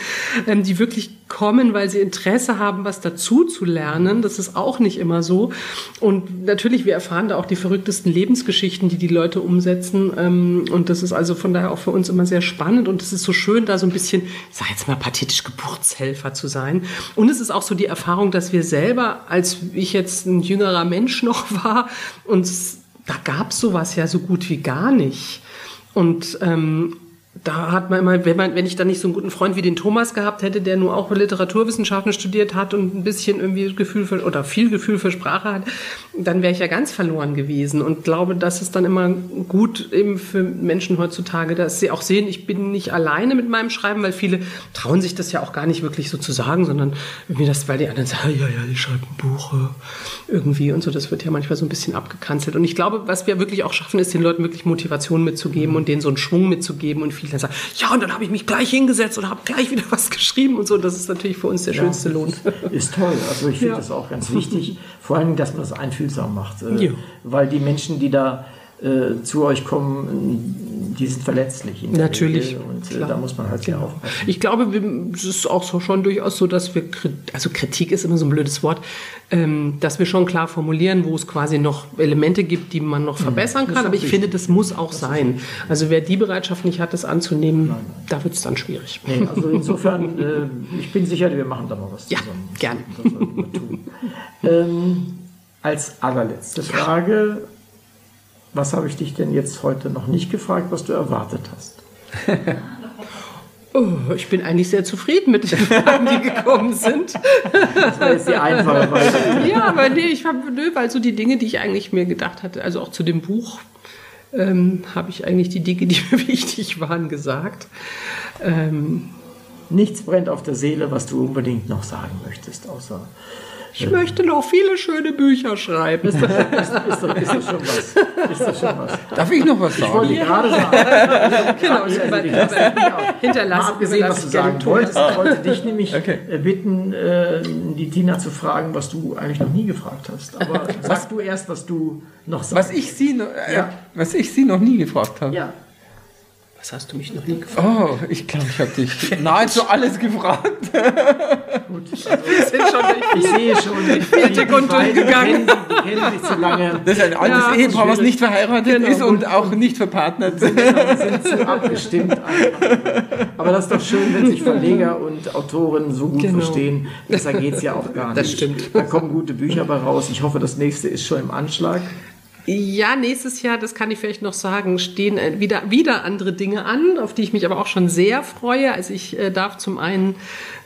ähm, die wirklich kommen, weil sie Interesse haben, was dazu zu lernen. Das ist auch nicht immer so. Und natürlich, wir erfahren da auch die verrücktesten Lebensgeschichten, die die Leute umsetzen. Ähm, Und das ist also von daher auch für uns immer sehr spannend. Und es ist so schön, da so ein bisschen, ich sage jetzt mal pathetisch, Geburtshelfer zu sein. Und es ist auch so die Erfahrung, dass wir selber, als ich jetzt ein jüngerer Mensch noch war, uns, da gab es sowas ja so gut wie gar nicht. Und ähm, da hat man immer, wenn, man, wenn ich dann nicht so einen guten Freund wie den Thomas gehabt hätte, der nur auch Literaturwissenschaften studiert hat und ein bisschen irgendwie Gefühl für, oder viel Gefühl für Sprache hat, dann wäre ich ja ganz verloren gewesen und glaube, das ist dann immer gut eben für Menschen heutzutage, dass sie auch sehen, ich bin nicht alleine mit meinem Schreiben, weil viele trauen sich das ja auch gar nicht wirklich so zu sagen, sondern irgendwie das, weil die anderen sagen, ja, ja, die schreibt ein Buch irgendwie und so, das wird ja manchmal so ein bisschen abgekanzelt. Und ich glaube, was wir wirklich auch schaffen, ist den Leuten wirklich Motivation mitzugeben und denen so einen Schwung mitzugeben und viele sagen, ja, und dann habe ich mich gleich hingesetzt und habe gleich wieder was geschrieben und so. Das ist natürlich für uns der schönste Lohn. Ist toll. Also ich finde Ja. das auch ganz wichtig. Vor allem, dass man das einfühlsam macht. Äh, Ja. Weil die Menschen, die da äh, zu euch kommen, die sind verletzlich. Natürlich, Regel. Und äh, klar. da muss man halt sehr aufpassen. Ich glaube, es ist auch so schon durchaus so, dass wir, also Kritik ist immer so ein blödes Wort, ähm, dass wir schon klar formulieren, wo es quasi noch Elemente gibt, die man noch verbessern kann. Aber ich finde, das muss auch sein. Also wer die Bereitschaft nicht hat, das anzunehmen, da wird es dann schwierig. Nee, also insofern, äh, ich bin sicher, wir machen da mal was Ja, zusammen. gerne. Das wir tun. ähm, als allerletzte Frage, was habe ich dich denn jetzt heute noch nicht gefragt, was du erwartet hast? Oh, ich bin eigentlich sehr zufrieden mit den Fragen, die gekommen sind. Das war jetzt die einfache Weise. ja, aber nee, ich habe, nö, weil so die Dinge, die ich eigentlich mir gedacht hatte, also auch zu dem Buch, ähm, habe ich eigentlich die Dinge, die mir wichtig waren, gesagt. Ähm, Nichts brennt auf der Seele, was du unbedingt noch sagen möchtest, außer ich möchte noch viele schöne Bücher schreiben. ist, ist, doch, ist das schon was? Ist das schon was? Darf ich noch was Ich wollte sagen? gerade sagen, genau, also du über- mir auch- hinterlassen, Mal abgesehen, was du ich sagen wolltest, ich wollte dich nämlich Okay. äh, bitten, äh, die Tina zu fragen, was du eigentlich noch nie gefragt hast. Aber sag du erst, was du noch sagst. Was ich Sie, noch, äh, Ja. was ich Sie noch nie gefragt habe. Ja. Was hast du mich noch nie gefragt? Oh, ich glaube, ich habe dich nahezu alles gefragt. Gut, also Wir sind schon ich sehe schon, Grund durchgegangen. kennen, zu lange. Das ist ein altes Ja, Ehepaar, was nicht verheiratet Genau. ist und auch nicht verpartnert. sind, sind zu abgestimmt. Einfach. Aber das ist doch schön, wenn sich Verleger und Autoren so gut Genau. verstehen. Besser geht es ja auch gar nicht. Das stimmt. Da kommen gute Bücher bei raus. Ich hoffe, das nächste ist schon im Anschlag. Ja, nächstes Jahr, das kann ich vielleicht noch sagen, stehen äh, wieder, wieder andere Dinge an, auf die ich mich aber auch schon sehr freue. Also ich äh, darf zum einen,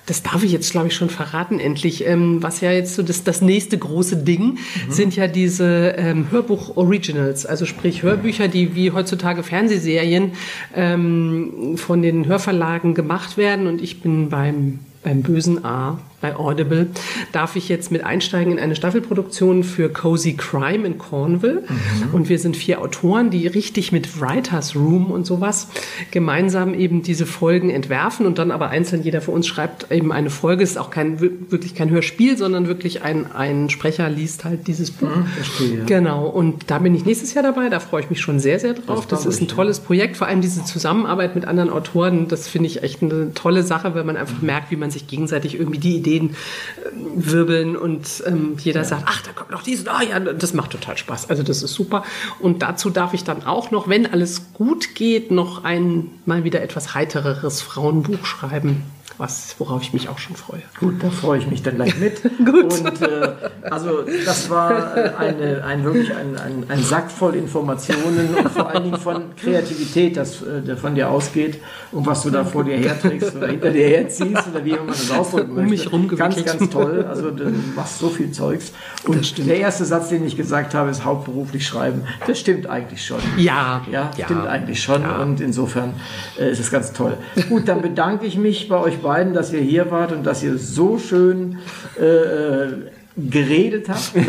das darf ich jetzt, glaube ich, schon verraten, endlich, ähm, was ja jetzt so das, das nächste große Ding sind ja diese ähm, Hörbuch-Originals, also sprich Hörbücher, die wie heutzutage Fernsehserien ähm, von den Hörverlagen gemacht werden. Und ich bin beim, beim bösen A bei Audible, darf ich jetzt mit einsteigen in eine Staffelproduktion für Cozy Crime in Cornwall. Mhm. Und wir sind vier Autoren, die richtig mit Writers Room und sowas gemeinsam eben diese Folgen entwerfen und dann aber einzeln jeder für uns schreibt eben eine Folge. Es ist auch kein, wirklich kein Hörspiel, sondern wirklich ein, ein Sprecher liest halt dieses Buch. Mhm, verstehe. Genau. Und da bin ich nächstes Jahr dabei. Da freue ich mich schon sehr, sehr drauf. Das, das ist ein tolles Projekt. Vor allem diese Zusammenarbeit mit anderen Autoren, das finde ich echt eine tolle Sache, weil man einfach mhm. merkt, wie man sich gegenseitig irgendwie die Idee Ideen äh, wirbeln und ähm, jeder ja. sagt, ach, da kommt noch dies, oh ja, das macht total Spaß. Also das ist super. Und dazu darf ich dann auch noch, wenn alles gut geht, noch ein mal wieder etwas heitereres Frauenbuch schreiben was, worauf ich mich auch schon freue. Gut, da freue ich mich dann gleich mit. Gut. Und äh, also das war äh, eine, ein wirklich ein, ein, ein, Sack voll Informationen und vor allen Dingen von Kreativität, das äh, von dir ausgeht und was du da vor dir herträgst oder hinter dir herziehst oder wie man das ausdrücken möchte. Um mich rumgewickelt. Ganz, ganz toll. Also du machst so viel Zeugs. Und der erste Satz, den ich gesagt habe, ist hauptberuflich schreiben. Das stimmt eigentlich schon. Ja. Ja, ja. stimmt eigentlich schon. Ja. Und insofern äh, ist es ganz toll. Gut, dann bedanke ich mich bei euch beiden beiden, dass ihr hier wart und dass ihr so schön äh, äh geredet habt. schön,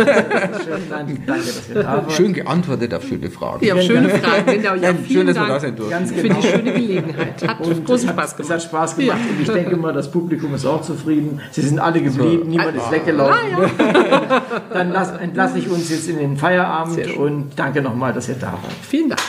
danke, dass ihr da wart. Schön geantwortet auf schöne Fragen. Ja, schöne Fragen. Genau. Ja, schön, dass wir da sein durften. Ganz genau. Für die schöne Gelegenheit. Hat und großen Spaß gemacht. Es hat Spaß gemacht ja. und ich denke mal, das Publikum ist auch zufrieden. Sie sind alle geblieben, so. niemand ist weggelaufen. Ah, ja. Dann lass, entlasse ich uns jetzt in den Feierabend und danke nochmal, dass ihr da wart. Vielen Dank.